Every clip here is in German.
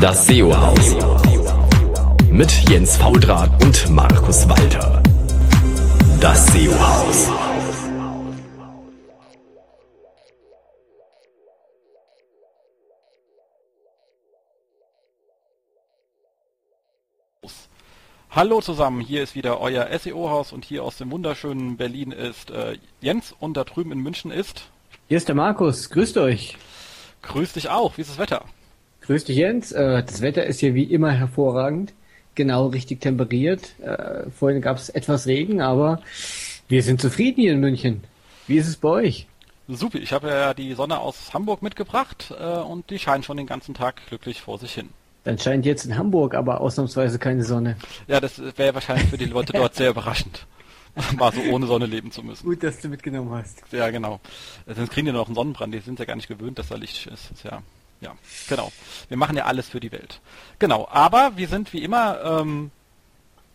Das SEO-Haus. Mit Jens Faudrat und Markus Walter. Das SEO-Haus. Hallo zusammen, hier ist wieder euer SEO-Haus und hier aus dem wunderschönen Berlin ist äh, Jens und da drüben in München ist. Hier ist der Markus, grüßt euch. Grüß dich auch, wie ist das Wetter? Grüß dich Jens, äh, das Wetter ist hier wie immer hervorragend, genau richtig temperiert. Äh, vorhin gab es etwas Regen, aber wir sind zufrieden hier in München. Wie ist es bei euch? Super, ich habe ja die Sonne aus Hamburg mitgebracht äh, und die scheint schon den ganzen Tag glücklich vor sich hin. Dann scheint jetzt in Hamburg aber ausnahmsweise keine Sonne. Ja, das wäre wahrscheinlich für die Leute dort sehr überraschend, mal so ohne Sonne leben zu müssen. Gut, dass du mitgenommen hast. Ja, genau. Sonst kriegen die noch einen Sonnenbrand, die sind ja gar nicht gewöhnt, dass da Licht ist. ist ja, ja, genau. Wir machen ja alles für die Welt. Genau, aber wir sind wie immer ähm,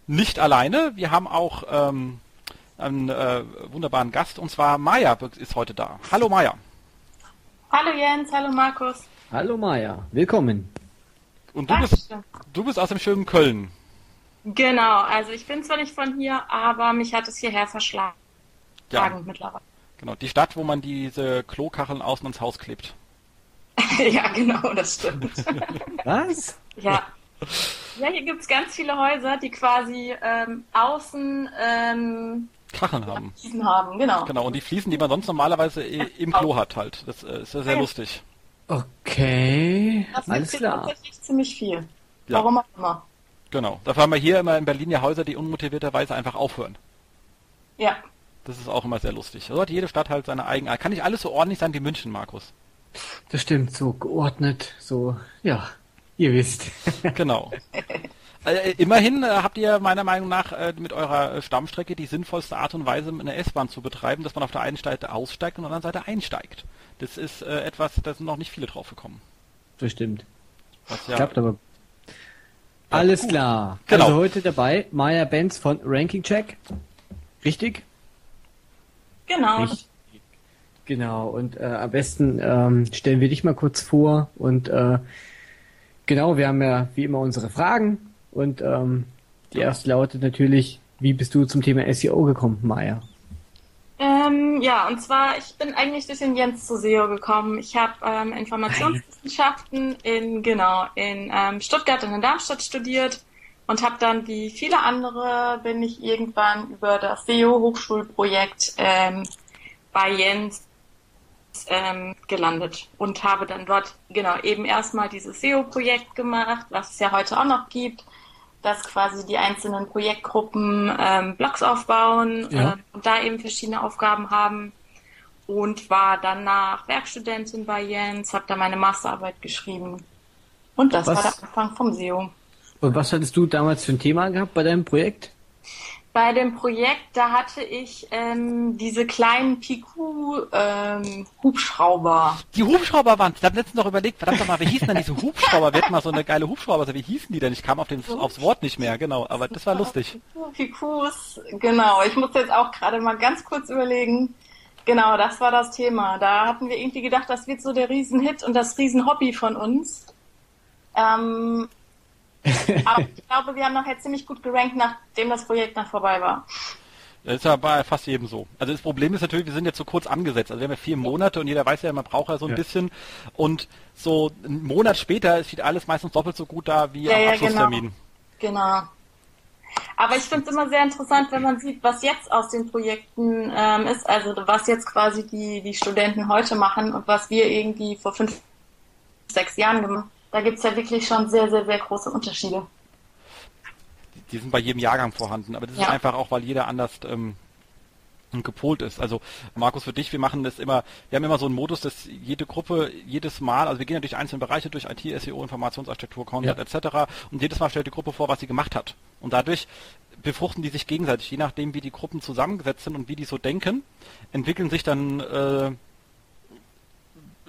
nicht alleine. Wir haben auch ähm, einen äh, wunderbaren Gast und zwar Maja ist heute da. Hallo Maja. Hallo Jens, hallo Markus. Hallo Maja, willkommen. Und du bist, du bist aus dem schönen Köln. Genau, also ich bin zwar nicht von hier, aber mich hat es hierher verschlagen Ja, mittlerweile. genau. Die Stadt, wo man diese Klokacheln außen ans Haus klebt. ja, genau, das stimmt. Was? ja. Ja, hier gibt's ganz viele Häuser, die quasi ähm, außen ähm, Kacheln haben. Fliesen haben, genau. Genau, und die Fliesen, die man sonst normalerweise im Klo hat halt. Das äh, ist ja sehr Ja. lustig. Okay, Das alles klar. tatsächlich ziemlich viel. Ja. Warum auch immer. Genau. Dafür haben wir hier immer in Berlin ja Häuser, die unmotivierterweise einfach aufhören. Ja. Das ist auch immer sehr lustig. So hat jede Stadt halt seine eigene. Kann nicht alles so ordentlich sein wie München, Markus. Das stimmt, so geordnet, so, ja, ihr wisst. Genau. Äh, immerhin äh, habt ihr meiner Meinung nach äh, mit eurer Stammstrecke die sinnvollste Art und Weise, eine S-Bahn zu betreiben, dass man auf der einen Seite aussteigt und auf der anderen Seite einsteigt. Das ist etwas, da sind noch nicht viele drauf gekommen. Das stimmt. Was ja, Klappt aber. Alles klar. Genau. Also heute dabei Maya Benz von Ranking Check. Richtig? Genau. Richtig. Genau, und äh, am besten ähm, stellen wir dich mal kurz vor und äh, genau, wir haben ja wie immer unsere Fragen und ähm, die erste lautet natürlich, wie bist du zum Thema SEO gekommen, Maya? Ähm, ja, und zwar, ich bin eigentlich durch den Jens zu SEO gekommen. Ich habe ähm, Informationswissenschaften in, genau, in ähm, Stuttgart und in Darmstadt studiert und habe dann, wie viele andere, bin ich irgendwann über das SEO-Hochschulprojekt ähm, bei Jens ähm, gelandet und habe dann dort, genau, eben erstmal dieses SEO-Projekt gemacht, was es ja heute auch noch gibt dass quasi die einzelnen Projektgruppen ähm, Blogs aufbauen Ja. äh, und da eben verschiedene Aufgaben haben und war danach Werkstudentin bei Jens, habe da meine Masterarbeit geschrieben und das Was- war der Anfang vom SEO. Und was hattest du damals für ein Thema gehabt bei deinem Projekt? Bei dem Projekt, da hatte ich ähm, diese kleinen Piku-Hubschrauber. die Hubschrauber waren, ich habe letztens noch überlegt, verdammt noch mal, wie hießen denn diese Hubschrauber? Wir hatten mal so eine geile Hubschrauber, also wie hießen die denn? Ich kam auf den, aufs Wort nicht mehr, genau, aber das war lustig. Pikus, genau. Ich musste jetzt auch gerade mal ganz kurz überlegen. Genau, das war das Thema. Da hatten wir irgendwie gedacht, das wird so der Riesenhit und das Riesenhobby von uns. Ähm, aber ich glaube, wir haben nachher ziemlich gut gerankt, nachdem das Projekt dann vorbei war. Das ist ja bei fast jedem so. Also das Problem ist natürlich, wir sind jetzt so kurz angesetzt. Also wir haben ja vier Monate und jeder weiß ja, man braucht ja so ein Ja. bisschen. Und so einen Monat später steht alles meistens doppelt so gut da wie Ja, am ja, Abschlusstermin. Genau. Aber ich finde es immer sehr interessant, wenn man sieht, was jetzt aus den Projekten ähm, ist, also was jetzt quasi die, die Studenten heute machen und was wir irgendwie vor fünf, sechs Jahren gemacht haben. Da gibt's ja wirklich schon sehr, sehr, sehr große Unterschiede. Die sind bei jedem Jahrgang vorhanden. Aber das ist Ja. einfach auch, weil jeder anders ähm, gepolt ist. Also Markus, für dich, wir machen das immer, wir haben immer so einen Modus, dass jede Gruppe jedes Mal, also wir gehen ja durch einzelne Bereiche, durch IT, SEO, Informationsarchitektur, Content Ja. etc. Und jedes Mal stellt die Gruppe vor, was sie gemacht hat. Und dadurch befruchten die sich gegenseitig, je nachdem, wie die Gruppen zusammengesetzt sind und wie die so denken, entwickeln sich dann äh,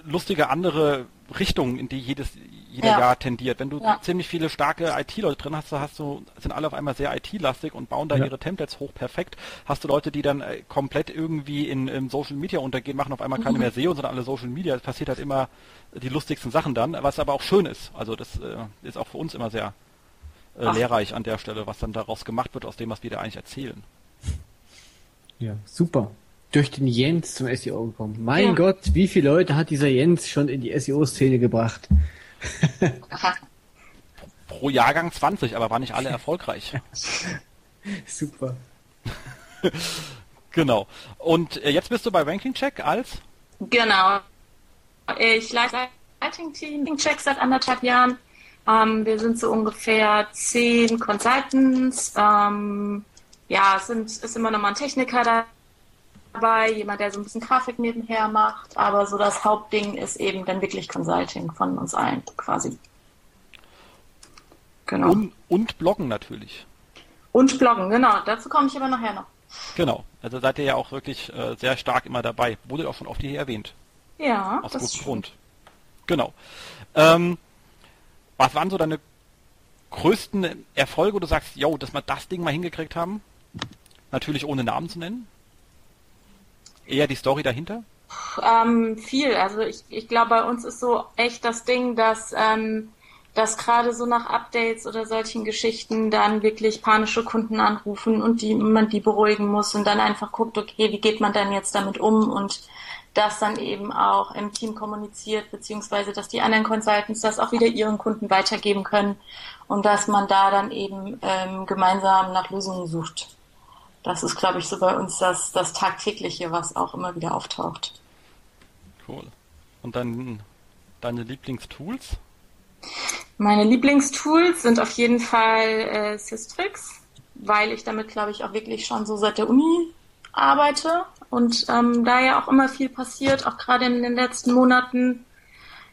lustige andere Richtungen, in die jedes, jeder Ja. Jahr tendiert. Wenn du Ja. ziemlich viele starke IT-Leute drin hast, so hast du, sind alle auf einmal sehr IT-lastig und bauen da Ja. ihre Templates hoch perfekt. Hast du Leute, die dann äh, komplett irgendwie in, in Social Media untergehen, machen auf einmal keine mehr SEO, sondern alle Social Media. Es passiert halt immer die lustigsten Sachen dann, was aber auch schön ist. Also das äh, ist auch für uns immer sehr äh, lehrreich an der Stelle, was dann daraus gemacht wird, aus dem, was wir da eigentlich erzählen. Ja, super. Durch den Jens zum SEO gekommen. Mein Ja. Gott, wie viele Leute hat dieser Jens schon in die SEO-Szene gebracht? Pro Jahrgang 20, aber waren nicht alle erfolgreich. Super. Genau. Und äh, jetzt bist du bei Ranking Check als Genau. Ich leite ein Team Check seit anderthalb Jahren. Ähm, wir sind so ungefähr zehn Consultants. Ähm, ja, es sind, ist immer noch mal ein Techniker dabei, jemand, der so ein bisschen Grafik nebenher macht. Aber so das Hauptding ist eben dann wirklich Consulting von uns allen quasi. Genau. Und, und, und Bloggen natürlich. Bloggen, genau. Dazu komme ich aber nachher noch. Genau. Also seid ihr ja auch wirklich äh, sehr stark immer dabei. Wurde auch schon oft hier erwähnt. Ja, Aus das gutem Grund. Genau. Ähm, was waren so deine größten Erfolge, wo du sagst, yo, dass wir das Ding mal hingekriegt haben? Natürlich ohne Namen zu nennen. Eher die Story dahinter. Ähm, viel. Also ich, ich glaube, bei uns ist so echt das Ding, dass, ähm, dass gerade so nach Updates oder solchen Geschichten dann wirklich panische Kunden anrufen und die man die beruhigen muss und dann einfach guckt, okay, wie geht man dann jetzt damit um und das dann eben auch im Team kommuniziert, beziehungsweise dass die anderen Consultants das auch wieder ihren Kunden weitergeben können und dass man da dann eben ähm, gemeinsam nach Lösungen sucht. Das ist, glaube ich, so bei uns das, das Tagtägliche, was auch immer wieder auftaucht. Cool. Und dann deine Lieblingstools? Meine Lieblingstools sind auf jeden Fall äh, Systrix, weil ich damit, glaube ich, auch wirklich schon so seit der Uni arbeite und ähm, da ja auch immer viel passiert, auch gerade in den letzten Monaten.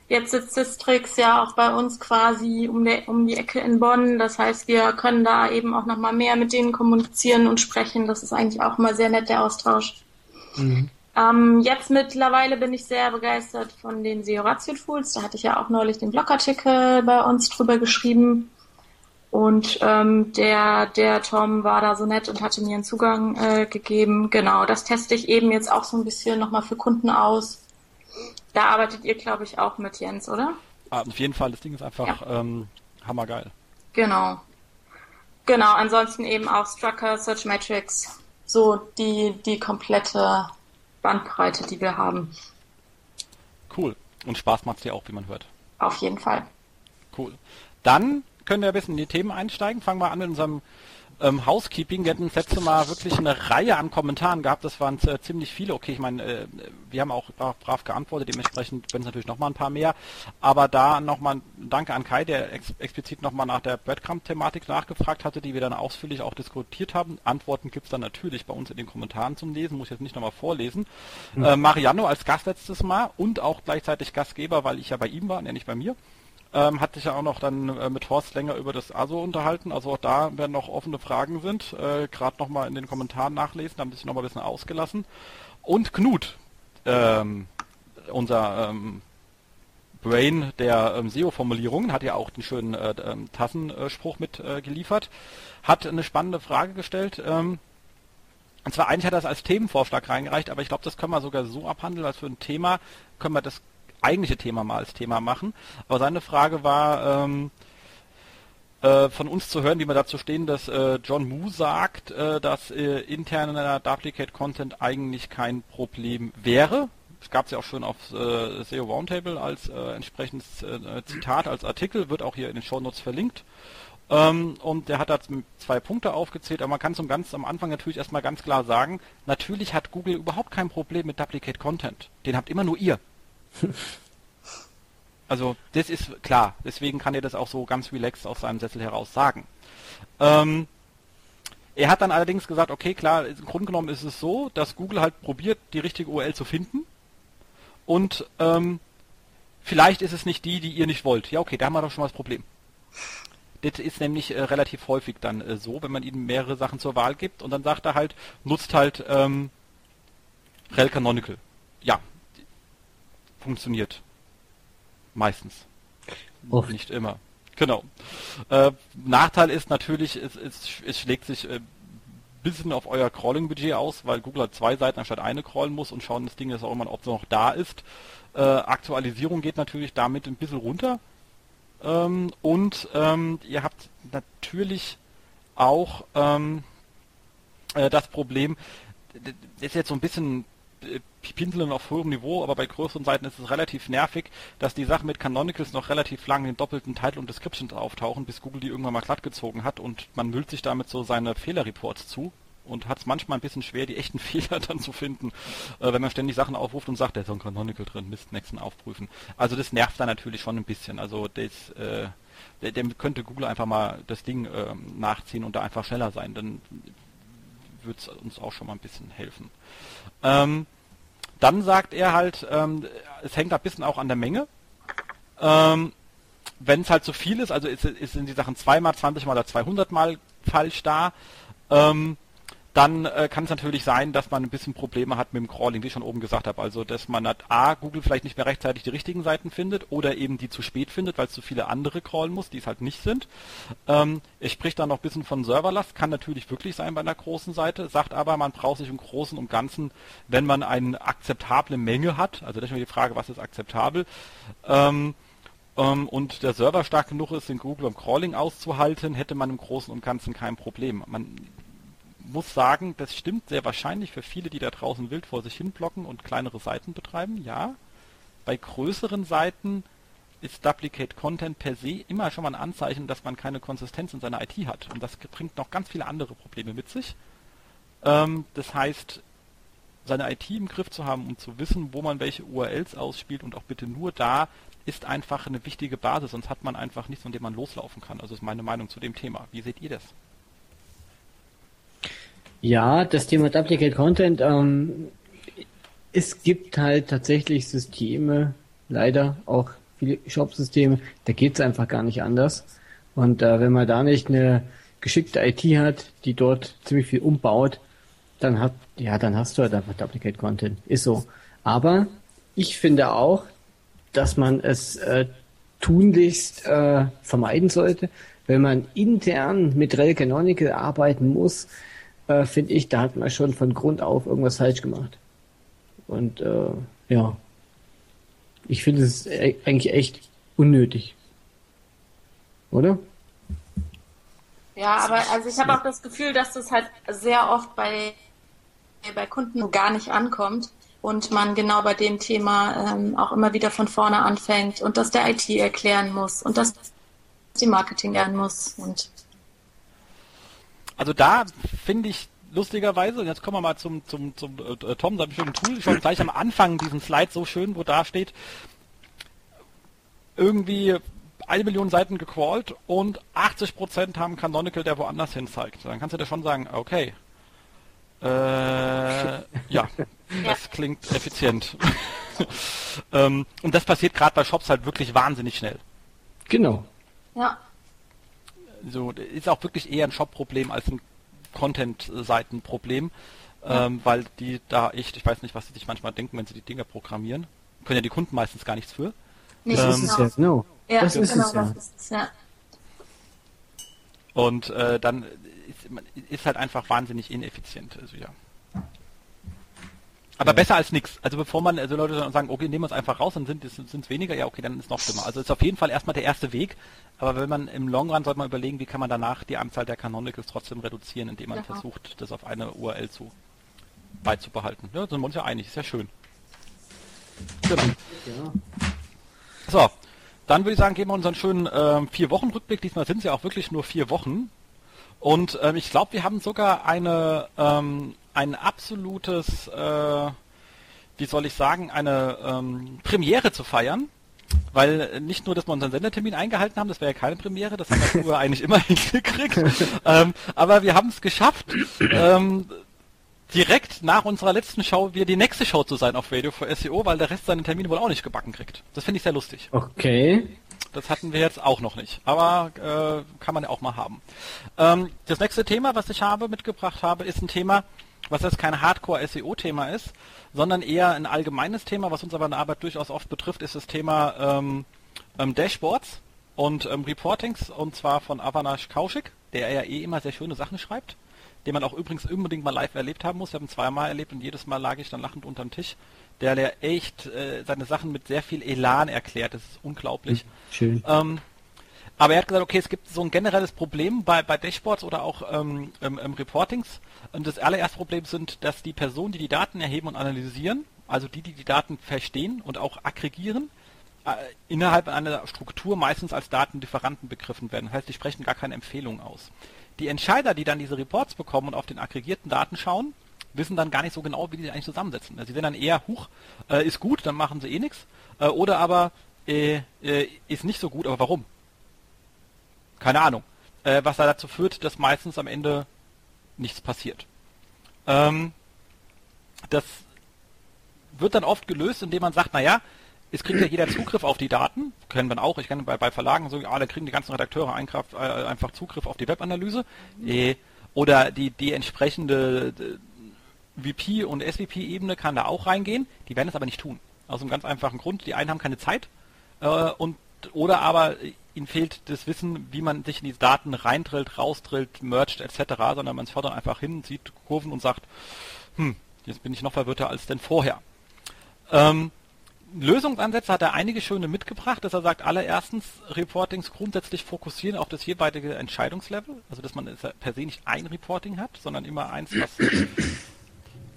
Jetzt sitzt Systrix ja auch bei uns quasi um, der, um die Ecke in Bonn. Das heißt, wir können da eben auch nochmal mehr mit denen kommunizieren und sprechen. Das ist eigentlich auch immer sehr nett, der Austausch. Ähm, jetzt mittlerweile bin ich sehr begeistert von den SEO Ratio Tools. Da hatte ich ja auch neulich den Blogartikel bei uns drüber geschrieben. Und ähm, der, der Tom war da so nett und hatte mir einen Zugang äh, gegeben. Genau, das teste ich eben jetzt auch so ein bisschen nochmal für Kunden aus. Da arbeitet ihr, glaube ich, auch mit Jens, oder? Ah, auf jeden Fall, das Ding ist einfach ähm, hammergeil. Genau. Genau, ansonsten eben auch Strucker, Search Matrix, so die, die komplette Bandbreite, die wir haben. Cool. Und Spaß macht's dir auch, wie man hört. Auf jeden Fall. Cool. Dann können wir ein bisschen in die Themen einsteigen. Fangen wir an mit unserem ähm, Housekeeping. Wir hatten das letzte Mal wirklich eine Reihe an Kommentaren gehabt. Das waren äh, ziemlich viele. Okay, ich meine, äh, wir haben auch brav, geantwortet. Dementsprechend werden es natürlich nochmal ein paar mehr. Aber da nochmal ein Danke an Kai, der ex explizit nochmal nach der Breadcrumb-Thematik nachgefragt hatte, die wir dann ausführlich auch diskutiert haben. Antworten gibt's dann natürlich bei uns in den Kommentaren zum Lesen. Muss ich jetzt nicht nochmal vorlesen. Äh, Mariano als Gast letztes Mal und auch gleichzeitig Gastgeber, weil ich ja bei ihm war und er nicht bei mir ähm, hat sich ja auch noch dann äh, mit Horst länger über das ASO unterhalten. Also auch da werden noch offene Fragen sind. Äh, Gerade nochmal in den Kommentaren nachlesen, haben sich nochmal ein bisschen ausgelassen. Und Knut, ähm, unser ähm, Brain der ähm, SEO-Formulierungen, hat ja auch den schönen äh, ähm, Tassenspruch mit äh, hat eine spannende Frage gestellt. Ähm, und zwar eigentlich hat er das als Themenvorschlag reingereicht, aber ich glaube, das können wir sogar so abhandeln, als für ein Thema können wir das eigentliche Thema mal als Thema machen. Aber seine Frage war, ähm, äh, von uns zu hören, wie wir dazu stehen, dass äh, John Moo sagt, äh, dass äh, interner Duplicate Content eigentlich kein Problem wäre. Es gab es ja auch schon auf äh, SEO Roundtable als äh, entsprechendes Zitat, als Artikel, wird auch hier in den Shownotes verlinkt. Ähm, und der hat da zwei Punkte aufgezählt, aber man kann zum ganz am Anfang natürlich erstmal ganz klar sagen, natürlich hat Google überhaupt kein Problem mit Duplicate Content. Den habt immer nur ihr. Also das ist klar, deswegen kann er das auch so ganz relaxed aus seinem Sessel heraus sagen. Ähm, er hat dann allerdings gesagt, okay, klar, im Grunde genommen ist es so, dass Google halt probiert, die richtige URL zu finden und ähm, vielleicht ist es nicht die, die ihr nicht wollt. Ja, okay, da haben wir doch schon mal das Problem. Das ist nämlich äh, relativ häufig dann äh, so, wenn man ihnen mehrere Sachen zur Wahl gibt und dann sagt er halt, nutzt halt ähm, Rel Canonical. Ja, funktioniert. Meistens. Oft. Nicht immer. Genau. Äh, Nachteil ist natürlich, es, es, es schlägt sich äh, bisschen auf euer Crawling-Budget aus, weil Google hat zwei Seiten anstatt eine crawlen muss und schauen das Ding jetzt auch immer, ob es noch da ist. Äh, Aktualisierung geht natürlich damit ein bisschen runter. Ähm, und ähm, ihr habt natürlich auch ähm, äh, das Problem, das ist jetzt so ein bisschen Pinseln auf hohem Niveau, aber bei größeren Seiten ist es relativ nervig, dass die Sachen mit Canonicals noch relativ lang in doppelten Titel und Descriptions auftauchen, bis Google die irgendwann mal glatt gezogen hat und man müllt sich damit so seine Fehlerreports zu und hat es manchmal ein bisschen schwer, die echten Fehler dann zu finden, äh, wenn man ständig Sachen aufruft und sagt, da ist ein Canonical drin, Mist, nächsten aufprüfen. Also das nervt da natürlich schon ein bisschen. Also das, äh, der, der könnte Google einfach mal das Ding äh, nachziehen und da einfach schneller sein, dann würde es uns auch schon mal ein bisschen helfen. Ähm, dann sagt er halt, ähm, es hängt ein bisschen auch an der Menge. Ähm, Wenn es halt zu viel ist, also ist, ist sind die Sachen zweimal, 20 mal oder 200 mal falsch da, ähm, dann äh, kann es natürlich sein, dass man ein bisschen Probleme hat mit dem Crawling, wie ich schon oben gesagt habe. Also, dass man hat, A, Google vielleicht nicht mehr rechtzeitig die richtigen Seiten findet oder eben die zu spät findet, weil es zu viele andere crawlen muss, die es halt nicht sind. Ähm, ich spreche da noch ein bisschen von Serverlast, kann natürlich wirklich sein bei einer großen Seite, sagt aber, man braucht sich im Großen und Ganzen, wenn man eine akzeptable Menge hat, also das ist mir die Frage, was ist akzeptabel, ähm, ähm, und der Server stark genug ist, den Google beim Crawling auszuhalten, hätte man im Großen und Ganzen kein Problem. Man, muss sagen, das stimmt sehr wahrscheinlich für viele, die da draußen wild vor sich hin blocken und kleinere Seiten betreiben, ja. Bei größeren Seiten ist Duplicate Content per se immer schon mal ein Anzeichen, dass man keine Konsistenz in seiner IT hat. Und das bringt noch ganz viele andere Probleme mit sich. Ähm, das heißt, seine IT im Griff zu haben, um zu wissen, wo man welche URLs ausspielt und auch bitte nur da, ist einfach eine wichtige Basis, sonst hat man einfach nichts, von dem man loslaufen kann. Also ist meine Meinung zu dem Thema. Wie seht ihr das? Ja, das Thema Duplicate Content, ähm, es gibt halt tatsächlich Systeme, leider auch viele Shop-Systeme, da geht's einfach gar nicht anders. Und äh, wenn man da nicht eine geschickte IT hat, die dort ziemlich viel umbaut, dann hat, ja, dann hast du halt einfach Duplicate Content. Ist so. Aber ich finde auch, dass man es äh, tunlichst äh, vermeiden sollte, wenn man intern mit Rel Canonical arbeiten muss, äh, finde ich, da hat man schon von Grund auf irgendwas falsch gemacht. Und äh, ja, ich finde es e eigentlich echt unnötig. Oder? Ja, aber also ich habe auch das Gefühl, dass das halt sehr oft bei, bei Kunden gar nicht ankommt und man genau bei dem Thema ähm, auch immer wieder von vorne anfängt und dass der IT erklären muss und dass die Marketing lernen muss und also da finde ich lustigerweise, und jetzt kommen wir mal zum, zum, zum äh, Tom, da habe ich ein Tool schon gleich am Anfang diesen Slide so schön, wo da steht, irgendwie eine Million Seiten gecrawlt und 80% haben Canonical, der woanders hin zeigt. Dann kannst du dir schon sagen, okay, äh, ja, das klingt effizient. ähm, und das passiert gerade bei Shops halt wirklich wahnsinnig schnell. Genau. Ja. So, ist auch wirklich eher ein Shop-Problem als ein Content-Seiten-Problem, ja. ähm, weil die da echt, ich weiß nicht, was sie sich manchmal denken, wenn sie die Dinger programmieren. Können ja die Kunden meistens gar nichts für. Nee, das ähm, ist es ja, no. Ja, das ist genau, es ja. Ist es, ja. Und äh, dann ist, ist halt einfach wahnsinnig ineffizient. Also ja. Aber besser als nichts. Also bevor man, also Leute sagen, okay, nehmen wir es einfach raus, dann sind es weniger, ja okay, dann ist es noch schlimmer. Also ist auf jeden Fall erstmal der erste Weg, aber wenn man im Long Run sollte man überlegen, wie kann man danach die Anzahl der Canonicals trotzdem reduzieren, indem man ja. versucht, das auf eine URL zu beizubehalten. Ja, sind wir uns ja einig, ist ja schön. Genau. Ja. So, dann würde ich sagen, geben wir unseren schönen ähm, vier Wochen Rückblick. Diesmal sind es ja auch wirklich nur vier Wochen. Und ähm, ich glaube, wir haben sogar eine ähm, ein absolutes, äh, wie soll ich sagen, eine ähm, Premiere zu feiern. Weil nicht nur, dass wir unseren Sendertermin eingehalten haben, das wäre ja keine Premiere, das haben wir früher eigentlich immer hingekriegt. ähm, aber wir haben es geschafft, ähm, direkt nach unserer letzten Show wir die nächste Show zu sein auf Radio for SEO, weil der Rest seinen Termin wohl auch nicht gebacken kriegt. Das finde ich sehr lustig. Okay. Das hatten wir jetzt auch noch nicht, aber äh, kann man ja auch mal haben. Ähm, das nächste Thema, was ich habe mitgebracht habe, ist ein Thema, was jetzt kein Hardcore-SEO-Thema ist, sondern eher ein allgemeines Thema, was uns aber in der Arbeit durchaus oft betrifft, ist das Thema ähm, ähm, Dashboards und ähm, Reportings und zwar von Avanash Kaushik, der ja eh immer sehr schöne Sachen schreibt, den man auch übrigens unbedingt mal live erlebt haben muss. Ich habe ihn zweimal erlebt und jedes Mal lag ich dann lachend unterm Tisch. Der, der echt äh, seine Sachen mit sehr viel Elan erklärt. Das ist unglaublich. Schön. Ähm, aber er hat gesagt, okay, es gibt so ein generelles Problem bei, bei Dashboards oder auch ähm, ähm, ähm, Reportings. Und das allererste Problem sind, dass die Personen, die die Daten erheben und analysieren, also die, die die Daten verstehen und auch aggregieren, äh, innerhalb einer Struktur meistens als Datendifferanten begriffen werden. Das heißt, die sprechen gar keine Empfehlungen aus. Die Entscheider, die dann diese Reports bekommen und auf den aggregierten Daten schauen, wissen dann gar nicht so genau, wie die eigentlich zusammensetzen. Also sie sehen dann eher, huch, äh, ist gut, dann machen sie eh nichts. Äh, oder aber, äh, äh, ist nicht so gut, aber warum? Keine Ahnung. Äh, was da dazu führt, dass meistens am Ende nichts passiert. Ähm, das wird dann oft gelöst, indem man sagt, naja, es kriegt ja jeder Zugriff auf die Daten, kennen wir auch, ich kenne bei, bei Verlagen so, ja, da kriegen die ganzen Redakteure einfach, äh, einfach Zugriff auf die Webanalyse. Äh, oder die, die entsprechende äh, VP und SVP-Ebene kann da auch reingehen, die werden es aber nicht tun. Aus einem ganz einfachen Grund, die einen haben keine Zeit äh, und oder aber ihnen fehlt das Wissen, wie man sich in die Daten reindrillt, rausdrillt, mergt etc., sondern man schaut dann einfach hin, sieht Kurven und sagt, hm, jetzt bin ich noch verwirrter als denn vorher. Ähm, Lösungsansätze hat er einige schöne mitgebracht, dass er sagt, allererstens Reportings grundsätzlich fokussieren auf das jeweilige Entscheidungslevel, also dass man per se nicht ein Reporting hat, sondern immer eins, was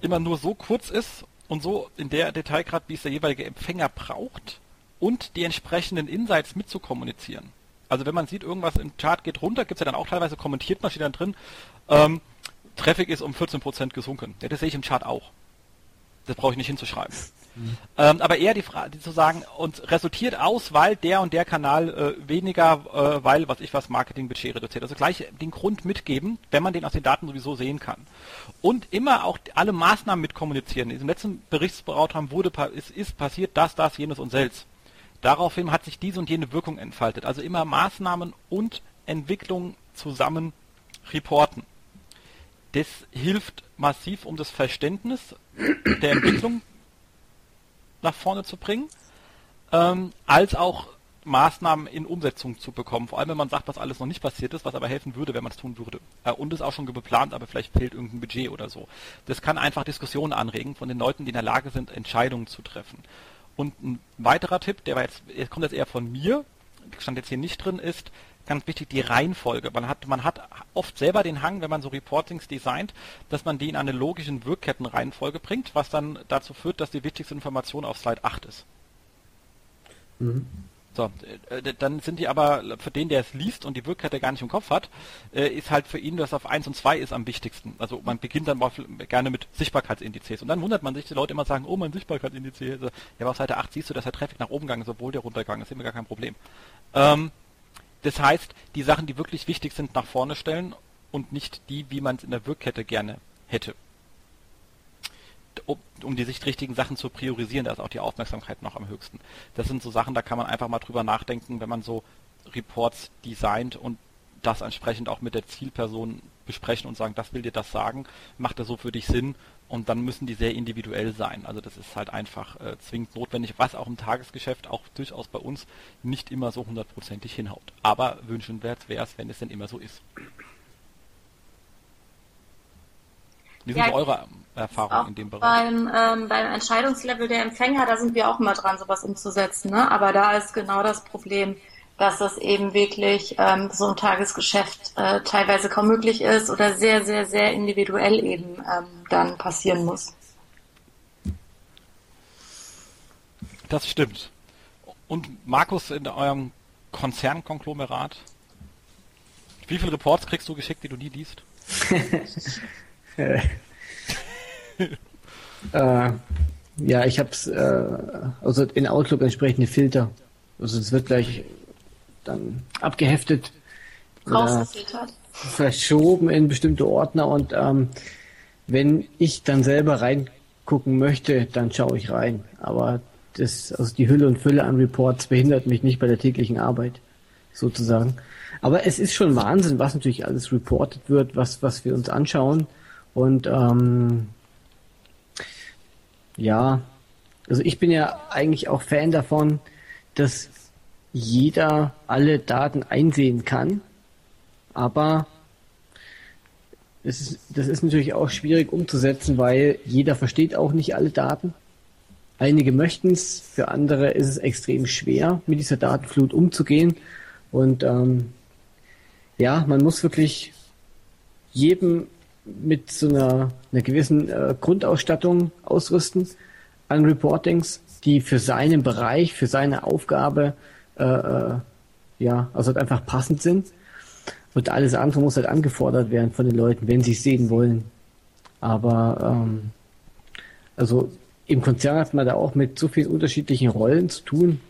immer nur so kurz ist und so in der Detailgrad, wie es der jeweilige Empfänger braucht und die entsprechenden Insights mitzukommunizieren. Also wenn man sieht, irgendwas im Chart geht runter, gibt es ja dann auch teilweise kommentiert man steht dann drin, ähm, Traffic ist um 14% gesunken. Ja, das sehe ich im Chart auch. Das brauche ich nicht hinzuschreiben. Mhm. Ähm, aber eher die Frage zu sagen, und resultiert aus, weil der und der Kanal äh, weniger, äh, weil, was ich was, Marketingbudget reduziert. Also gleich den Grund mitgeben, wenn man den aus den Daten sowieso sehen kann. Und immer auch alle Maßnahmen mit kommunizieren. In diesem letzten Berichtsberatung wurde, ist, ist passiert das, das, jenes und selbst. Daraufhin hat sich diese und jene Wirkung entfaltet. Also immer Maßnahmen und Entwicklung zusammen reporten. Das hilft massiv, um das Verständnis der Entwicklung nach vorne zu bringen, ähm, als auch Maßnahmen in Umsetzung zu bekommen. Vor allem, wenn man sagt, was alles noch nicht passiert ist, was aber helfen würde, wenn man es tun würde. Äh, und ist auch schon geplant, aber vielleicht fehlt irgendein Budget oder so. Das kann einfach Diskussionen anregen von den Leuten, die in der Lage sind, Entscheidungen zu treffen. Und ein weiterer Tipp, der jetzt, kommt jetzt eher von mir, stand jetzt hier nicht drin, ist ganz wichtig die Reihenfolge. Man hat, man hat oft selber den Hang, wenn man so Reportings designt, dass man die in eine logischen Wirkkettenreihenfolge bringt, was dann dazu führt, dass die wichtigste Information auf Slide 8 ist. Mhm. So, äh, dann sind die aber, für den, der es liest und die Wirkkette gar nicht im Kopf hat, äh, ist halt für ihn, dass auf 1 und 2 ist am wichtigsten. Also man beginnt dann gerne mit Sichtbarkeitsindizes. Und dann wundert man sich, die Leute immer sagen, oh, mein Sichtbarkeitsindiz. Also, ja, aber auf Seite 8 siehst du, dass der Traffic nach oben gegangen ist, obwohl der runtergegangen ist immer gar kein Problem. Ähm, das heißt, die Sachen, die wirklich wichtig sind, nach vorne stellen und nicht die, wie man es in der Wirkkette gerne hätte um die sich richtigen Sachen zu priorisieren, da ist auch die Aufmerksamkeit noch am höchsten. Das sind so Sachen, da kann man einfach mal drüber nachdenken, wenn man so Reports designt und das entsprechend auch mit der Zielperson besprechen und sagen, das will dir das sagen, macht das so für dich Sinn und dann müssen die sehr individuell sein. Also das ist halt einfach äh, zwingend notwendig, was auch im Tagesgeschäft auch durchaus bei uns nicht immer so hundertprozentig hinhaut. Aber wünschenswert wäre es, wenn es denn immer so ist. Wie sind ja, eure Erfahrungen in dem Bereich? Beim, ähm, beim Entscheidungslevel der Empfänger, da sind wir auch mal dran, sowas umzusetzen. Ne? Aber da ist genau das Problem, dass das eben wirklich ähm, so ein Tagesgeschäft äh, teilweise kaum möglich ist oder sehr, sehr, sehr individuell eben ähm, dann passieren muss. Das stimmt. Und Markus, in eurem Konzernkonglomerat, wie viele Reports kriegst du geschickt, die du nie liest? äh, ja, ich habe es, äh, also in Outlook entsprechende Filter. Also es wird gleich dann abgeheftet oder verschoben in bestimmte Ordner und ähm, wenn ich dann selber reingucken möchte, dann schaue ich rein. Aber das, also die Hülle und Fülle an Reports behindert mich nicht bei der täglichen Arbeit, sozusagen. Aber es ist schon Wahnsinn, was natürlich alles reportet wird, was, was wir uns anschauen. Und ähm, ja, also ich bin ja eigentlich auch Fan davon, dass jeder alle Daten einsehen kann, aber es ist, das ist natürlich auch schwierig umzusetzen, weil jeder versteht auch nicht alle Daten. Einige möchten es, für andere ist es extrem schwer, mit dieser Datenflut umzugehen. Und ähm, ja, man muss wirklich jedem mit so einer, einer gewissen äh, Grundausstattung ausrüsten an Reportings, die für seinen Bereich, für seine Aufgabe äh, äh, ja, also halt einfach passend sind. Und alles andere muss halt angefordert werden von den Leuten, wenn sie es sehen wollen. Aber ähm, also im Konzern hat man da auch mit so vielen unterschiedlichen Rollen zu tun.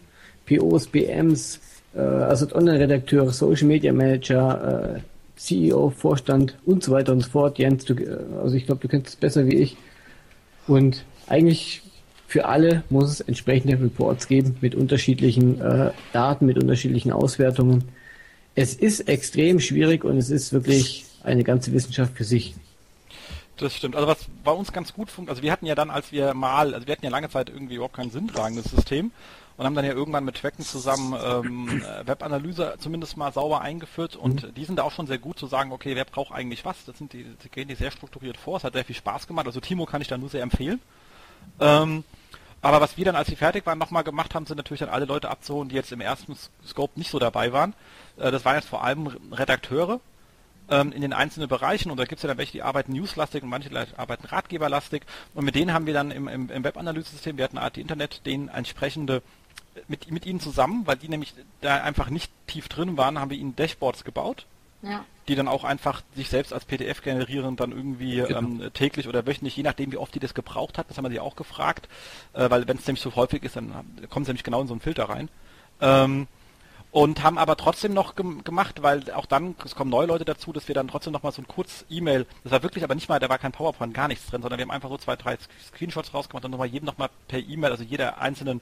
POs, BMs, äh, also Online-Redakteure, Social Media Manager, äh, CEO, Vorstand und so weiter und so fort. Jens, du, äh, also ich glaube, du kennst es besser wie ich. Und eigentlich für alle muss es entsprechende Reports geben mit unterschiedlichen äh, Daten, mit unterschiedlichen Auswertungen. Es ist extrem schwierig und es ist wirklich eine ganze Wissenschaft für sich. Das stimmt. Also was bei uns ganz gut funktioniert, also wir hatten ja dann, als wir mal, also wir hatten ja lange Zeit irgendwie überhaupt kein sinntragendes System und haben dann ja irgendwann mit Tracken zusammen ähm, Webanalyse zumindest mal sauber eingeführt und mhm. die sind da auch schon sehr gut zu sagen, okay, wer braucht eigentlich was? Das sind die, die gehen die sehr strukturiert vor. Es hat sehr viel Spaß gemacht. Also Timo kann ich da nur sehr empfehlen. Ähm, aber was wir dann, als sie fertig waren, nochmal gemacht haben, sind natürlich dann alle Leute abzuholen, die jetzt im ersten Scope nicht so dabei waren. Äh, das waren jetzt vor allem Redakteure ähm, in den einzelnen Bereichen und da gibt es ja dann welche, die arbeiten newslastig und manche arbeiten ratgeberlastig und mit denen haben wir dann im, im, im Webanalyse-System, wir hatten AT Internet, denen entsprechende mit, mit ihnen zusammen, weil die nämlich da einfach nicht tief drin waren, haben wir ihnen Dashboards gebaut ja. die dann auch einfach sich selbst als PDF generieren, dann irgendwie genau. ähm, täglich oder wöchentlich, je nachdem, wie oft die das gebraucht hat, das haben wir sie auch gefragt, äh, weil wenn es nämlich so häufig ist, dann kommen sie nämlich genau in so einen Filter rein. Ähm, und haben aber trotzdem noch gem gemacht, weil auch dann, es kommen neue Leute dazu, dass wir dann trotzdem noch mal so ein kurz E-Mail, das war wirklich aber nicht mal, da war kein PowerPoint, gar nichts drin, sondern wir haben einfach so zwei, drei Screenshots rausgemacht und nochmal jedem nochmal per E-Mail, also jeder einzelnen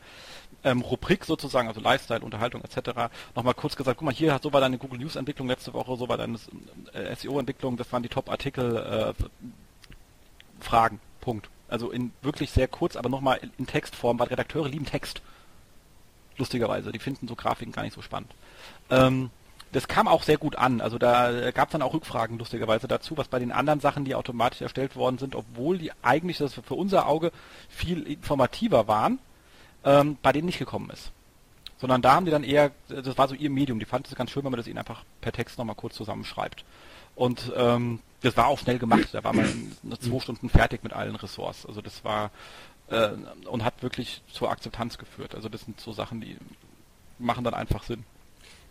ähm, Rubrik sozusagen, also Lifestyle, Unterhaltung etc., nochmal kurz gesagt, guck mal, hier, so war deine Google News Entwicklung letzte Woche, so war deine äh, SEO-Entwicklung, das waren die Top-Artikel, äh, Fragen, Punkt. Also in wirklich sehr kurz, aber nochmal in Textform, weil Redakteure lieben Text. Lustigerweise, die finden so Grafiken gar nicht so spannend. Ähm, das kam auch sehr gut an. Also da gab es dann auch Rückfragen lustigerweise dazu, was bei den anderen Sachen, die automatisch erstellt worden sind, obwohl die eigentlich das für unser Auge viel informativer waren, ähm, bei denen nicht gekommen ist. Sondern da haben die dann eher, das war so ihr Medium, die fanden es ganz schön, wenn man das ihnen einfach per Text nochmal kurz zusammenschreibt. Und ähm, das war auch schnell gemacht, da war man in zwei Stunden fertig mit allen Ressorts. Also das war äh, und hat wirklich zur Akzeptanz geführt. Also das sind so Sachen, die machen dann einfach Sinn.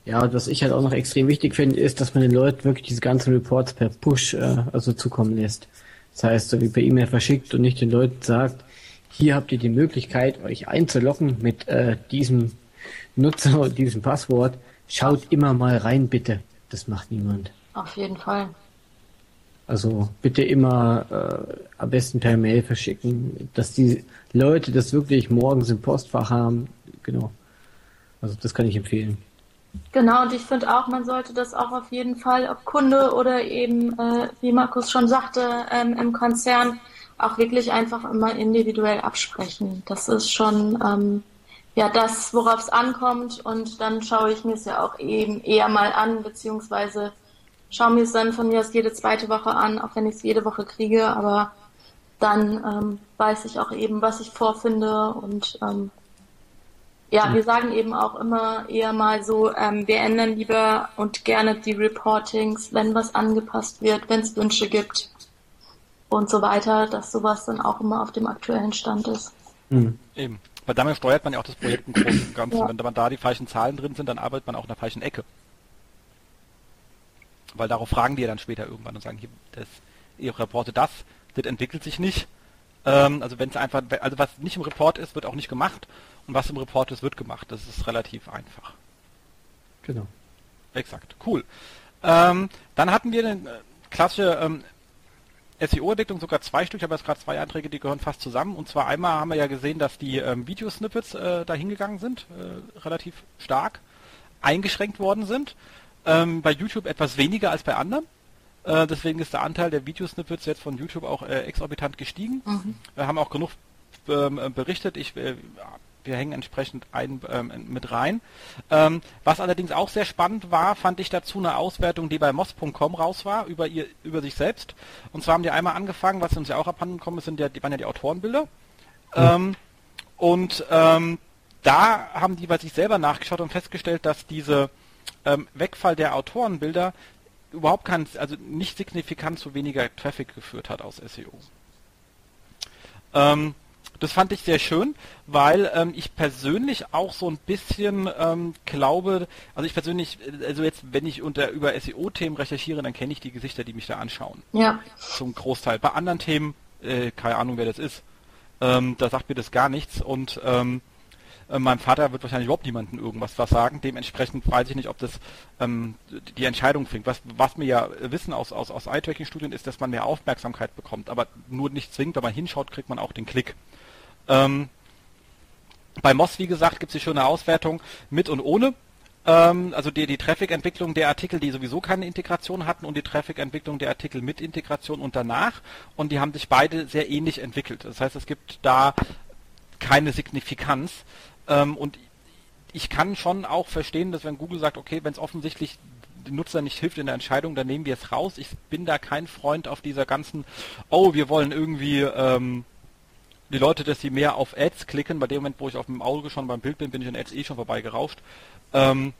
Ja, und was ich halt auch noch extrem wichtig finde, ist, dass man den Leuten wirklich diese ganzen Reports per Push äh, also zukommen lässt. Das heißt, so wie per E-Mail verschickt und nicht den Leuten sagt, hier habt ihr die Möglichkeit, euch einzulocken mit äh, diesem Nutzer und diesem Passwort. Schaut immer mal rein, bitte. Das macht niemand. Auf jeden Fall. Also bitte immer äh, am besten per Mail verschicken, dass die Leute das wirklich morgens im Postfach haben. Genau. Also das kann ich empfehlen. Genau, und ich finde auch, man sollte das auch auf jeden Fall, ob Kunde oder eben, äh, wie Markus schon sagte, ähm, im Konzern auch wirklich einfach immer individuell absprechen. Das ist schon ähm, ja das, worauf es ankommt und dann schaue ich mir es ja auch eben eher mal an, beziehungsweise schaue mir es dann von mir aus jede zweite Woche an, auch wenn ich es jede Woche kriege, aber dann ähm, weiß ich auch eben, was ich vorfinde und ähm, ja, wir sagen eben auch immer eher mal so, ähm, wir ändern lieber und gerne die Reportings, wenn was angepasst wird, wenn es Wünsche gibt und so weiter, dass sowas dann auch immer auf dem aktuellen Stand ist. Mhm. Eben. Weil damit steuert man ja auch das Projekt im Großen und Ganzen. Ja. Wenn man da die falschen Zahlen drin sind, dann arbeitet man auch in der falschen Ecke. Weil darauf fragen die ja dann später irgendwann und sagen, hier, das, ihr reportet das, das entwickelt sich nicht. Ähm, also wenn es einfach, also was nicht im Report ist, wird auch nicht gemacht und was im Report ist, wird gemacht. Das ist relativ einfach. Genau. Exakt. Cool. Ähm, dann hatten wir eine äh, klassische ähm, SEO-Entwicklung sogar zwei Stück, ich habe jetzt gerade zwei Anträge, die gehören fast zusammen. Und zwar einmal haben wir ja gesehen, dass die ähm, Videosnippets äh, da hingegangen sind, äh, relativ stark eingeschränkt worden sind. Ähm, bei YouTube etwas weniger als bei anderen. Äh, deswegen ist der Anteil der Videosnippets jetzt von YouTube auch äh, exorbitant gestiegen. Mhm. Wir haben auch genug ähm, berichtet. Ich äh, wir hängen entsprechend ein, ähm, mit rein. Ähm, was allerdings auch sehr spannend war, fand ich dazu eine Auswertung, die bei moss.com raus war, über ihr, über sich selbst. Und zwar haben die einmal angefangen, was uns ja auch abhanden gekommen ist, sind ja, die waren ja die Autorenbilder. Mhm. Und ähm, da haben die bei sich selber nachgeschaut und festgestellt, dass diese ähm, Wegfall der Autorenbilder überhaupt kein, also nicht signifikant zu weniger Traffic geführt hat aus SEO. Ähm, das fand ich sehr schön, weil ähm, ich persönlich auch so ein bisschen ähm, glaube, also ich persönlich, also jetzt, wenn ich unter über SEO-Themen recherchiere, dann kenne ich die Gesichter, die mich da anschauen. Ja. Zum Großteil. Bei anderen Themen, äh, keine Ahnung, wer das ist. Ähm, da sagt mir das gar nichts und ähm, äh, meinem Vater wird wahrscheinlich überhaupt niemanden irgendwas was sagen. Dementsprechend weiß ich nicht, ob das ähm, die Entscheidung bringt. Was, was wir ja wissen aus, aus, aus Eye-Tracking-Studien ist, dass man mehr Aufmerksamkeit bekommt. Aber nur nicht zwingend, wenn man hinschaut, kriegt man auch den Klick. Ähm, bei Moss, wie gesagt, gibt es die schöne Auswertung mit und ohne. Ähm, also die, die Traffic-Entwicklung der Artikel, die sowieso keine Integration hatten und die Traffic-Entwicklung der Artikel mit Integration und danach. Und die haben sich beide sehr ähnlich entwickelt. Das heißt, es gibt da keine Signifikanz. Ähm, und ich kann schon auch verstehen, dass wenn Google sagt, okay, wenn es offensichtlich den Nutzer nicht hilft in der Entscheidung, dann nehmen wir es raus. Ich bin da kein Freund auf dieser ganzen, oh, wir wollen irgendwie ähm, die Leute, dass sie mehr auf Ads klicken. Bei dem Moment, wo ich auf dem Auge schon beim Bild bin, bin ich an Ads eh schon vorbeigerauscht. Ähm,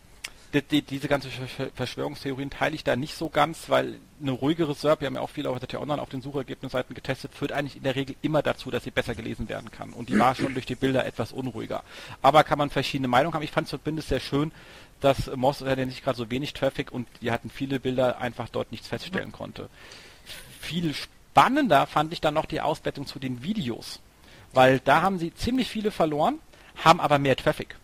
die, die, diese ganze Verschwörungstheorien teile ich da nicht so ganz, weil eine ruhigere SERP, wir haben ja auch viel auf der Online auf den Suchergebnisseiten getestet, führt eigentlich in der Regel immer dazu, dass sie besser gelesen werden kann. Und die war schon durch die Bilder etwas unruhiger. Aber kann man verschiedene Meinungen haben. Ich fand es zumindest sehr schön, dass Moss hatte nicht gerade so wenig Traffic und die hatten viele Bilder, einfach dort nichts feststellen konnte. Viel spannender fand ich dann noch die Auswertung zu den Videos. Weil da haben sie ziemlich viele verloren, haben aber mehr Traffic.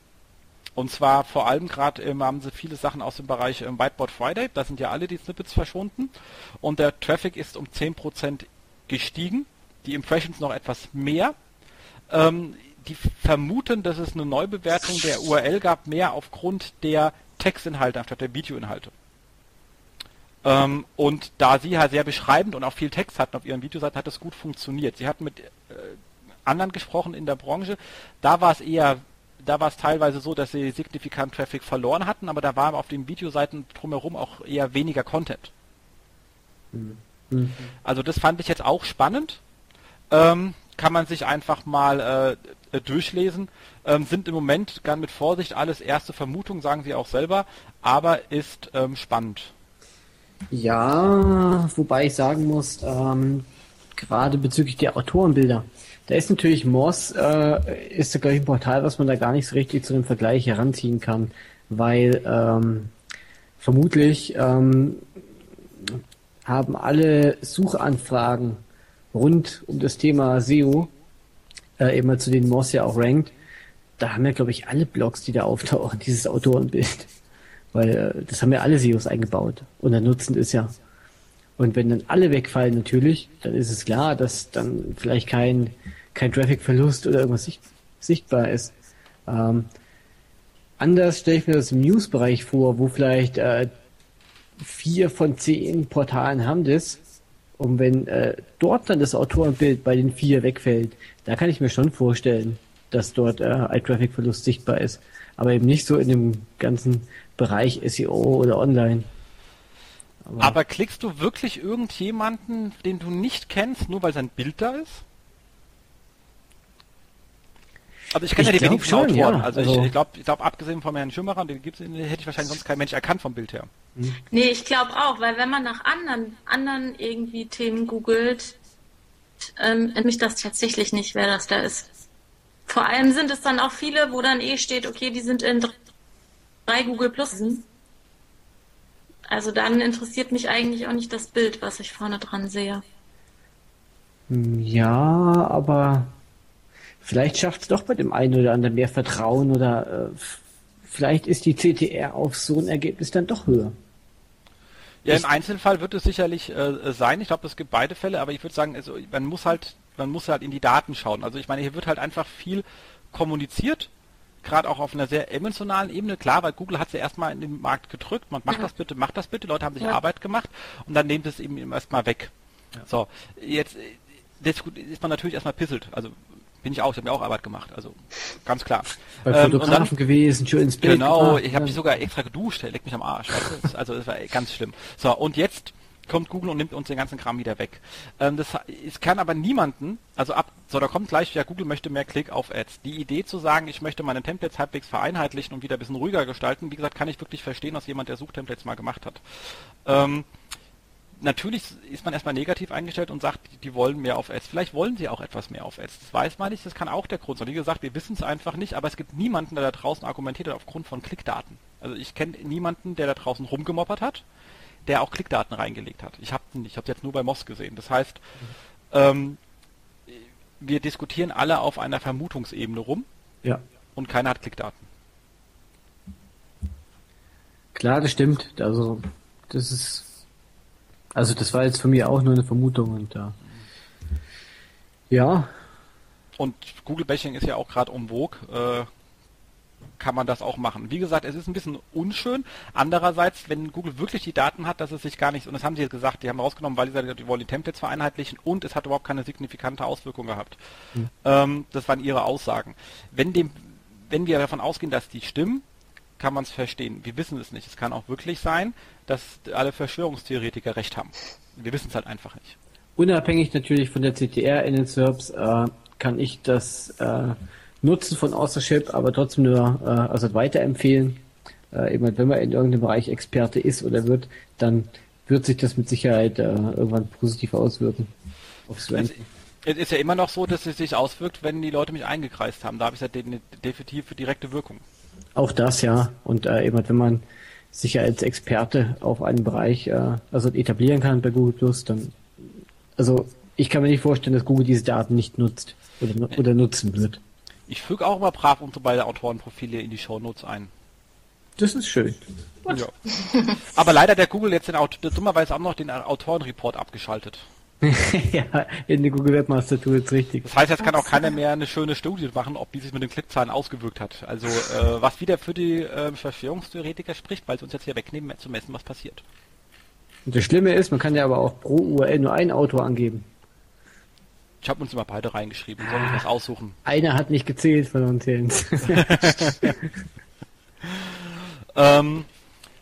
Und zwar vor allem gerade ähm, haben sie viele Sachen aus dem Bereich ähm, Whiteboard Friday, da sind ja alle die Snippets verschwunden und der Traffic ist um 10% gestiegen, die Impressions noch etwas mehr. Ähm, die vermuten, dass es eine Neubewertung der URL gab, mehr aufgrund der Textinhalte anstatt der Videoinhalte. Ähm, und da sie halt sehr beschreibend und auch viel Text hatten auf ihren Videoseiten, hat das gut funktioniert. Sie hatten mit äh, anderen gesprochen in der Branche, da war es eher da war es teilweise so, dass sie signifikant Traffic verloren hatten, aber da war auf den Videoseiten drumherum auch eher weniger Content. Mhm. Also das fand ich jetzt auch spannend. Ähm, kann man sich einfach mal äh, durchlesen. Ähm, sind im Moment ganz mit Vorsicht alles erste Vermutungen, sagen sie auch selber, aber ist ähm, spannend. Ja, wobei ich sagen muss, ähm, gerade bezüglich der Autorenbilder, da ist natürlich Moss, äh, ist gleich ein Portal, was man da gar nicht so richtig zu dem Vergleich heranziehen kann, weil ähm, vermutlich ähm, haben alle Suchanfragen rund um das Thema SEO, äh, immer zu denen Moss ja auch rankt, da haben ja, glaube ich, alle Blogs, die da auftauchen, dieses Autorenbild. Weil äh, das haben ja alle SEOs eingebaut. Und der Nutzen ist ja. Und wenn dann alle wegfallen natürlich, dann ist es klar, dass dann vielleicht kein kein Traffic-Verlust oder irgendwas sicht sichtbar ist. Ähm, anders stelle ich mir das im News-Bereich vor, wo vielleicht äh, vier von zehn Portalen haben das. Und wenn äh, dort dann das Autorenbild bei den vier wegfällt, da kann ich mir schon vorstellen, dass dort äh, ein Traffic-Verlust sichtbar ist. Aber eben nicht so in dem ganzen Bereich SEO oder Online. Aber, Aber klickst du wirklich irgendjemanden, den du nicht kennst, nur weil sein Bild da ist? Also ich kenne ja die wenigsten schon, Autoren. Ja. Also, also, ich, ich glaube, ich glaub, abgesehen von Herrn Schimmerer, den gibt's, den hätte ich wahrscheinlich sonst kein Mensch erkannt vom Bild her. Hm. Nee, ich glaube auch, weil wenn man nach anderen, anderen irgendwie Themen googelt, ähm, mich das tatsächlich nicht, wer das da ist. Vor allem sind es dann auch viele, wo dann eh steht, okay, die sind in drei Google Plus. Also dann interessiert mich eigentlich auch nicht das Bild, was ich vorne dran sehe. Ja, aber Vielleicht schafft es doch bei dem einen oder anderen mehr Vertrauen oder äh, vielleicht ist die CTR auf so ein Ergebnis dann doch höher. Ja, im Einzelfall wird es sicherlich äh, sein. Ich glaube, es gibt beide Fälle, aber ich würde sagen, also man muss halt, man muss halt in die Daten schauen. Also ich meine, hier wird halt einfach viel kommuniziert, gerade auch auf einer sehr emotionalen Ebene. Klar, weil Google hat es ja erstmal in den Markt gedrückt, man macht ja. das bitte, macht das bitte, Leute haben sich ja. Arbeit gemacht und dann nehmt es eben erstmal weg. Ja. So, jetzt, jetzt ist man natürlich erstmal pisselt. Also bin ich auch, ich habe mir auch Arbeit gemacht, also ganz klar. Bei Ähm, Fotografen gewesen, schön ins Bild. Genau, gemacht, ich habe mich sogar extra geduscht, leck mich am Arsch. Weißt du? Das- Also das war ganz schlimm. So, und jetzt kommt Google und nimmt uns den ganzen Kram wieder weg. Ähm, das, es kann aber niemanden, also ab, so da kommt gleich, ja, Google möchte mehr Klick auf Ads. Die Idee zu sagen, ich möchte meine Templates halbwegs vereinheitlichen und wieder ein bisschen ruhiger gestalten, wie gesagt, kann ich wirklich verstehen, aus jemand, der Suchtemplates mal gemacht hat. Ähm, natürlich ist man erstmal negativ eingestellt und sagt, die wollen mehr auf Ads. Vielleicht wollen sie auch etwas mehr auf Ads. Das weiß man nicht, das kann auch der Grund sein. Wie gesagt, wir wissen es einfach nicht, aber es gibt niemanden, der da draußen argumentiert hat aufgrund von Klickdaten. Also ich kenne niemanden, der da draußen rumgemoppert hat, der auch Klickdaten reingelegt hat. Ich habe ich habe jetzt nur bei Moss gesehen. Das heißt, ähm, wir diskutieren alle auf einer Vermutungsebene rum Ja, und keiner hat Klickdaten. klar, das stimmt. Also, das ist, also das war jetzt von mir auch nur eine Vermutung und da. Ja, Und Google Bashing ist ja auch gerade um vogue, äh, kann man das auch machen. Wie gesagt, es ist ein bisschen unschön. Andererseits, wenn Google wirklich die Daten hat, dass es sich gar nicht, und das haben sie jetzt gesagt, die haben rausgenommen, weil sie sagen, die wollen die Templates vereinheitlichen und es hat überhaupt keine signifikante Auswirkung gehabt. Ähm, das waren ihre Aussagen. Wenn dem, wenn wir davon ausgehen, dass die stimmen, kann man es verstehen. Wir wissen es nicht. Es kann auch wirklich sein, dass alle Verschwörungstheoretiker recht haben. Wir wissen es halt einfach nicht. unabhängig natürlich von der CTR in den SERPs, äh, kann ich das äh, Nutzen von Authorship aber trotzdem nur äh, also weiterempfehlen. Äh, eben, wenn man in irgendeinem Bereich Experte ist oder wird, dann wird sich das mit Sicherheit äh, irgendwann positiv auswirken aufs Es, Ranking. es ist ja immer noch so, dass es sich auswirkt, wenn die Leute mich eingekreist haben. Da habe ich ja de definitiv direkte Wirkung. Auch das, ja. Und äh, eben, wenn man sich ja als Experte auf einen Bereich äh, also etablieren kann bei Google Plus, dann also ich kann mir nicht vorstellen, dass Google diese Daten nicht nutzt oder, oder nutzen wird. Ich füge auch immer brav unsere beiden Autorenprofile in die Shownotes ein. Das ist schön. Ja. Aber leider hat der Google jetzt den Aut dummerweise auch noch den Autorenreport abgeschaltet. ja, in der Google Webmaster Tool ist richtig. Das heißt, jetzt kann auch keiner mehr eine schöne Studie machen, ob die sich mit den Klickzahlen ausgewirkt hat. Also äh, was wieder für die äh, Verschwörungstheoretiker spricht, weil sie uns jetzt hier wegnehmen, zu messen, was passiert. Und das Schlimme ist, man kann ja aber auch pro URL nur einen Autor angeben. Ich habe uns immer beide reingeschrieben, soll ich was aussuchen. Einer hat nicht gezählt von uns Jens. Ähm,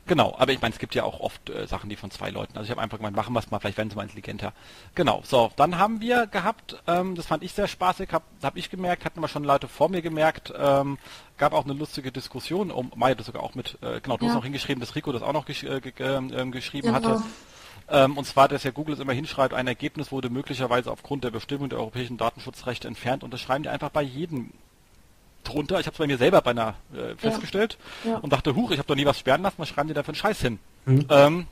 genau, aber ich meine, es gibt ja auch oft äh, Sachen, die von zwei Leuten. Also ich habe einfach gemeint, machen wir es mal, vielleicht werden sie mal intelligenter. Genau, so, dann haben wir gehabt, ähm, das fand ich sehr spaßig, habe hab ich gemerkt, hatten wir schon Leute vor mir gemerkt, ähm, gab auch eine lustige Diskussion, um Maya das sogar auch mit, äh, genau, du hast Ja. noch hingeschrieben, dass Rico das auch noch gesch äh, ähm, geschrieben Genau. hatte. Ähm, und zwar, dass ja Google es immer hinschreibt, ein Ergebnis wurde möglicherweise aufgrund der Bestimmung der europäischen Datenschutzrechte entfernt und das schreiben die einfach bei jedem drunter. Ich habe es bei mir selber beinahe äh, festgestellt Ja. und dachte, huch, ich habe doch nie was sperren lassen, was schreiben die da für einen Scheiß hin? Ähm,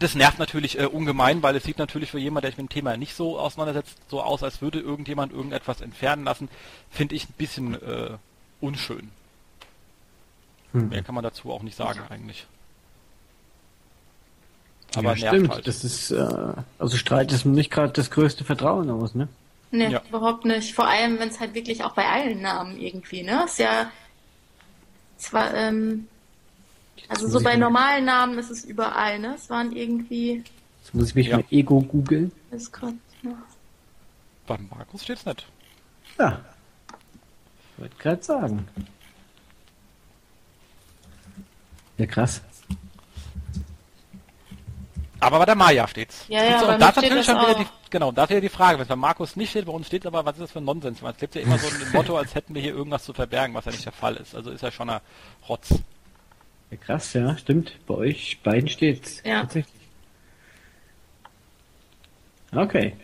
das nervt natürlich äh, ungemein, weil es sieht natürlich für jemanden, der sich mit dem Thema nicht so auseinandersetzt, so aus, als würde irgendjemand irgendetwas entfernen lassen. Finde ich ein bisschen äh, unschön. Hm. Mehr kann man dazu auch nicht sagen eigentlich. Aber ja, stimmt. halt. Das ist äh, also strahlt es nicht gerade das größte Vertrauen aus, ne? Nee, Ja. überhaupt nicht. Vor allem, wenn es halt wirklich auch bei allen Namen irgendwie, ne? Ist ja zwar, ähm, also so bei mal- normalen Namen ist es überall, ne? Es waren irgendwie, Jetzt muss ich mich Ja. mal Ego googeln. ist grad, ja. Beim Markus steht's nicht. Ja. Ich wollte gerade sagen. Ja, krass. Aber bei der Maya steht's. Ja, ja, und da ist steht natürlich schon wieder auch. die, genau, da ist ja die Frage, wenn es bei Markus nicht steht, bei uns steht aber, was ist das für ein Nonsens? Es gibt ja immer so ein Motto, als hätten wir hier irgendwas zu verbergen, was ja nicht der Fall ist. Also ist ja schon ein Rotz. Ja, krass, ja, stimmt. Bei euch beiden steht's. Ja. Tatsächlich. Okay.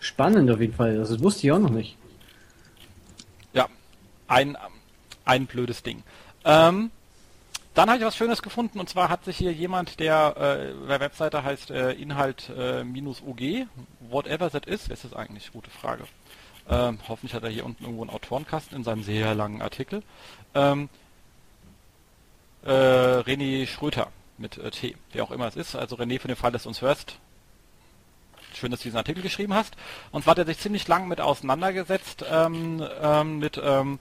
Spannend auf jeden Fall. Also, das wusste ich auch noch nicht. Ja, ein, ein blödes Ding. Ähm, dann habe ich was Schönes gefunden und zwar hat sich hier jemand, der äh, der Webseite heißt äh, Inhalt äh, whatever that is, ist das eigentlich? Gute Frage. Ähm, hoffentlich hat er hier unten irgendwo einen Autorenkasten in seinem sehr langen Artikel. Ähm, äh, René Schröter mit äh, T, wer auch immer es ist. Also René, für den Fall, dass du uns hörst, schön, dass du diesen Artikel geschrieben hast. Und zwar hat er sich ziemlich lang mit auseinandergesetzt, ähm, ähm, mit ähm,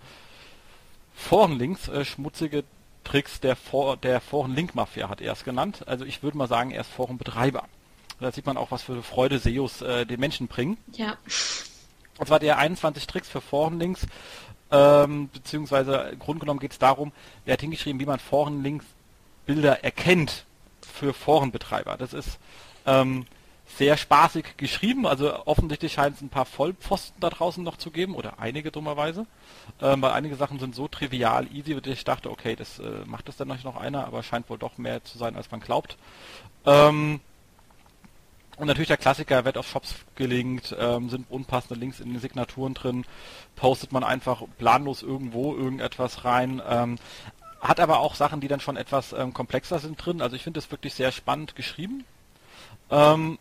Forenlinks, äh, schmutzige Tricks der, For der Foren-Link-Mafia hat er es genannt. Also ich würde mal sagen, er ist Forenbetreiber. Da sieht man auch, was für Freude SEOs äh, den Menschen bringen. Ja. Und zwar der 21 Tricks für Forenlinks, ähm, beziehungsweise im Grunde genommen geht es darum, er hat hingeschrieben, wie man Forenlinks Bilder erkennt für Forenbetreiber. Das ist ähm, sehr spaßig geschrieben, also offensichtlich scheint es ein paar Vollpfosten da draußen noch zu geben, oder einige dummerweise, ähm, weil einige Sachen sind so trivial, easy, dass ich dachte, okay, das äh, macht das dann noch einer, aber scheint wohl doch mehr zu sein, als man glaubt. Ähm, und natürlich der Klassiker wird auf Shops gelinkt, ähm, sind unpassende Links in den Signaturen drin, postet man einfach planlos irgendwo irgendetwas rein. Ähm, hat aber auch Sachen, die dann schon etwas ähm, komplexer sind drin. Also ich finde es wirklich sehr spannend geschrieben. Ähm,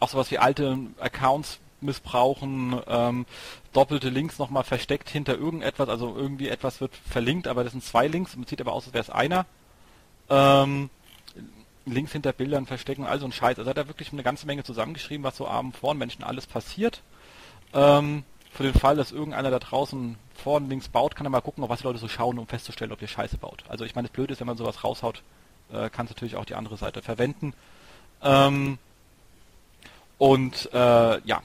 auch sowas wie alte Accounts missbrauchen, ähm, doppelte Links nochmal versteckt hinter irgendetwas, also irgendwie etwas wird verlinkt, aber das sind zwei Links, man sieht aber aus, als wäre es einer. Ähm, Links hinter Bildern verstecken, also ein Scheiß. Also hat er wirklich eine ganze Menge zusammengeschrieben, was so abend vor Menschen alles passiert. Ähm, für den Fall, dass irgendeiner da draußen vorne links baut, kann er mal gucken, auf was die Leute so schauen, um festzustellen, ob ihr Scheiße baut. Also ich meine, das Blöde ist, wenn man sowas raushaut, äh, kannst natürlich auch die andere Seite verwenden. Ähm, und äh, ja,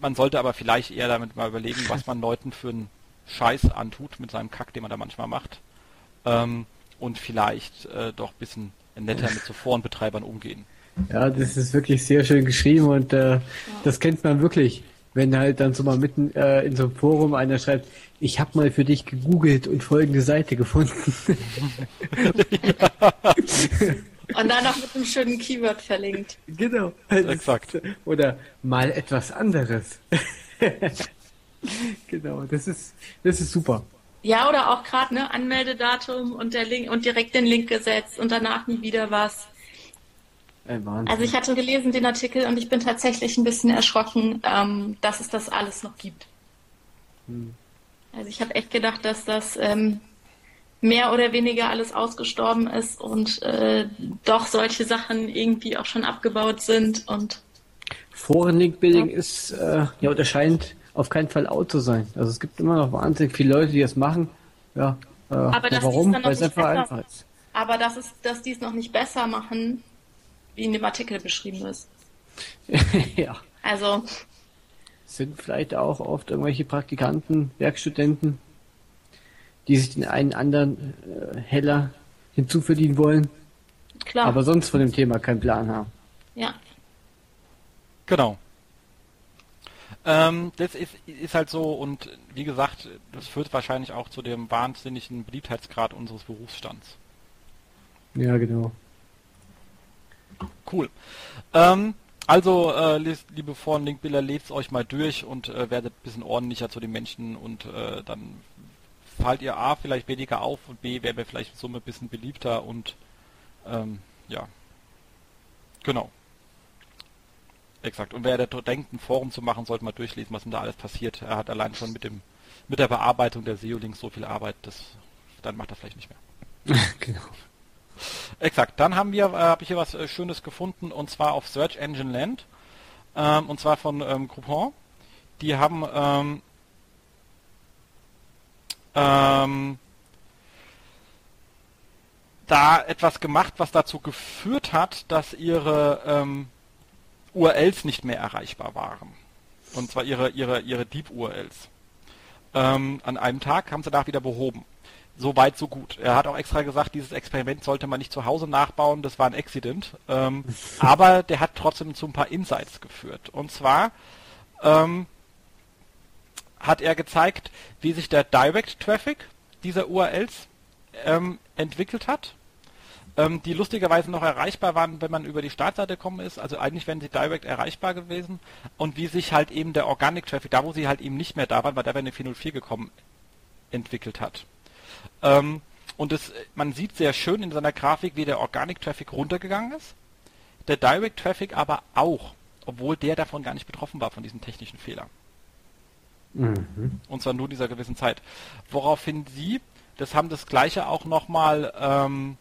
man sollte aber vielleicht eher damit mal überlegen, was man Leuten für einen Scheiß antut mit seinem Kack, den man da manchmal macht. Ähm, und vielleicht äh, doch ein bisschen netter mit so Forenbetreibern umgehen. Ja, das ist wirklich sehr schön geschrieben und äh, das kennt man wirklich. Wenn halt dann so mal mitten äh, in so einem Forum einer schreibt, ich habe mal für dich gegoogelt und folgende Seite gefunden. Und dann noch mit einem schönen Keyword verlinkt. Genau. Exakt. Oder mal etwas anderes. genau, das ist, das ist super. Ja, oder auch gerade ne Anmeldedatum und der Link und direkt den Link gesetzt und danach nie wieder was. Also ich hatte gelesen den Artikel und ich bin tatsächlich ein bisschen erschrocken, ähm, dass es das alles noch gibt. Hm. Also ich habe echt gedacht, dass das ähm, mehr oder weniger alles ausgestorben ist und äh, doch solche Sachen irgendwie auch schon abgebaut sind und Forenlink-Building ja. ist äh, ja oder scheint auf keinen Fall out zu sein. Also es gibt immer noch wahnsinnig viele Leute, die das machen. Ja, äh, aber warum? Weil es einfach einfach ist. Aber das ist, dass die es noch nicht besser machen, wie in dem Artikel beschrieben ist. ja. Also. Sind vielleicht auch oft irgendwelche Praktikanten, Werkstudenten, die sich den einen anderen äh, heller hinzuverdienen wollen. Klar. Aber sonst von dem Thema keinen Plan haben. Ja. Genau. Ähm, das ist, ist halt so und wie gesagt, das führt wahrscheinlich auch zu dem wahnsinnigen Beliebtheitsgrad unseres Berufsstands. Ja, genau. Cool. Ähm, also, äh, liebe Foren Linkbilder, lest euch mal durch und äh, werdet ein bisschen ordentlicher zu den Menschen und äh, dann fallt ihr A vielleicht weniger auf und B wäre wir vielleicht so ein bisschen beliebter und ähm, ja. Genau. Exakt. Und wer da denkt, ein Forum zu machen, sollte mal durchlesen, was ihm da alles passiert. Er hat allein schon mit dem mit der Bearbeitung der SEO-Links so viel Arbeit, das dann macht er vielleicht nicht mehr. genau. Exakt. Dann haben wir, äh, habe ich hier was äh, Schönes gefunden und zwar auf Search Engine Land ähm, und zwar von ähm, Groupon. Die haben ähm, ähm, da etwas gemacht, was dazu geführt hat, dass ihre ähm, URLs nicht mehr erreichbar waren. Und zwar ihre, ihre, ihre Deep-URLs. Ähm, an einem Tag haben sie da wieder behoben. So weit, so gut. Er hat auch extra gesagt, dieses Experiment sollte man nicht zu Hause nachbauen, das war ein Accident. Ähm, aber der hat trotzdem zu ein paar Insights geführt. Und zwar ähm, hat er gezeigt, wie sich der Direct Traffic dieser URLs ähm, entwickelt hat, ähm, die lustigerweise noch erreichbar waren, wenn man über die Startseite gekommen ist. Also eigentlich wären sie direct erreichbar gewesen und wie sich halt eben der Organic Traffic, da wo sie halt eben nicht mehr da waren, weil da wäre eine 404 gekommen, entwickelt hat. Ähm, und es, man sieht sehr schön in seiner Grafik, wie der Organic Traffic runtergegangen ist, der Direct Traffic aber auch, obwohl der davon gar nicht betroffen war von diesem technischen Fehler. Mhm. Und zwar nur dieser gewissen Zeit. Woraufhin sie, das haben das gleiche auch nochmal ähm,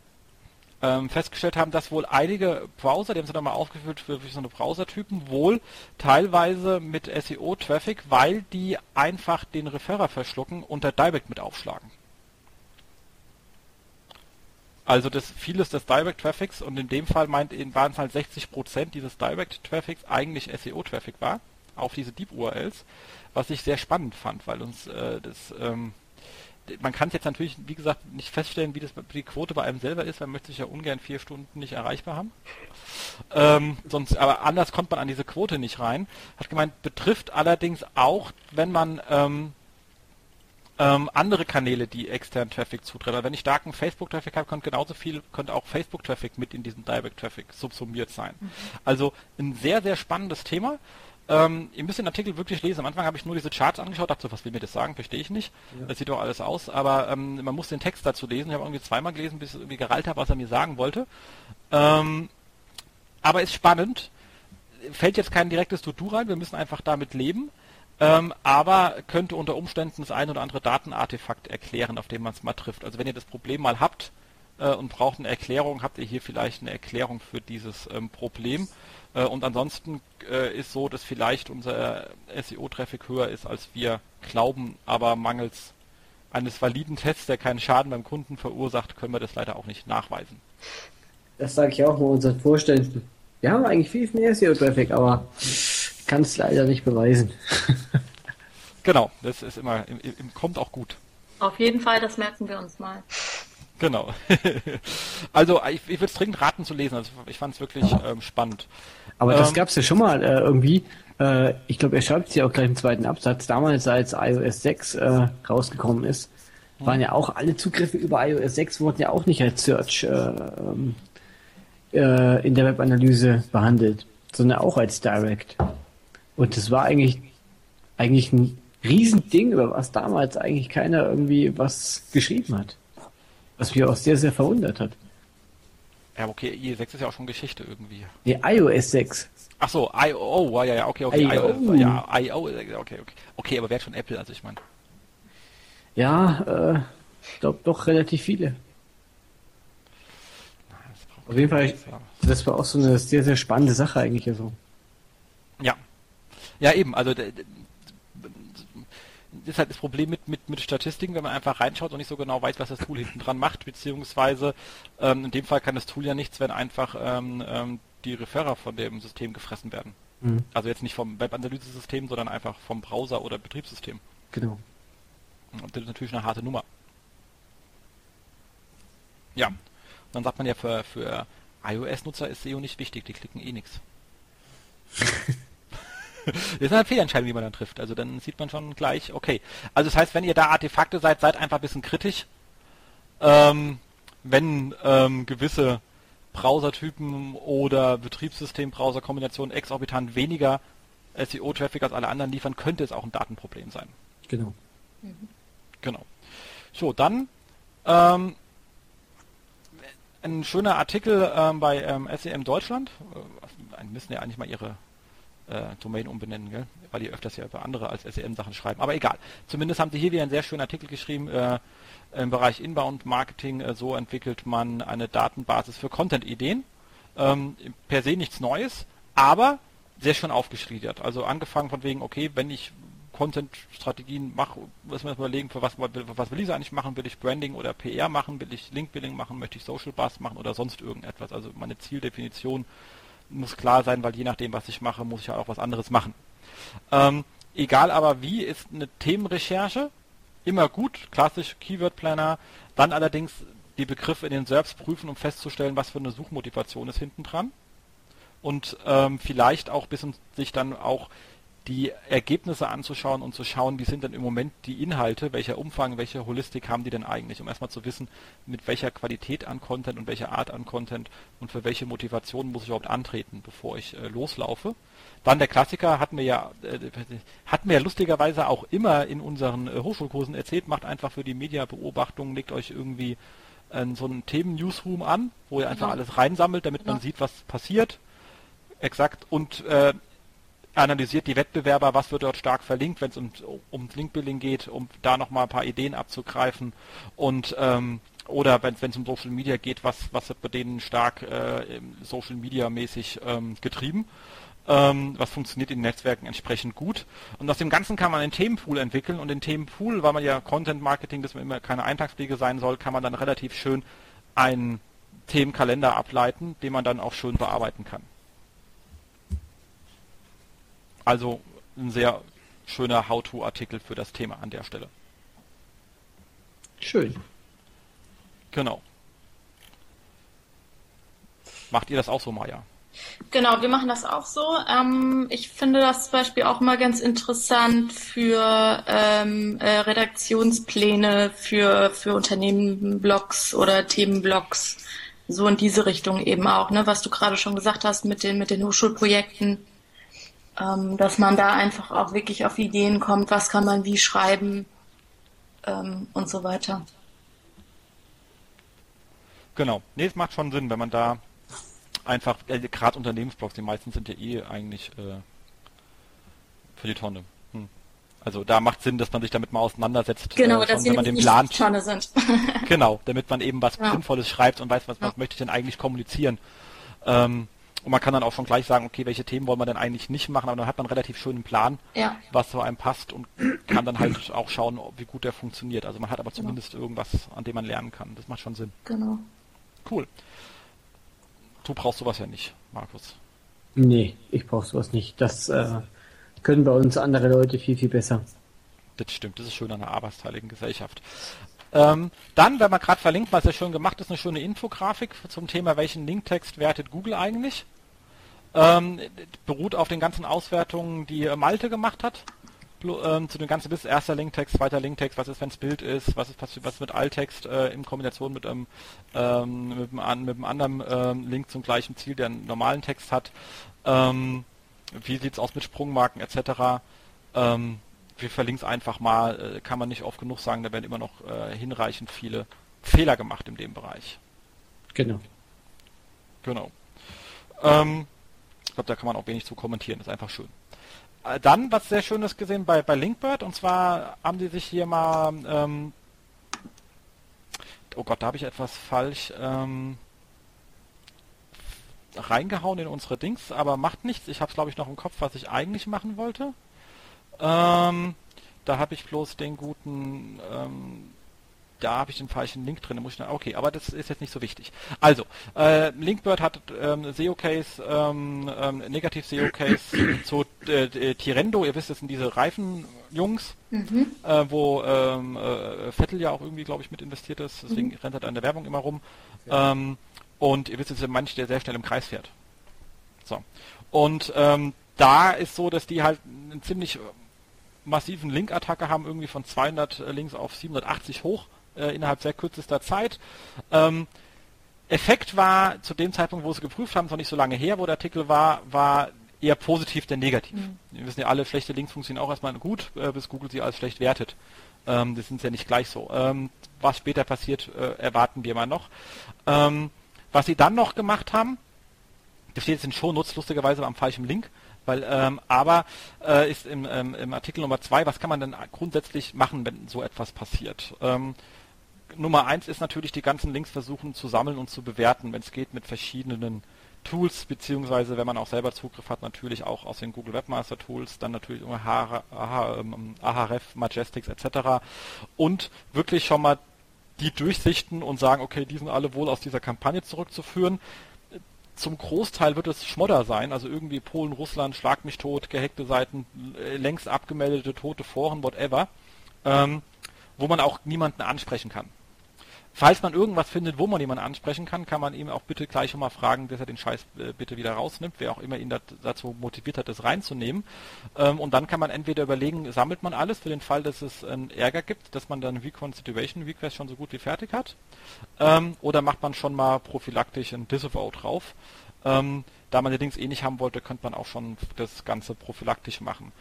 ähm, festgestellt haben, dass wohl einige Browser, die haben sie dann mal aufgeführt für, für so eine Browsertypen, wohl teilweise mit SEO-Traffic, weil die einfach den Referrer verschlucken und der Direct mit aufschlagen. Also das vieles des Direct Traffics und in dem Fall meint waren es halt 60% dieses Direct Traffics eigentlich SEO Traffic war auf diese Deep URLs, was ich sehr spannend fand, weil uns äh, das ähm, man kann es jetzt natürlich, wie gesagt, nicht feststellen, wie das die Quote bei einem selber ist, man möchte sich ja ungern vier Stunden nicht erreichbar haben. Ähm, sonst, aber anders kommt man an diese Quote nicht rein. Hat gemeint, betrifft allerdings auch, wenn man ähm, ähm, andere Kanäle, die externen Traffic zutreffen. Also wenn ich starken Facebook-Traffic habe, könnte genauso viel, könnte auch Facebook-Traffic mit in diesen Direct-Traffic subsumiert sein. Mhm. Also ein sehr, sehr spannendes Thema. Ähm, ihr müsst den Artikel wirklich lesen. Am Anfang habe ich nur diese Charts angeschaut, dachte so, was will mir das sagen? Verstehe ich nicht. Ja. Das sieht doch alles aus. Aber ähm, man muss den Text dazu lesen. Ich habe irgendwie zweimal gelesen, bis ich irgendwie gerallt habe, was er mir sagen wollte. Ähm, aber ist spannend. Fällt jetzt kein direktes To-Do rein. Wir müssen einfach damit leben. Ähm, aber könnte unter Umständen das ein oder andere Datenartefakt erklären, auf dem man es mal trifft. Also wenn ihr das Problem mal habt äh, und braucht eine Erklärung, habt ihr hier vielleicht eine Erklärung für dieses ähm, Problem. Äh, und ansonsten äh, ist so, dass vielleicht unser SEO-Traffic höher ist, als wir glauben, aber mangels eines validen Tests, der keinen Schaden beim Kunden verursacht, können wir das leider auch nicht nachweisen. Das sage ich auch mal unseren Vorständen. Wir haben eigentlich viel mehr SEO-Traffic, aber kann es leider nicht beweisen. genau, das ist immer, im, im, kommt auch gut. Auf jeden Fall, das merken wir uns mal. Genau. also ich, ich würde es dringend raten zu lesen. Also ich fand es wirklich ähm, spannend. Aber das ähm, gab es ja schon mal äh, irgendwie. Äh, ich glaube, er schreibt es ja auch gleich im zweiten Absatz. Damals, als iOS 6 äh, rausgekommen ist, waren ja auch alle Zugriffe über iOS 6 wurden ja auch nicht als Search äh, ähm, äh, in der Webanalyse behandelt, sondern auch als Direct. Und das war eigentlich eigentlich ein Riesending, über was damals eigentlich keiner irgendwie was geschrieben hat. Was mich auch sehr, sehr verwundert hat. Ja, okay, IE6 ist ja auch schon Geschichte irgendwie. Nee, iOS 6. Ach so, IO, oh, ja, ja, okay, okay, IO, ja, IO, okay, okay. Okay, aber wer hat schon Apple, also ich meine. Ja, äh, ich glaube doch relativ viele. Auf jeden Fall, das war auch so eine sehr, sehr spannende Sache eigentlich. Also. Ja. Ja, eben, also ist halt das Problem mit, mit, mit Statistiken, wenn man einfach reinschaut und nicht so genau weiß, was das Tool hinten dran macht, beziehungsweise ähm, in dem Fall kann das Tool ja nichts, wenn einfach ähm, ähm, die Referrer von dem System gefressen werden. Mhm. Also jetzt nicht vom Webanalyse-System, sondern einfach vom Browser oder Betriebssystem. Genau. Und das ist natürlich eine harte Nummer. Ja. Und dann sagt man ja, für, für iOS-Nutzer ist SEO nicht wichtig, die klicken eh nichts. das ist eine Fehlentscheidung, die man dann trifft. Also dann sieht man schon gleich, okay. Also das heißt, wenn ihr da Artefakte seid, seid einfach ein bisschen kritisch. Ähm, wenn ähm, gewisse Browsertypen oder Betriebssystem-Browser-Kombinationen exorbitant weniger SEO-Traffic als alle anderen liefern, könnte es auch ein Datenproblem sein. Genau. Mhm. Genau. So, dann ähm, ein schöner Artikel ähm, bei ähm, SEM Deutschland. Äh, müssen ja eigentlich mal ihre äh, Domain umbenennen, gell? weil die öfters ja über andere als SEM-Sachen schreiben. Aber egal. Zumindest haben sie hier wieder einen sehr schönen Artikel geschrieben äh, im Bereich Inbound Marketing. Äh, so entwickelt man eine Datenbasis für Content-Ideen. Ähm, per se nichts Neues, aber sehr schön aufgeschrieben. Also angefangen von wegen, okay, wenn ich Content-Strategien mache, muss man überlegen, für was, was will ich eigentlich machen? Will ich Branding oder PR machen? Will ich Link-Building machen? Möchte ich Social Buzz machen oder sonst irgendetwas? Also meine Zieldefinition muss klar sein, weil je nachdem, was ich mache, muss ich ja auch was anderes machen. Ähm, egal aber wie, ist eine Themenrecherche immer gut, klassisch Keyword Planner, dann allerdings die Begriffe in den SERPs prüfen, um festzustellen, was für eine Suchmotivation ist hinten dran. Und ähm, vielleicht auch bis sich dann auch die Ergebnisse anzuschauen und zu schauen, wie sind denn im Moment die Inhalte, welcher Umfang, welche Holistik haben die denn eigentlich, um erstmal zu wissen, mit welcher Qualität an Content und welcher Art an Content und für welche Motivation muss ich überhaupt antreten, bevor ich äh, loslaufe. Dann der Klassiker hatten wir ja, äh, hatten wir ja lustigerweise auch immer in unseren äh, Hochschulkursen erzählt, macht einfach für die Mediabeobachtung, legt euch irgendwie äh, so einen Themen-Newsroom an, wo ihr einfach genau. alles reinsammelt, damit genau. man sieht, was passiert. Exakt. Und äh, analysiert die Wettbewerber, was wird dort stark verlinkt, wenn es um, um Linkbuilding geht, um da nochmal ein paar Ideen abzugreifen und ähm, oder wenn es um Social Media geht, was, was wird bei denen stark äh, Social Media mäßig ähm, getrieben. Ähm, was funktioniert in Netzwerken entsprechend gut. Und aus dem Ganzen kann man einen Themenpool entwickeln und den Themenpool, weil man ja Content Marketing, das immer keine Eintagspflege sein soll, kann man dann relativ schön einen Themenkalender ableiten, den man dann auch schön bearbeiten kann. Also ein sehr schöner How-to-Artikel für das Thema an der Stelle. Schön. Genau. Macht ihr das auch so, Maja? Genau, wir machen das auch so. Ähm, ich finde das zum Beispiel auch immer ganz interessant für ähm, äh, Redaktionspläne für, für Unternehmenblogs oder Themenblogs. So in diese Richtung eben auch, ne, was du gerade schon gesagt hast mit den, mit den Hochschulprojekten. Ähm, dass man da einfach auch wirklich auf Ideen kommt, was kann man wie schreiben ähm, und so weiter. Genau. Nee, es macht schon Sinn, wenn man da einfach, äh, gerade Unternehmensblogs, die meisten sind ja eh eigentlich äh, für die Tonne. Hm. Also da macht Sinn, dass man sich damit mal auseinandersetzt. Genau, äh, dass wenn man den Plan Tonne sind. genau, damit man eben was Ja. Sinnvolles schreibt und weiß, was, was Ja. möchte ich denn eigentlich kommunizieren. Ähm, und man kann dann auch schon gleich sagen, okay, welche Themen wollen wir denn eigentlich nicht machen, aber dann hat man einen relativ schönen Plan, ja, was zu einem passt und kann dann halt auch schauen, wie gut der funktioniert. Also man hat aber zumindest irgendwas, an dem man lernen kann. Das macht schon Sinn. genau. Cool. Du brauchst sowas ja nicht, Markus. Nee, ich brauche sowas nicht. Das äh, können bei uns andere Leute viel, viel besser. Das stimmt, das ist schön an einer arbeitsteiligen Gesellschaft. Ähm, dann, wenn man gerade verlinkt, was ja schön gemacht ist, eine schöne Infografik zum Thema, welchen Linktext wertet Google eigentlich. Ähm, beruht auf den ganzen Auswertungen, die äh, Malte gemacht hat. Ähm, zu den ganzen Listen, erster Linktext, zweiter Linktext, was ist, wenn es Bild ist, was ist was, mit Alttext äh, in Kombination mit einem, ähm, mit einem, mit einem anderen ähm, Link zum gleichen Ziel, der einen normalen Text hat. Ähm, wie sieht's aus mit Sprungmarken etc. Ähm, wir verlinken es einfach mal, äh, kann man nicht oft genug sagen, da werden immer noch äh, hinreichend viele Fehler gemacht in dem Bereich. Genau. Genau. Ähm, ich glaube, da kann man auch wenig zu kommentieren, ist einfach schön. Äh, Dann, was sehr schönes gesehen bei, bei Linkbird, und zwar haben die sich hier mal, ähm, oh Gott, da habe ich etwas falsch ähm, reingehauen in unsere Dings, aber macht nichts. Ich habe es, glaube ich, noch im Kopf, was ich eigentlich machen wollte. Ähm, da habe ich bloß den guten, ähm, da habe ich den falschen Link drin. da Muss ich, noch- okay, aber das ist jetzt nicht so wichtig. Also, äh, Linkbird hat ähm, SEO-Case, ähm, ähm, Negativ-SEO-Case zu äh, äh, Tirendo. Ihr wisst, das sind diese Reifenjungs, äh, wo ähm, äh, Vettel ja auch irgendwie, glaube ich, mit investiert ist. Deswegen rennt er da in der Werbung immer rum. Ähm, und ihr wisst, es ist manch, der sehr schnell im Kreis fährt. So. Und ähm, da ist so, dass die halt einen ziemlich massiven Link-Attacke haben, irgendwie von 200 Links auf 780 hoch äh, innerhalb sehr kürzester Zeit. Ähm, Effekt war zu dem Zeitpunkt, wo sie geprüft haben, ist noch nicht so lange her, wo der Artikel war, war eher positiv denn negativ. Wir wissen ja alle, schlechte Links funktionieren auch erstmal gut, äh, bis Google sie als schlecht wertet. Ähm, das sind ja nicht gleich so. Ähm, was später passiert, äh, erwarten wir mal noch. Ähm, was sie dann noch gemacht haben, das steht jetzt in Shownotes, lustigerweise am falschen Link, weil, ähm, aber äh, ist im, ähm, im Artikel Nummer zwei, was kann man denn grundsätzlich machen, wenn so etwas passiert? Ähm, Nummer eins ist natürlich, die ganzen Links versuchen zu sammeln und zu bewerten, wenn es geht, mit verschiedenen Tools, beziehungsweise wenn man auch selber Zugriff hat, natürlich auch aus den Google Webmaster Tools, dann natürlich ähm, Ahref, Majestics etc. Und wirklich schon mal die durchsichten und sagen, okay, die sind alle wohl aus dieser Kampagne zurückzuführen. Zum Großteil wird es Schmodder sein, also irgendwie Polen, Russland, Schlag mich tot, gehackte Seiten, äh, längst abgemeldete, tote Foren, whatever, ähm, wo man auch niemanden ansprechen kann. Falls man irgendwas findet, wo man jemanden ansprechen kann, kann man ihm auch bitte gleich schon mal fragen, dass er den Scheiß äh, bitte wieder rausnimmt, wer auch immer ihn dazu motiviert hat, das reinzunehmen. Ähm, und dann kann man entweder überlegen, sammelt man alles für den Fall, dass es einen Ärger gibt, dass man dann Reconstitution Request schon so gut wie fertig hat. Ähm, oder macht man schon mal prophylaktisch ein Disavow drauf. Ähm, da man allerdings eh nicht haben wollte, könnte man auch schon das Ganze prophylaktisch machen.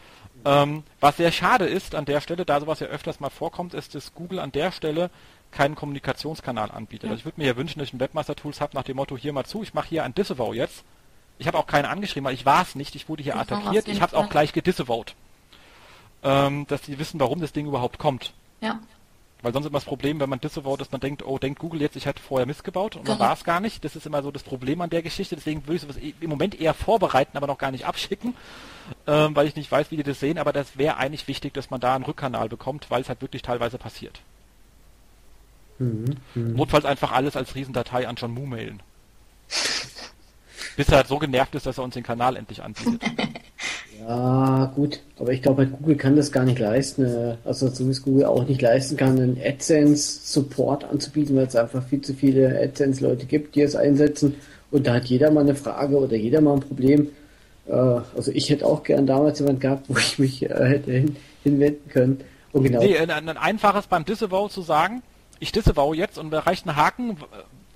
Ähm, was sehr schade ist an der Stelle, da sowas ja öfters mal vorkommt, ist, dass Google an der Stelle keinen Kommunikationskanal anbietet. Also ich würde mir ja wünschen, dass ich ein Webmaster-Tools habe nach dem Motto, hier mal zu, ich mache hier ein Disavow jetzt. Ich habe auch keinen angeschrieben, weil ich war es nicht, ich wurde hier Das attackiert, ich habe es auch gleich gedisavowed. Ähm, dass die wissen, warum das Ding überhaupt kommt. Ja, Weil sonst immer das Problem, wenn man disavowed, dass man denkt, oh, denkt Google jetzt, ich hätte vorher missgebaut und dann Genau. war es gar nicht. Das ist immer so das Problem an der Geschichte. Deswegen würde ich sowas eh- im Moment eher vorbereiten, aber noch gar nicht abschicken, ähm, weil ich nicht weiß, wie die das sehen. Aber das wäre eigentlich wichtig, dass man da einen Rückkanal bekommt, weil es halt wirklich teilweise passiert. Mhm. Mhm. Notfalls einfach alles als Riesendatei an John Moo mailen. Bis er halt so genervt ist, dass er uns den Kanal endlich anbietet. Ja, gut, aber ich glaube, Google kann das gar nicht leisten. äh, Also so wie es Google auch nicht leisten kann, einen AdSense-Support anzubieten, weil es einfach viel zu viele AdSense-Leute gibt, die es einsetzen. Und da hat jeder mal eine Frage oder jeder mal ein Problem. Äh, Also ich hätte auch gern damals jemand gehabt, wo ich mich äh, hätte hin, hinwenden können. Und genau. Nee, ein, ein einfaches beim Disavow zu sagen, ich disavow jetzt und da reicht ein Haken,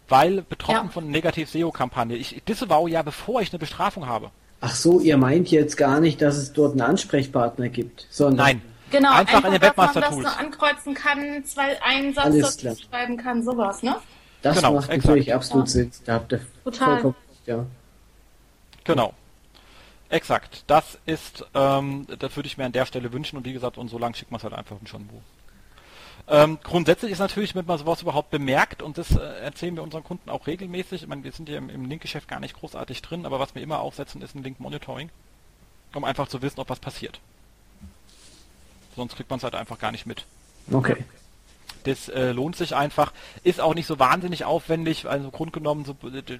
weil betroffen Ja. von Negativ-SEO-Kampagne. Ich disavow ja, bevor ich eine Bestrafung habe. Ach so, ihr meint jetzt gar nicht, dass es dort einen Ansprechpartner gibt, sondern Nein. Genau, Einfach in den dass man das so ankreuzen kann, zwei, einen Satz Alles dazu schreiben kann, sowas, ne? das Genau, macht exakt. natürlich absolut Ja. Sinn. Da habt ihr Total. vollkommen recht, ja. Genau. Exakt. Das ist, ähm, das würde ich mir an der Stelle wünschen und wie gesagt, und so lang schickt man es halt einfach schon wo. Ähm, grundsätzlich ist natürlich, wenn man sowas überhaupt bemerkt, und das äh, erzählen wir unseren Kunden auch regelmäßig, ich meine, wir sind ja im, im Linkgeschäft gar nicht großartig drin, aber was wir immer aufsetzen, ist ein Link-Monitoring, um einfach zu wissen, ob was passiert. Sonst kriegt man es halt einfach gar nicht mit. Okay. Das äh, lohnt sich einfach. Ist auch nicht so wahnsinnig aufwendig, also grundgenommen, so,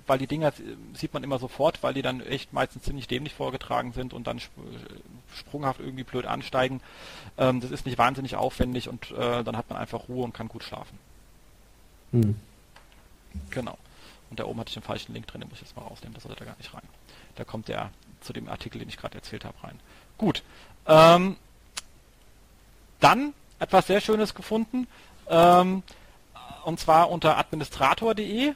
weil die Dinger äh, sieht man immer sofort, weil die dann echt meistens ziemlich dämlich vorgetragen sind und dann äh, sprunghaft irgendwie blöd ansteigen. Ähm, das ist nicht wahnsinnig aufwendig und äh, dann hat man einfach Ruhe und kann gut schlafen. Hm. Genau. Und da oben hatte ich den falschen Link drin, den muss ich jetzt mal rausnehmen, das sollte da gar nicht rein. Da kommt der zu dem Artikel, den ich gerade erzählt habe, rein. Gut. Ähm, dann etwas sehr Schönes gefunden. Ähm, und zwar unter administrator.de.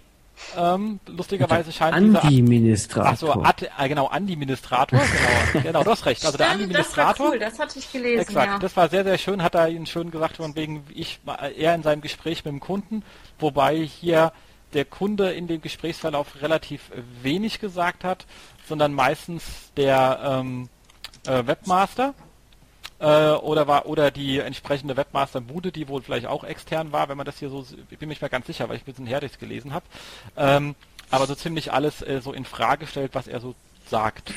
Ähm, lustigerweise scheint dieser Ad- Antiministrator. Ach so, Ad, äh, genau, Administrator, genau, genau, du hast recht. Also der Stimmt, das war Administrator. cool, das hatte ich gelesen, Exakt, ja. das war sehr, sehr schön, hat er Ihnen schön gesagt, von wegen, ich er in seinem Gespräch mit dem Kunden, wobei hier der Kunde in dem Gesprächsverlauf relativ wenig gesagt hat, sondern meistens der ähm, äh, Webmaster äh, oder war oder die entsprechende Webmaster-Bude, die wohl vielleicht auch extern war, wenn man das hier so, ich bin mir nicht mehr ganz sicher, weil ich ein bisschen her das gelesen habe, ähm, aber so ziemlich alles äh, so in Frage stellt, was er so sagt.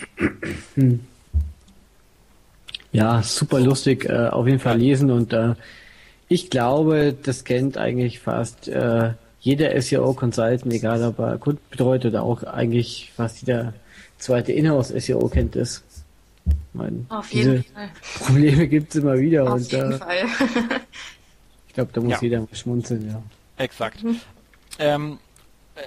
Ja, super lustig, äh, auf jeden Fall lesen und äh, ich glaube, das kennt eigentlich fast äh, jeder SEO-Consultant, egal ob er Kunden betreut oder auch eigentlich fast jeder zweite Inhouse-SEO kennt das. Meine, Auf diese jeden Fall. Probleme gibt es immer wieder Auf und jeden äh, Fall. ich glaube, da muss Ja. jeder mal schmunzeln, ja. Exakt. Ähm, äh,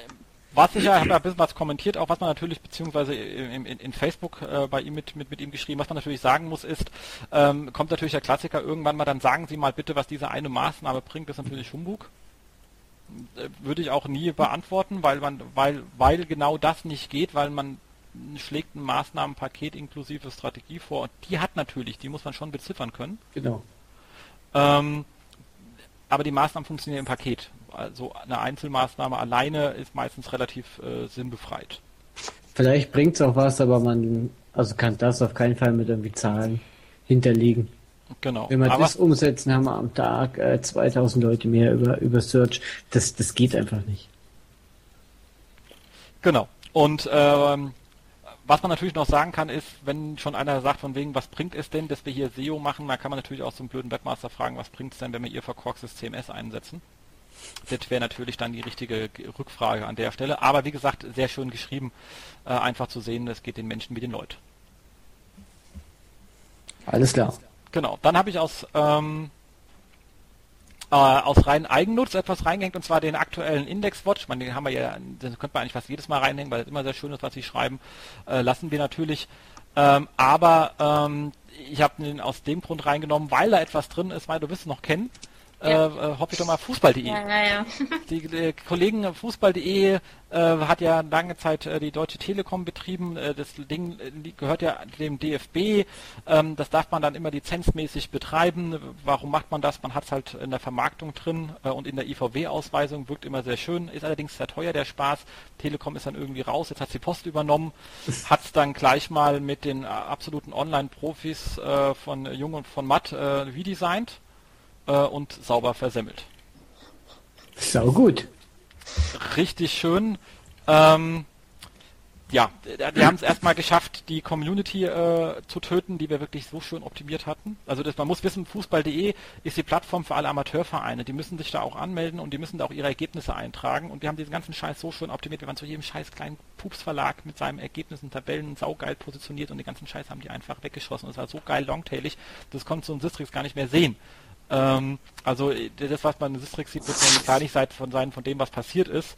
was ich ja, ich habe ja ein bisschen was kommentiert, auch was man natürlich, beziehungsweise in, in, in Facebook äh, bei ihm mit, mit, mit ihm geschrieben, was man natürlich sagen muss, ist, ähm, kommt natürlich der Klassiker irgendwann mal, dann sagen Sie mal bitte, was diese eine Maßnahme bringt, das ist natürlich Humbug. Äh, Würde ich auch nie beantworten, weil man, weil, weil genau das nicht geht, weil man schlägt ein Maßnahmenpaket inklusive Strategie vor und die hat natürlich, die muss man schon beziffern können. Genau. Ähm, aber die Maßnahmen funktionieren im Paket. Also eine Einzelmaßnahme alleine ist meistens relativ äh, sinnbefreit. Vielleicht bringt's auch was, aber man also kann das auf keinen Fall mit irgendwie Zahlen hinterlegen. Genau. Wenn wir aber, das umsetzen, haben wir am Tag äh, 2000 Leute mehr über, über Search. Das, das geht einfach nicht. genau. Und ähm, was man natürlich noch sagen kann, ist, wenn schon einer sagt, von wegen, was bringt es denn, dass wir hier SEO machen, dann kann man natürlich auch so einen blöden Webmaster fragen, was bringt es denn, wenn wir ihr verkorkstes CMS einsetzen? Das wäre natürlich dann die richtige Rückfrage an der Stelle. Aber wie gesagt, sehr schön geschrieben, äh, einfach zu sehen, es geht den Menschen wie den Leuten. Alles klar. Genau, dann habe ich aus, ähm, äh, aus rein Eigennutz etwas reingehängt, und zwar den aktuellen Indexwatch. Meine, den haben wir ja, den könnte man eigentlich fast jedes Mal reinhängen, weil es immer sehr schön ist, was sie schreiben. Äh, lassen wir natürlich. Ähm, aber ähm, ich habe den aus dem Grund reingenommen, weil da etwas drin ist, weil du wirst es noch kennen. Ja. Äh, äh, hoffe ich doch mal Fußball.de. Ja, ja, ja. Die äh, Kollegen Fußball.de äh, hat ja lange Zeit äh, die Deutsche Telekom betrieben. Äh, das Ding äh, gehört ja dem DFB. Ähm, das darf man dann immer lizenzmäßig betreiben. Warum macht man das? Man hat es halt in der Vermarktung drin äh, und in der IVW-Ausweisung. Wirkt immer sehr schön. Ist allerdings sehr teuer, der Spaß. Telekom ist dann irgendwie raus. Jetzt hat die Post übernommen. Hat es dann gleich mal mit den äh, absoluten Online-Profis äh, von Jung und von Matt äh, redesignt äh, und sauber versemmelt Sau gut. richtig schön. Ähm, ja, die haben es erstmal geschafft, die Community äh, zu töten, die wir wirklich so schön optimiert hatten. Also das, man muss wissen, Fußball.de ist die Plattform für alle Amateurvereine. Die müssen sich da auch anmelden und die müssen da auch ihre Ergebnisse eintragen. Und wir haben diesen ganzen Scheiß so schön optimiert. Wir waren zu jedem scheiß kleinen Pups-Verlag mit seinen Ergebnissen, Tabellen saugeil positioniert und den ganzen Scheiß haben die einfach weggeschossen. Und es war so geil longtailig, das konnte so ein Sistrix gar nicht mehr sehen. Ähm, also das, was man in Sistrix sieht, wird man gar nicht von sein von dem, was passiert ist.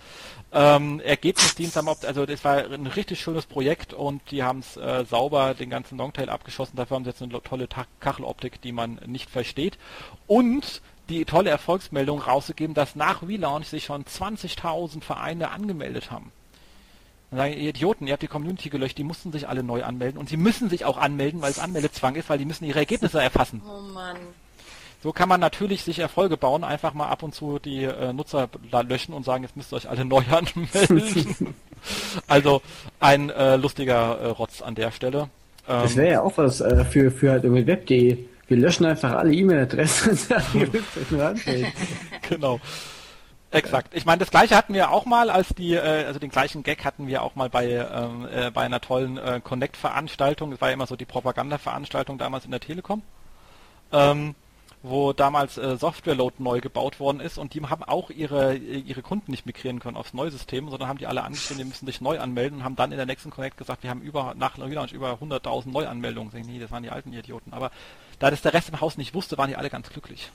Ähm, Ergebnisdienst haben, also das war ein richtig schönes Projekt und die haben es äh, sauber den ganzen Longtail abgeschossen. Dafür haben sie jetzt eine tolle Kacheloptik, die man nicht versteht. Und die tolle Erfolgsmeldung rausgegeben, dass nach Relaunch sich schon 20.000 Vereine angemeldet haben. Dann sagen, ihr Idioten, ihr habt die Community gelöscht, die mussten sich alle neu anmelden und sie müssen sich auch anmelden, weil es Anmeldezwang ist, weil die müssen ihre Ergebnisse erfassen. Oh Mann. So kann man natürlich sich Erfolge bauen, einfach mal ab und zu die äh, Nutzer löschen und sagen, jetzt müsst ihr euch alle neu anmelden. also ein äh, lustiger äh, Rotz an der Stelle. Ähm, das wäre ja auch was äh, für, für halt irgendwie Web.de. Wir löschen einfach alle E-Mail-Adressen genau. Exakt. Ich meine, das gleiche hatten wir auch mal, als die, äh, also den gleichen Gag hatten wir auch mal bei ähm, äh, bei einer tollen äh, Connect-Veranstaltung. Es war ja immer so die Propaganda-Veranstaltung damals in der Telekom. Ähm, wo damals äh, Software-Load neu gebaut worden ist und die haben auch ihre, ihre Kunden nicht migrieren können aufs neue System, sondern haben die alle angeschrieben, die müssen sich neu anmelden und haben dann in der nächsten Connect gesagt, wir haben über, nach Relaunch über 100.000 Neuanmeldungen. Sagen, nee, das waren die alten Idioten. Aber da das der Rest im Haus nicht wusste, waren die alle ganz glücklich.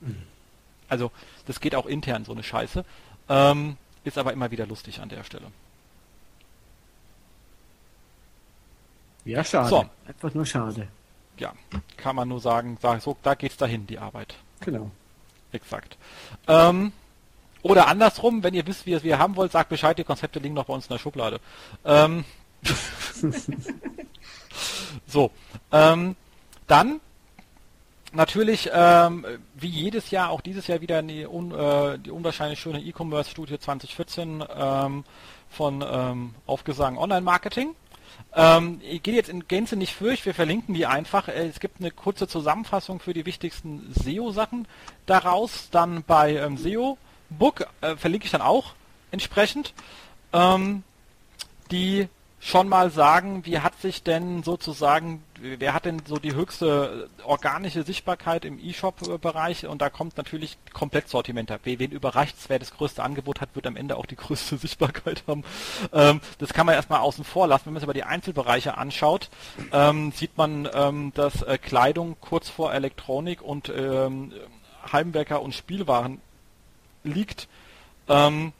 Mhm. Also, das geht auch intern, so eine Scheiße. Ähm, ist aber immer wieder lustig an der Stelle. Ja, schade. So. Einfach nur schade ja, kann man nur sagen, sag, so, da geht's dahin, die Arbeit. Genau. Exakt. Ähm, oder andersrum, wenn ihr wisst, wie ihr es haben wollt, sagt Bescheid, die Konzepte liegen noch bei uns in der Schublade. Ähm, so, ähm, dann natürlich, ähm, wie jedes Jahr, auch dieses Jahr wieder die, un, äh, die unwahrscheinlich schöne E-Commerce-Studie 2014 ähm, von ähm, Aufgesang Online-Marketing. Ähm, ich gehe jetzt in Gänze nicht fürcht, wir verlinken die einfach. Äh, es gibt eine kurze Zusammenfassung für die wichtigsten SEO-Sachen daraus. Dann bei ähm, SEO Book äh, verlinke ich dann auch entsprechend. Ähm, die schon mal sagen, wie hat sich denn sozusagen, wer hat denn so die höchste organische Sichtbarkeit im E-Shop-Bereich und da kommt natürlich komplett Sortiment ab. Wen überrascht es, wer das größte Angebot hat, wird am Ende auch die größte Sichtbarkeit haben. Ähm, das kann man erstmal außen vor lassen. Wenn man sich aber die Einzelbereiche anschaut, ähm, sieht man, ähm, dass äh, Kleidung kurz vor Elektronik und ähm, Heimwerker und Spielwaren liegt. Ähm,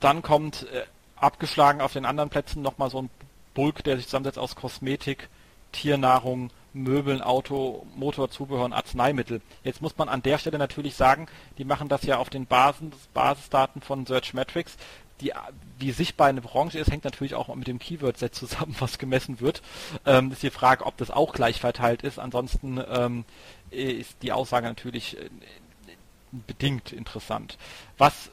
dann kommt äh, abgeschlagen auf den anderen Plätzen nochmal so ein Bulk, der sich zusammensetzt aus Kosmetik, Tiernahrung, Möbeln, Auto, Motorzubehör und Arzneimittel. Jetzt muss man an der Stelle natürlich sagen, die machen das ja auf den Basis, Basisdaten von Searchmetrics. Die, wie sichtbar eine Branche ist, hängt natürlich auch mit dem Keyword-Set zusammen, was gemessen wird. Ähm, ist die Frage, ob das auch gleich verteilt ist. Ansonsten ähm, ist die Aussage natürlich äh, bedingt interessant. Was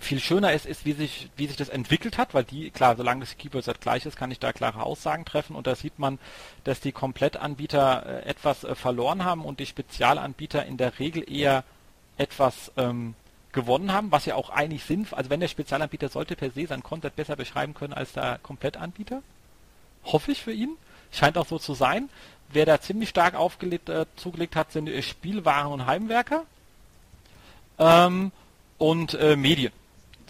viel schöner ist, ist, wie sich, wie sich das entwickelt hat, weil die, klar, solange das Keyword-Set gleich ist, kann ich da klare Aussagen treffen und da sieht man, dass die Komplettanbieter äh, etwas äh, verloren haben und die Spezialanbieter in der Regel eher etwas ähm, gewonnen haben, was ja auch eigentlich sind. Also wenn der Spezialanbieter sollte per se sein Content besser beschreiben können als der Komplettanbieter. Hoffe ich für ihn. Scheint auch so zu sein. Wer da ziemlich stark aufgelegt, äh, zugelegt hat, sind äh, Spielwaren und Heimwerker ähm, und äh, Medien.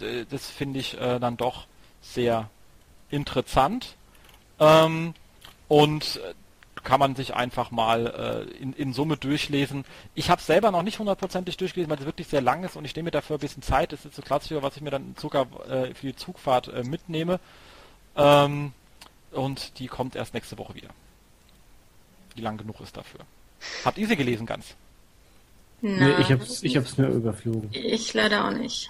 Äh, das finde ich äh, dann doch sehr interessant. Ähm, und äh, kann man sich einfach mal äh, in, in Summe durchlesen. Ich habe selber noch nicht hundertprozentig durchgelesen, weil es wirklich sehr lang ist und ich nehme mir dafür ein bisschen Zeit. Das ist so klassisch, was ich mir dann sogar äh, für die Zugfahrt äh, mitnehme. Ähm, und die kommt erst nächste Woche wieder. Die lang genug ist dafür. Habt ihr sie gelesen ganz? Nein, nee, ich hab's, ich hab's nur überflogen. Ich leider auch nicht.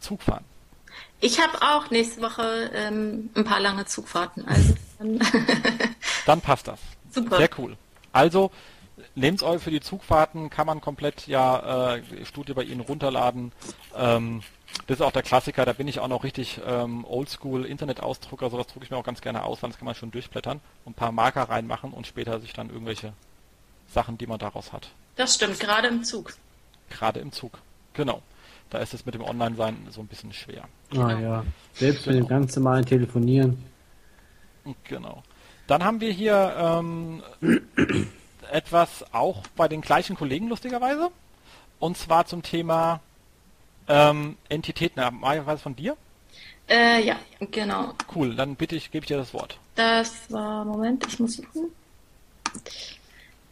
Zug fahren. Ich habe auch nächste Woche ähm, ein paar lange Zugfahrten. Also dann, dann passt das. Super. Sehr cool. Also nehmt euch für die Zugfahrten, kann man komplett ja äh, Studie bei Ihnen runterladen. Ähm, das ist auch der Klassiker, da bin ich auch noch richtig ähm, oldschool Internetausdrucker, sowas drucke ich mir auch ganz gerne aus, das kann man schon durchblättern und ein paar Marker reinmachen und später sich dann irgendwelche Sachen, die man daraus hat. Das stimmt, gerade im Zug. Gerade im Zug, genau. Da ist es mit dem Online-Sein so ein bisschen schwer. Ah ja, selbst genau. mit dem ganz normalen Telefonieren. Genau. Dann haben wir hier ähm, etwas auch bei den gleichen Kollegen lustigerweise. Und zwar zum Thema ähm, Entitäten. Maja, was von dir? Äh, ja, genau. Cool, dann bitte ich, gebe ich dir das Wort. Das war, Moment, ich muss suchen.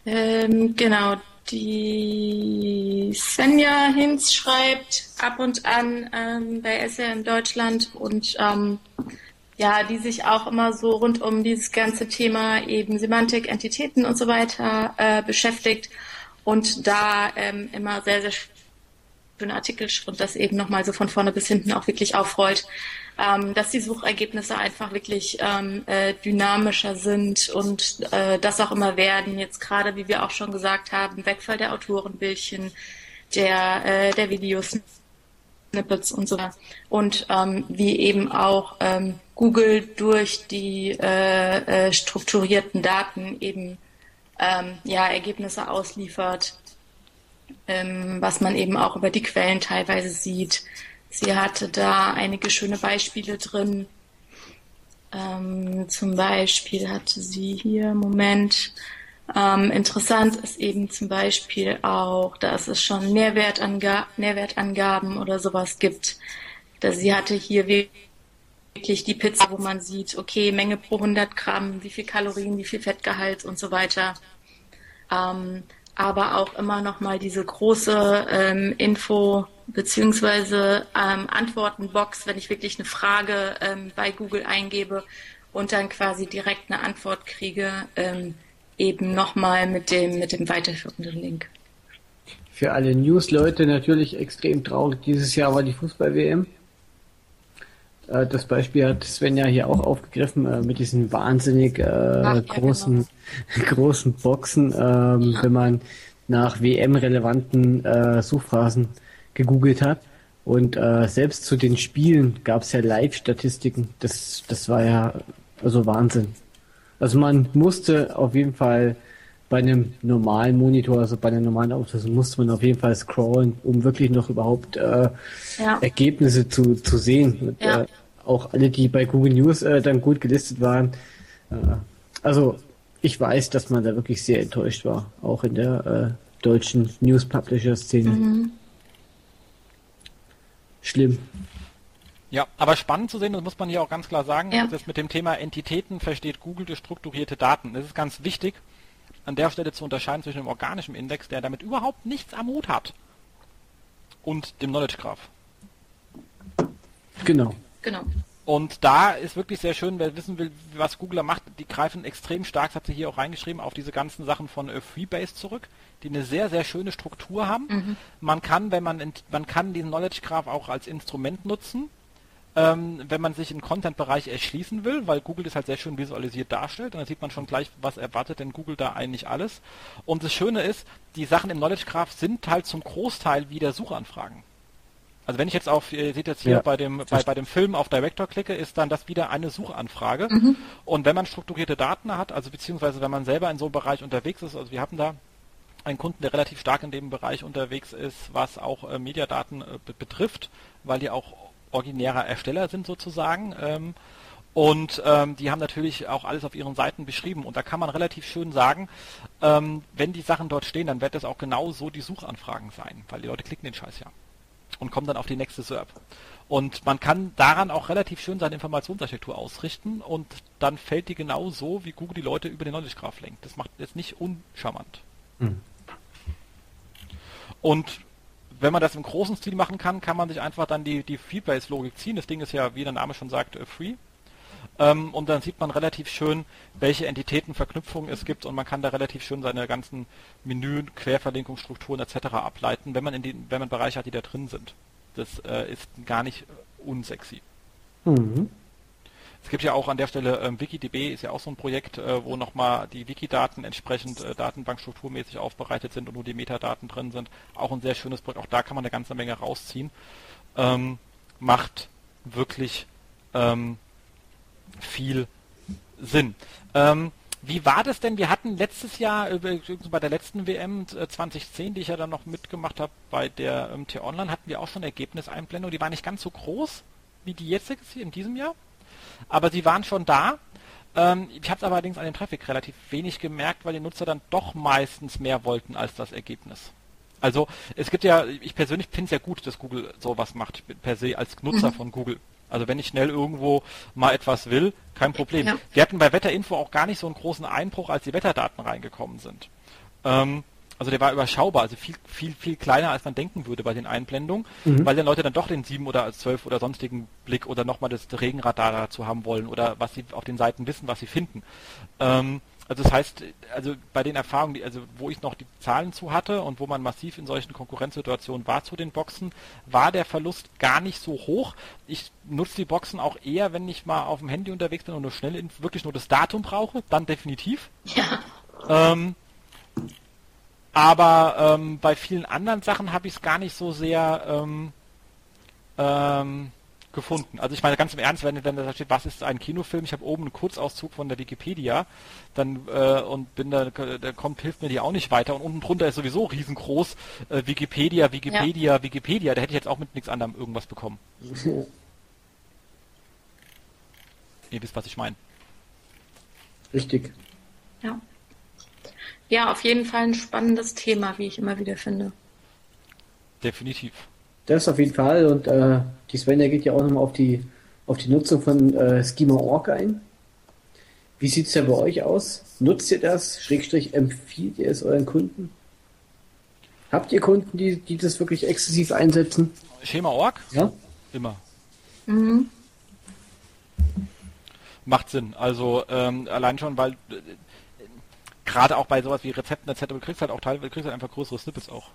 Ähm, genau, die Svenja Hinz schreibt ab und an ähm, bei SRM Deutschland und ähm, ja, die sich auch immer so rund um dieses ganze Thema eben Semantik, Entitäten und so weiter äh, beschäftigt und da ähm, immer sehr, sehr schöne Artikel und das eben nochmal so von vorne bis hinten auch wirklich aufrollt, ähm, dass die Suchergebnisse einfach wirklich ähm, äh, dynamischer sind und äh, das auch immer werden. Jetzt gerade, wie wir auch schon gesagt haben, Wegfall der Autorenbildchen, der, äh, der Videos, Snippets und so weiter. Und ähm, wie eben auch ähm, Google durch die äh, äh, strukturierten Daten eben ähm, ja, Ergebnisse ausliefert, ähm, was man eben auch über die Quellen teilweise sieht. Sie hatte da einige schöne Beispiele drin. Ähm, zum Beispiel hatte sie hier, Moment, ähm, interessant ist eben zum Beispiel auch, dass es schon Nährwertanga Nährwertangaben oder sowas gibt. Dass sie hatte hier wirklich die Pizza, wo man sieht, okay, Menge pro 100 Gramm, wie viel Kalorien, wie viel Fettgehalt und so weiter. Ähm, aber auch immer noch mal diese große ähm, Info beziehungsweise ähm, Antwortenbox, wenn ich wirklich eine Frage ähm, bei Google eingebe und dann quasi direkt eine Antwort kriege, ähm, eben nochmal mit dem mit dem weiterführenden Link. Für alle News-Leute natürlich extrem traurig. Dieses Jahr war die Fußball-WM. Äh, das Beispiel hat Sven ja hier auch aufgegriffen äh, mit diesen wahnsinnig äh, Ach, ja, großen, genau. großen Boxen, ähm, wenn man nach WM-relevanten äh, Suchphrasen gegoogelt hat. Und äh, selbst zu den Spielen gab es ja Live-Statistiken. Das, das war ja also Wahnsinn. Also man musste auf jeden Fall bei einem normalen Monitor, also bei einer normalen Auflösung, musste man auf jeden Fall scrollen, um wirklich noch überhaupt äh, ja. Ergebnisse zu, zu sehen. Und, ja. äh, auch alle, die bei Google News äh, dann gut gelistet waren. Äh, also ich weiß, dass man da wirklich sehr enttäuscht war, auch in der äh, deutschen News Publisher Szene. Mhm. Schlimm. Ja, aber spannend zu sehen, das muss man hier auch ganz klar sagen, ja. das mit dem Thema Entitäten versteht Google durch strukturierte Daten. Das ist ganz wichtig, an der Stelle zu unterscheiden zwischen dem organischen Index, der damit überhaupt nichts am Hut hat, und dem Knowledge Graph. Genau. Genau. Und da ist wirklich sehr schön, wer wissen will, was Google macht, die greifen extrem stark, das hat sie hier auch reingeschrieben, auf diese ganzen Sachen von äh, Freebase zurück, die eine sehr, sehr schöne Struktur haben. Mhm. Man kann, wenn man, man kann diesen Knowledge Graph auch als Instrument nutzen, ähm, wenn man sich im Content-Bereich erschließen will, weil Google das halt sehr schön visualisiert darstellt und dann sieht man schon gleich, was erwartet denn Google da eigentlich alles. Und das Schöne ist, die Sachen im Knowledge Graph sind halt zum Großteil wieder Suchanfragen. Also wenn ich jetzt auf, ihr seht jetzt hier ja. bei dem bei, bei dem Film auf Director klicke, ist dann das wieder eine Suchanfrage. Mhm. Und wenn man strukturierte Daten hat, also beziehungsweise wenn man selber in so einem Bereich unterwegs ist, also wir haben da einen Kunden, der relativ stark in dem Bereich unterwegs ist, was auch äh, Mediadaten äh, betrifft, weil die auch originärer Ersteller sind sozusagen. Ähm, und ähm, die haben natürlich auch alles auf ihren Seiten beschrieben. Und da kann man relativ schön sagen, ähm, wenn die Sachen dort stehen, dann wird das auch genau so die Suchanfragen sein, weil die Leute klicken den Scheiß ja und kommen dann auf die nächste SERP. Und man kann daran auch relativ schön seine Informationsarchitektur ausrichten und dann fällt die genau so, wie Google die Leute über den Knowledge Graph lenkt. Das macht jetzt nicht uncharmant. Mhm. Und wenn man das im großen Stil machen kann, kann man sich einfach dann die, die Feedbase-Logik ziehen. Das Ding ist ja, wie der Name schon sagt, äh, free. Ähm, und dann sieht man relativ schön, welche Entitätenverknüpfungen es gibt und man kann da relativ schön seine ganzen Menü, Querverlinkungsstrukturen etc. ableiten, wenn man in den, wenn man Bereiche hat, die da drin sind. Das äh, ist gar nicht unsexy. Mhm. Es gibt ja auch an der Stelle ähm, WikiDB ist ja auch so ein Projekt, äh, wo nochmal die Wiki-Daten entsprechend äh, datenbankstrukturmäßig aufbereitet sind und nur die Metadaten drin sind. Auch ein sehr schönes Projekt. Auch da kann man eine ganze Menge rausziehen. Ähm, macht wirklich ähm, viel Sinn. Ähm, Wie war das denn? Wir hatten letztes Jahr bei der letzten WM 2010, die ich ja dann noch mitgemacht habe, bei der MT Online hatten wir auch schon Ergebniseinblendung. Die war nicht ganz so groß wie die jetzt in diesem Jahr, aber sie waren schon da. Ähm, ich habe es allerdings an dem Traffic relativ wenig gemerkt, weil die Nutzer dann doch meistens mehr wollten als das Ergebnis. Also es gibt ja, ich persönlich finde es ja gut, dass Google sowas macht, per se als Nutzer mhm. von Google. Also wenn ich schnell irgendwo mal etwas will, kein Problem. Ja. Wir hatten bei Wetterinfo auch gar nicht so einen großen Einbruch, als die Wetterdaten reingekommen sind. Ähm, also der war überschaubar, also viel, viel, viel kleiner, als man denken würde bei den Einblendungen, mhm. weil dann Leute dann doch den 7 oder 12 oder sonstigen Blick oder nochmal das Regenradar dazu haben wollen oder was sie auf den Seiten wissen, was sie finden. Ähm, also das heißt, also bei den Erfahrungen, die, also wo ich noch die Zahlen zu hatte und wo man massiv in solchen Konkurrenzsituationen war zu den Boxen, war der Verlust gar nicht so hoch. Ich nutze die Boxen auch eher, wenn ich mal auf dem Handy unterwegs bin und nur schnell wirklich nur das Datum brauche, dann definitiv. Ja. Ähm, aber ähm, bei vielen anderen Sachen habe ich es gar nicht so sehr ähm, ähm, gefunden. Also ich meine ganz im Ernst, wenn, wenn da steht, was ist ein Kinofilm, ich habe oben einen Kurzauszug von der Wikipedia, dann äh, und bin da, da kommt, hilft mir die auch nicht weiter und unten drunter ist sowieso riesengroß äh, Wikipedia, Wikipedia, ja. Wikipedia. Da hätte ich jetzt auch mit nichts anderem irgendwas bekommen. Ihr wisst, was ich meine. Richtig. Ja. Ja, auf jeden Fall ein spannendes Thema, wie ich immer wieder finde. Definitiv. Das auf jeden Fall. Und äh, die Svenja geht ja auch nochmal auf die, auf die Nutzung von äh, Schema.org ein. Wie sieht es da bei euch aus? Nutzt ihr das? Schrägstrich empfiehlt ihr es euren Kunden? Habt ihr Kunden, die, die das wirklich exzessiv einsetzen? Schema.org? Ja. Immer. Mhm. Macht Sinn. Also ähm, allein schon, weil äh, gerade auch bei sowas wie Rezepten etc. Du kriegst halt auch teilweise kriegst halt einfach größere Snippets auch.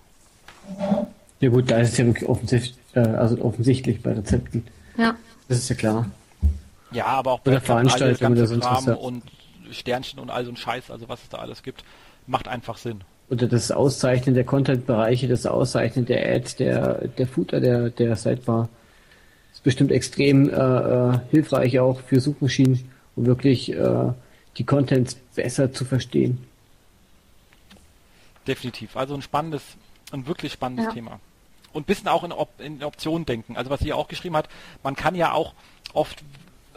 Ja gut, da ist es ja wirklich offensichtlich, äh, also offensichtlich bei Rezepten. Ja. Das ist ja klar. Ja, aber auch bei der Veranstaltung oder sonst was. Und Sternchen und all so ein Scheiß, also was es da alles gibt, macht einfach Sinn. Oder das Auszeichnen der Content-Bereiche, das Auszeichnen der Ads, der, der Footer, der, der Sidebar. Ist bestimmt extrem äh, äh, hilfreich auch für Suchmaschinen, um wirklich äh, die Contents besser zu verstehen. Definitiv. Also ein spannendes, ein wirklich spannendes ja. Thema. Und ein bisschen auch in, Op in Optionen denken. Also was sie auch geschrieben hat, man kann ja auch oft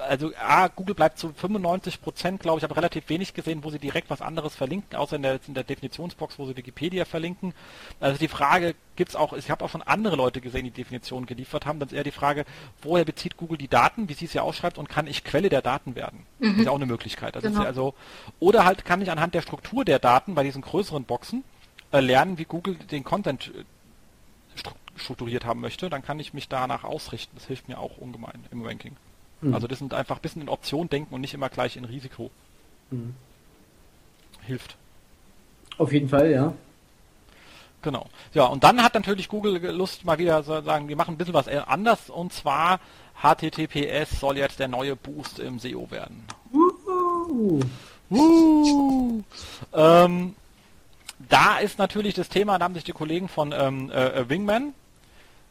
also A, Google bleibt zu 95 Prozent, glaube ich, habe relativ wenig gesehen, wo sie direkt was anderes verlinken, außer in der, in der Definitionsbox, wo sie Wikipedia verlinken. Also die Frage gibt es auch, ich habe auch schon andere Leute gesehen, die Definitionen geliefert haben, dann ist eher die Frage, woher bezieht Google die Daten, wie sie es ja ausschreibt, und kann ich Quelle der Daten werden? Mhm. Das ist ja auch eine Möglichkeit. Also genau. ja also, oder halt kann ich anhand der Struktur der Daten bei diesen größeren Boxen äh, lernen, wie Google den Content äh, strukturiert haben möchte, dann kann ich mich danach ausrichten. Das hilft mir auch ungemein im Ranking. Mhm. Also das sind einfach ein bisschen in Option denken und nicht immer gleich in Risiko. Mhm. Hilft. Auf jeden Fall, ja. Genau. Ja, und dann hat natürlich Google Lust, mal wieder zu sagen, wir machen ein bisschen was anders und zwar HTTPS soll jetzt der neue Boost im SEO werden. Uh. Uh. Ähm, da ist natürlich das Thema, da haben sich die Kollegen von ähm, äh, Wingman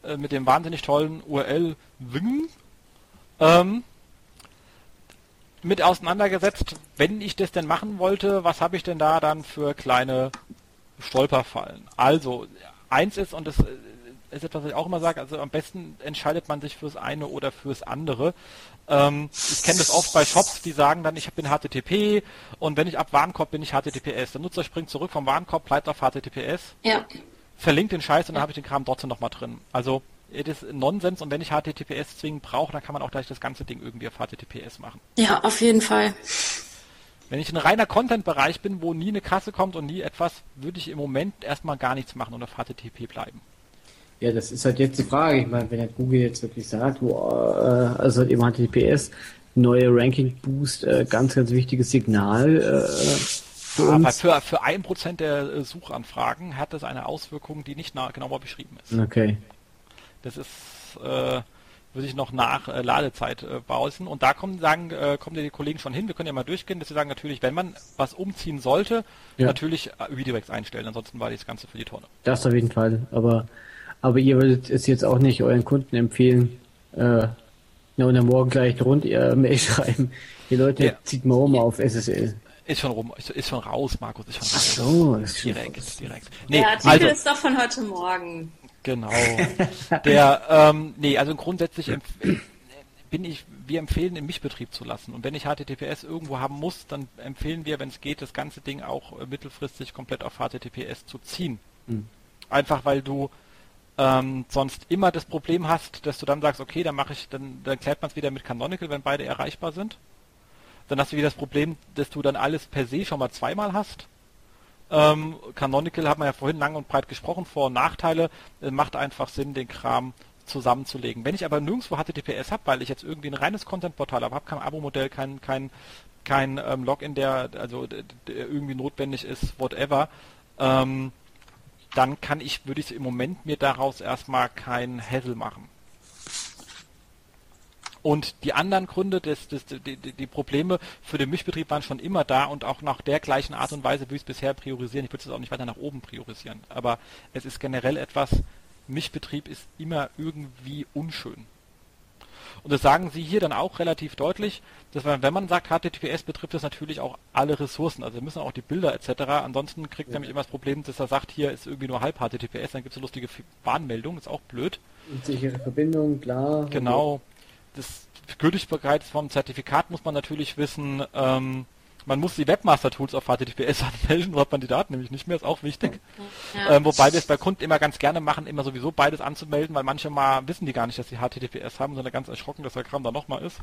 äh, mit dem wahnsinnig tollen URL Wing ähm, mit auseinandergesetzt, wenn ich das denn machen wollte, was habe ich denn da dann für kleine Stolperfallen? Also, eins ist, und das ist etwas, was ich auch immer sage, also am besten entscheidet man sich fürs eine oder fürs andere. Ähm, ich kenne das oft bei Shops, die sagen dann, ich bin HTTP und wenn ich ab Warenkorb bin ich HTTPS. Der Nutzer springt zurück vom Warenkorb, bleibt auf HTTPS, ja. Verlinkt den Scheiß und dann habe ich den Kram trotzdem nochmal drin. Also das ist Nonsens und wenn ich HTTPS zwingend brauche, dann kann man auch gleich das ganze Ding irgendwie auf HTTPS machen. Ja, auf jeden Fall. Wenn ich ein reiner Content-Bereich bin, wo nie eine Kasse kommt und nie etwas, würde ich im Moment erstmal gar nichts machen und auf HTTP bleiben. Ja, das ist halt jetzt die Frage. Ich meine, wenn der Google jetzt wirklich sagt, wo, äh, also halt eben HTTPS, neue Ranking-Boost, äh, ganz, ganz wichtiges Signal. Äh, für Aber für, für ein Prozent der äh, Suchanfragen hat das eine Auswirkung, die nicht genauer beschrieben ist. Okay. Das ist, äh, würde ich noch nach äh, Ladezeit äh, brausen. Und da kommen, sagen, äh, kommen die Kollegen schon hin. Wir können ja mal durchgehen, dass sie sagen, natürlich, wenn man was umziehen sollte, ja. natürlich äh, Redirects einstellen. Ansonsten war das Ganze für die Tonne. Das auf jeden Fall. Aber, aber ihr würdet es jetzt auch nicht euren Kunden empfehlen, äh, ja, und dann morgen gleich rund ihr Mail schreiben. Die Leute, ja. zieht mal um auf SSL. Ist schon rum, ist schon raus, Markus, ist schon raus. Ach so, ist direkt, raus. direkt. Nee, Der Artikel also, ist doch von heute Morgen. Genau. Der, ähm, nee, also grundsätzlich bin ich, wir empfehlen im Mischbetrieb zu lassen. Und wenn ich HTTPS irgendwo haben muss, dann empfehlen wir, wenn es geht, das ganze Ding auch äh, mittelfristig komplett auf HTTPS zu ziehen. Mhm. Einfach weil du ähm, sonst immer das Problem hast, dass du dann sagst, okay, dann mache ich, dann, dann klärt man es wieder mit Canonical, wenn beide erreichbar sind. Dann hast du wieder das Problem, dass du dann alles per se schon mal zweimal hast. Ähm, Canonical hat man ja vorhin lang und breit gesprochen, Vor- und Nachteile. Es macht einfach Sinn, den Kram zusammenzulegen. Wenn ich aber nirgendwo HTTPS habe, weil ich jetzt irgendwie ein reines Content-Portal habe, habe kein Abo-Modell, kein, kein, kein ähm, Login, der also der irgendwie notwendig ist, whatever, ähm, dann kann ich, würde ich im Moment mir daraus erstmal kein Hassel machen. Und die anderen Gründe, des, des, die, die, Probleme für den Mischbetrieb waren schon immer da und auch nach der gleichen Art und Weise, wie ich es bisher priorisieren. Ich würde es auch nicht weiter nach oben priorisieren. Aber es ist generell etwas, Mischbetrieb ist immer irgendwie unschön. Und das sagen sie hier dann auch relativ deutlich, dass man, wenn man sagt HTTPS, betrifft das natürlich auch alle Ressourcen. Also müssen auch die Bilder etc. Ansonsten kriegt ja. nämlich immer das Problem, dass er sagt, hier ist irgendwie nur halb HTTPS, dann gibt es eine lustige Warnmeldung, ist auch blöd. Und sichere Verbindung, klar. Genau. Das Gültigkeit vom Zertifikat muss man natürlich wissen. Ähm, man muss die Webmaster-Tools auf HTTPS anmelden, so hat man die Daten nämlich nicht mehr, ist auch wichtig. Ja. Ähm, wobei wir es bei Kunden immer ganz gerne machen, immer sowieso beides anzumelden, weil manche mal wissen die gar nicht, dass sie HTTPS haben, sondern ganz erschrocken, dass der Kram da nochmal ist.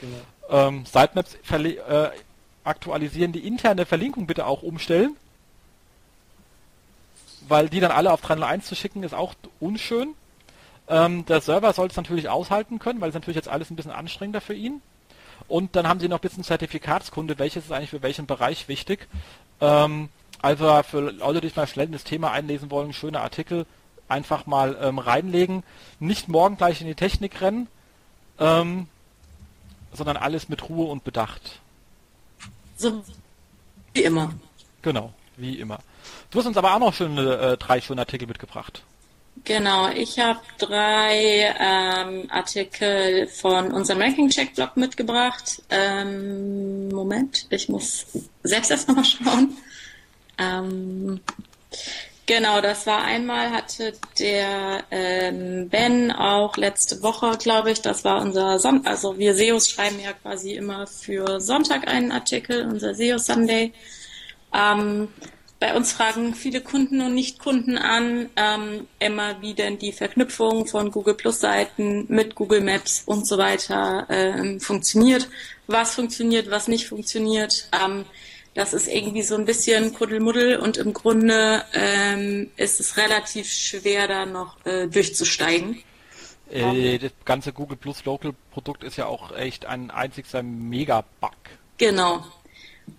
Genau. Ähm, Sitemaps äh, aktualisieren, die interne Verlinkung bitte auch umstellen. Weil die dann alle auf 301 zu schicken, ist auch unschön. Ähm, der Server soll es natürlich aushalten können, weil es natürlich jetzt alles ein bisschen anstrengender für ihn. Und dann haben sie noch ein bisschen Zertifikatskunde, welches ist eigentlich für welchen Bereich wichtig. Ähm, also für Leute, die sich mal schnell in das Thema einlesen wollen, schöne Artikel einfach mal ähm, reinlegen. Nicht morgen gleich in die Technik rennen, ähm, sondern alles mit Ruhe und Bedacht. So wie immer. Genau, wie immer. Du hast uns aber auch noch schöne, äh, drei schöne Artikel mitgebracht. Genau, ich habe drei ähm, Artikel von unserem Ranking-Check-Blog mitgebracht. Ähm, Moment, ich muss selbst erst nochmal schauen. Ähm, genau, das war einmal, hatte der ähm, Ben auch letzte Woche, glaube ich, das war unser Sonntag, also wir SEOs schreiben ja quasi immer für Sonntag einen Artikel, unser SEO Sunday. Ähm, bei uns fragen viele Kunden und Nicht-Kunden an, ähm, immer wie denn die Verknüpfung von Google Plus Seiten mit Google Maps und so weiter ähm, funktioniert, was funktioniert, was nicht funktioniert. Ähm, das ist irgendwie so ein bisschen Kuddelmuddel und im Grunde ähm, ist es relativ schwer, da noch äh, durchzusteigen. Äh, das ganze Google Plus Local Produkt ist ja auch echt ein einzigster Mega-Bug. Genau,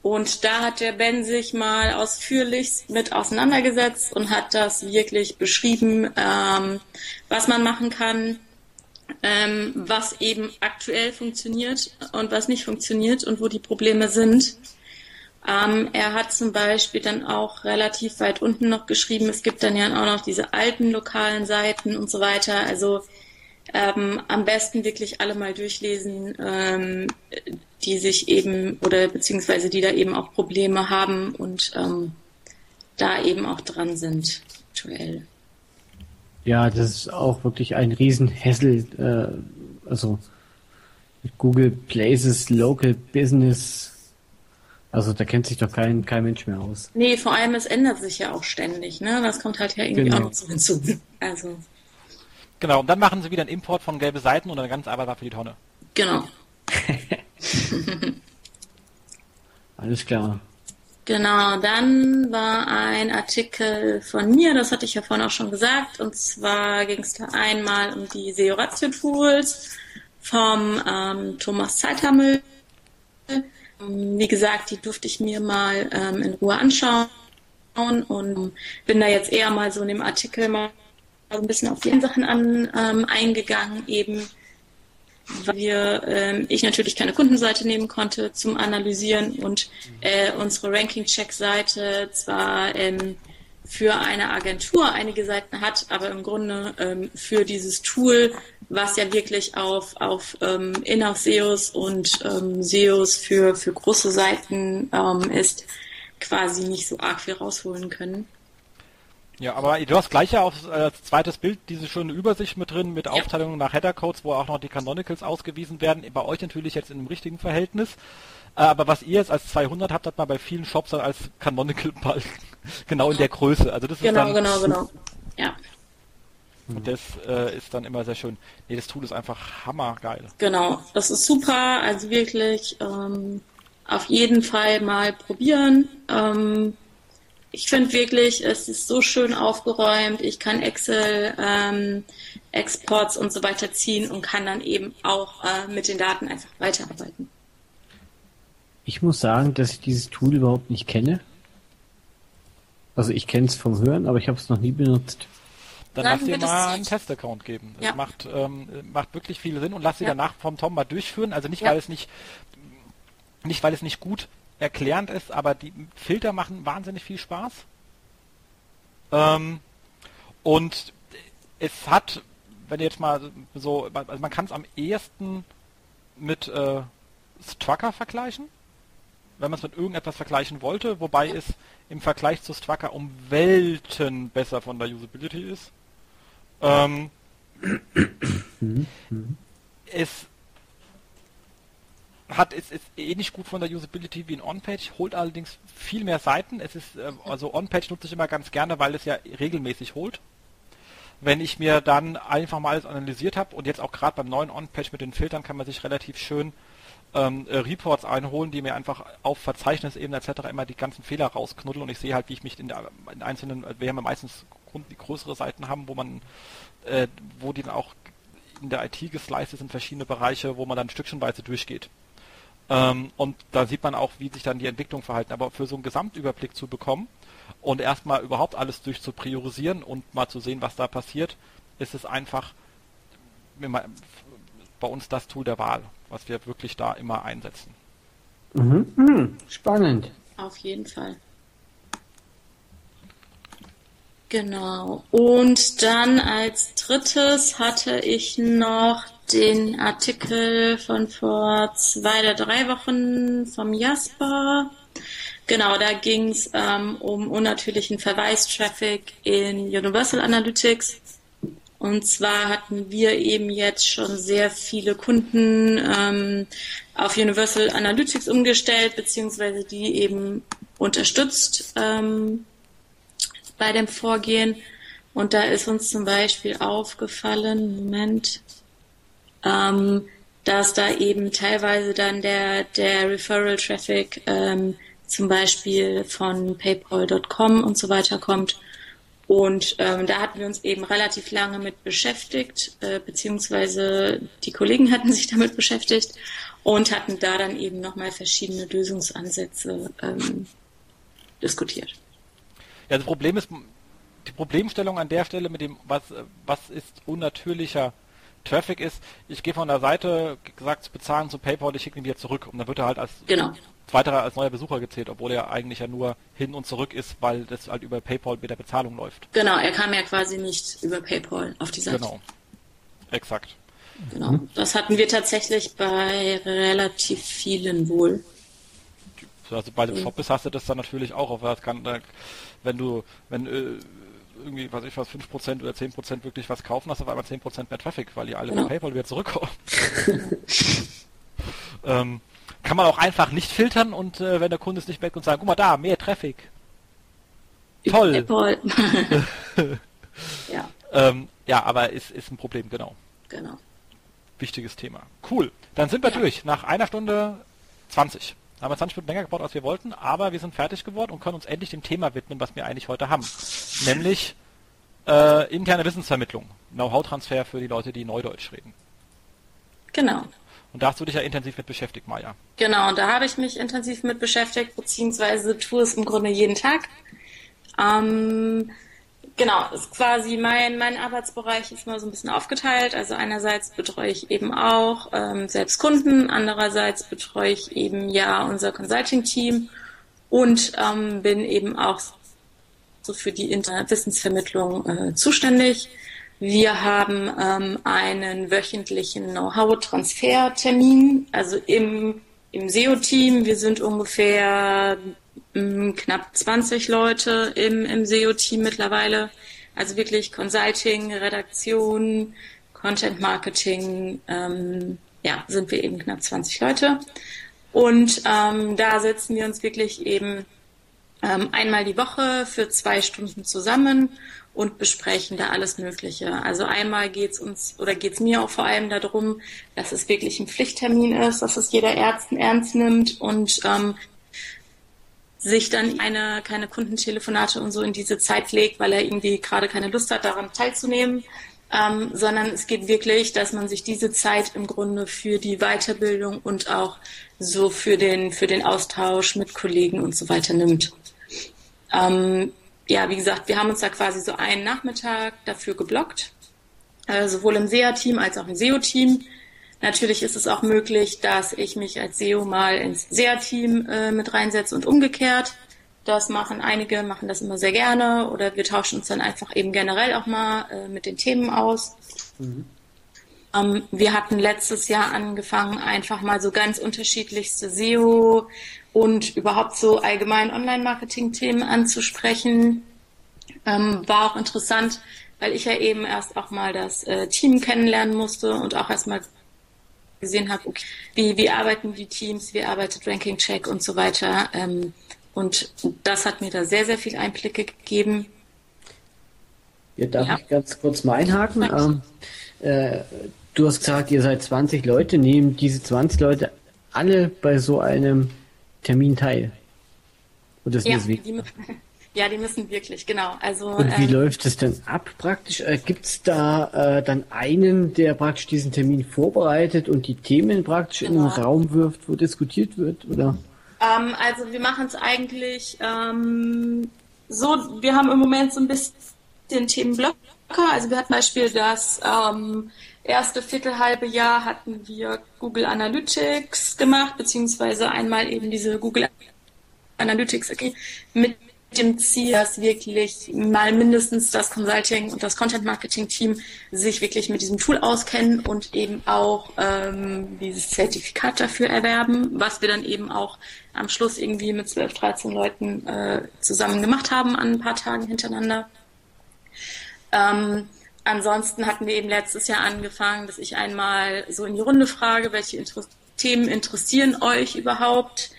und da hat der Ben sich mal ausführlich mit auseinandergesetzt und hat das wirklich beschrieben, ähm, was man machen kann, ähm, was eben aktuell funktioniert und was nicht funktioniert und wo die Probleme sind. Ähm, er hat zum Beispiel dann auch relativ weit unten noch geschrieben, es gibt dann ja auch noch diese alten lokalen Seiten und so weiter. Also ähm, am besten wirklich alle mal durchlesen, ähm, die sich eben oder beziehungsweise die da eben auch Probleme haben und ähm, da eben auch dran sind aktuell. Ja, das ist auch wirklich ein Riesenhässel. Äh, also Google Places, Local Business. Also da kennt sich doch kein, kein Mensch mehr aus. Nee, vor allem es ändert sich ja auch ständig, ne? Das kommt halt ja irgendwie genau. auch noch so hinzu. Also. Genau, und dann machen sie wieder einen Import von gelbe Seiten und eine ganze Arbeit war für die Tonne. Genau. Alles klar. Genau, dann war ein Artikel von mir, das hatte ich ja vorhin auch schon gesagt, und zwar ging es da einmal um die SEO Ratio Tools vom ähm, Thomas Zeithammel. Wie gesagt, die durfte ich mir mal ähm, in Ruhe anschauen und bin da jetzt eher mal so in dem Artikel mal ein bisschen auf die Sachen an, ähm, eingegangen, eben weil wir, äh, ich natürlich keine Kundenseite nehmen konnte zum Analysieren und äh, unsere Ranking-Check-Seite zwar ähm, für eine Agentur einige Seiten hat, aber im Grunde ähm, für dieses Tool, was ja wirklich auf, auf ähm, In-House-SEOs und ähm, SEOs für, für große Seiten ähm, ist, quasi nicht so arg viel rausholen können. Ja, aber du hast gleich ja auf äh, zweites Bild diese schöne Übersicht mit drin, mit ja. Aufteilung nach Header-Codes, wo auch noch die Canonicals ausgewiesen werden. Bei euch natürlich jetzt in einem richtigen Verhältnis. Äh, aber was ihr jetzt als 200 habt, hat man bei vielen Shops dann als Canonical-Balken. genau in der Größe. Also das genau, ist dann, genau, genau. Ja. Und das äh, ist dann immer sehr schön. Nee, das Tool ist einfach hammergeil. Genau, das ist super. Also wirklich ähm, auf jeden Fall mal probieren. Ähm, ich finde wirklich, es ist so schön aufgeräumt. Ich kann Excel, ähm, Exports und so weiter ziehen und kann dann eben auch äh, mit den Daten einfach weiterarbeiten. Ich muss sagen, dass ich dieses Tool überhaupt nicht kenne. Also ich kenne es vom Hören, aber ich habe es noch nie benutzt. Dann lass dir mal einen Testaccount geben. Das ja. macht, ähm, macht wirklich viel Sinn und lass sie ja. danach vom Tom mal durchführen. Also nicht, ja. weil es nicht, nicht, weil es nicht gut erklärend ist, aber die Filter machen wahnsinnig viel Spaß. Ähm, und es hat, wenn ihr jetzt mal so, also man kann es am ehesten mit äh, Strucker vergleichen wenn man es mit irgendetwas vergleichen wollte, wobei es im Vergleich zu Strucker um Welten besser von der Usability ist. Ähm, es hat es ist ähnlich gut von der Usability wie ein On-Page, holt allerdings viel mehr Seiten. Es ist äh, also On-Page nutze ich immer ganz gerne, weil es ja regelmäßig holt. Wenn ich mir dann einfach mal alles analysiert habe und jetzt auch gerade beim neuen On-Page mit den Filtern kann man sich relativ schön ähm, äh, Reports einholen, die mir einfach auf Verzeichnisebene etc. immer die ganzen Fehler rausknuddeln und ich sehe halt, wie ich mich in, der, in einzelnen, wir haben ja meistens die größere Seiten haben, wo man, äh, wo die dann auch in der IT gesliced sind, verschiedene Bereiche, wo man dann stückchenweise durchgeht. Ähm, und da sieht man auch, wie sich dann die Entwicklung verhalten. Aber für so einen Gesamtüberblick zu bekommen und erstmal überhaupt alles durchzupriorisieren und mal zu sehen, was da passiert, ist es einfach bei uns das Tool der Wahl was wir wirklich da immer einsetzen. Mhm. Mhm. Spannend. Auf jeden Fall. Genau. Und dann als drittes hatte ich noch den Artikel von vor zwei oder drei Wochen vom Jasper. Genau, da ging es ähm, um unnatürlichen Verweistraffic in Universal Analytics. Und zwar hatten wir eben jetzt schon sehr viele Kunden ähm, auf Universal Analytics umgestellt, beziehungsweise die eben unterstützt ähm, bei dem Vorgehen. Und da ist uns zum Beispiel aufgefallen, Moment, ähm, dass da eben teilweise dann der, der Referral Traffic ähm, zum Beispiel von PayPal.com und so weiter kommt und ähm, da hatten wir uns eben relativ lange mit beschäftigt, äh, beziehungsweise die Kollegen hatten sich damit beschäftigt und hatten da dann eben nochmal verschiedene Lösungsansätze ähm, diskutiert. Ja, das Problem ist, die Problemstellung an der Stelle mit dem, was, was ist unnatürlicher Traffic ist, ich gehe von der Seite gesagt zu bezahlen zu PayPal, ich schicke ihn wieder zurück und dann wird er halt als genau weiterer als neuer Besucher gezählt, obwohl er eigentlich ja nur hin und zurück ist, weil das halt über PayPal mit der Bezahlung läuft. Genau, er kam ja quasi nicht über PayPal auf die Seite. Genau. Exakt. Genau. Das hatten wir tatsächlich bei relativ vielen wohl. Also bei dem mhm. Shop hast du das dann natürlich auch auf das kann, wenn du, wenn äh, irgendwie, was ich was, 5% oder 10% wirklich was kaufen, hast du auf einmal 10% mehr Traffic, weil die alle genau. bei PayPal wieder zurückkommen. ähm, kann man auch einfach nicht filtern und äh, wenn der Kunde es nicht merkt und sagt, guck mal da, mehr Traffic. Toll. ja. Ähm, ja, aber ist, ist ein Problem, genau. Genau. Wichtiges Thema. Cool. Dann sind wir ja. durch. Nach einer Stunde 20. Haben wir 20 Minuten länger gebaut, als wir wollten, aber wir sind fertig geworden und können uns endlich dem Thema widmen, was wir eigentlich heute haben. Nämlich äh, interne Wissensvermittlung. Know-how-Transfer für die Leute, die Neudeutsch reden. Genau. Und da hast du dich ja intensiv mit beschäftigt, Maja. Genau, da habe ich mich intensiv mit beschäftigt, beziehungsweise tue es im Grunde jeden Tag. Ähm, genau, ist quasi mein, mein Arbeitsbereich ist mal so ein bisschen aufgeteilt. Also einerseits betreue ich eben auch ähm, selbst Kunden, andererseits betreue ich eben ja unser Consulting-Team und ähm, bin eben auch so für die Internetwissensvermittlung äh, zuständig. Wir haben ähm, einen wöchentlichen Know-how-Transfertermin, also im, im SEO-Team. Wir sind ungefähr knapp 20 Leute im, im SEO-Team mittlerweile. Also wirklich Consulting, Redaktion, Content Marketing, ähm, ja, sind wir eben knapp 20 Leute. Und ähm, da setzen wir uns wirklich eben ähm, einmal die Woche für zwei Stunden zusammen und besprechen da alles Mögliche. Also einmal geht's uns oder geht's mir auch vor allem darum, dass es wirklich ein Pflichttermin ist, dass es jeder Ärzten ernst nimmt und ähm, sich dann eine, keine Kundentelefonate und so in diese Zeit legt, weil er irgendwie gerade keine Lust hat, daran teilzunehmen, ähm, sondern es geht wirklich, dass man sich diese Zeit im Grunde für die Weiterbildung und auch so für den, für den Austausch mit Kollegen und so weiter nimmt. Ähm, ja, wie gesagt, wir haben uns da quasi so einen Nachmittag dafür geblockt, äh, sowohl im SEA-Team als auch im SEO-Team. Natürlich ist es auch möglich, dass ich mich als SEO mal ins SEA-Team äh, mit reinsetze und umgekehrt. Das machen einige, machen das immer sehr gerne oder wir tauschen uns dann einfach eben generell auch mal äh, mit den Themen aus. Mhm. Ähm, wir hatten letztes Jahr angefangen, einfach mal so ganz unterschiedlichste SEO und überhaupt so allgemein Online-Marketing-Themen anzusprechen. Ähm, war auch interessant, weil ich ja eben erst auch mal das äh, Team kennenlernen musste und auch erstmal gesehen habe, okay, wie, wie arbeiten die Teams, wie arbeitet Ranking Check und so weiter. Ähm, und das hat mir da sehr, sehr viel Einblicke gegeben. Ja, darf ja. ich ganz kurz mal einhaken? Ähm, äh, du hast gesagt, ihr seid 20 Leute. Nehmen diese 20 Leute alle bei so einem Termin teil? Und das ja, die ja, die müssen wirklich, genau. Also, Und wie ähm, läuft es denn ab praktisch? Äh, Gibt es da äh, dann einen, der praktisch diesen Termin vorbereitet und die Themen praktisch genau. in den genau. Raum wirft, wo diskutiert wird? Oder? Ähm, also wir machen es eigentlich ähm, so, wir haben im Moment so ein bisschen Themenblöcke. Also wir hatten Beispiel das ähm, erste Viertelhalbe Jahr hatten wir Google Analytics gemacht, beziehungsweise einmal eben diese Google Analytics okay, mit dem Ziel, dass wirklich mal mindestens das Consulting und das Content Marketing Team sich wirklich mit diesem Tool auskennen und eben auch ähm, dieses Zertifikat dafür erwerben, was wir dann eben auch am Schluss irgendwie mit 12, 13 Leuten äh, zusammen gemacht haben an ein paar Tagen hintereinander. Ähm, ansonsten hatten wir eben letztes Jahr angefangen, dass ich einmal so in die Runde frage, welche Inter Themen interessieren euch überhaupt?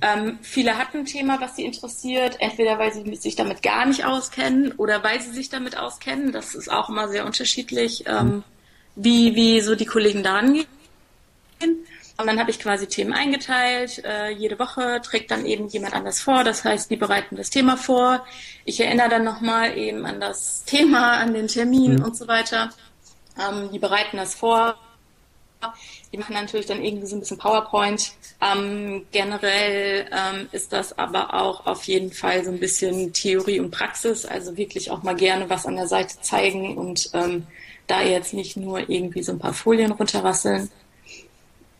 Ähm, viele hatten ein Thema, was sie interessiert, entweder weil sie sich damit gar nicht auskennen oder weil sie sich damit auskennen. Das ist auch immer sehr unterschiedlich, ähm, wie, wie so die Kollegen da rangehen. Und dann habe ich quasi Themen eingeteilt. Äh, jede Woche trägt dann eben jemand anders vor. Das heißt, die bereiten das Thema vor. Ich erinnere dann nochmal eben an das Thema, an den Termin mhm. und so weiter. Ähm, die bereiten das vor. Die machen natürlich dann irgendwie so ein bisschen PowerPoint. Ähm, generell ähm, ist das aber auch auf jeden Fall so ein bisschen Theorie und Praxis. Also wirklich auch mal gerne was an der Seite zeigen und ähm, da jetzt nicht nur irgendwie so ein paar Folien runterrasseln.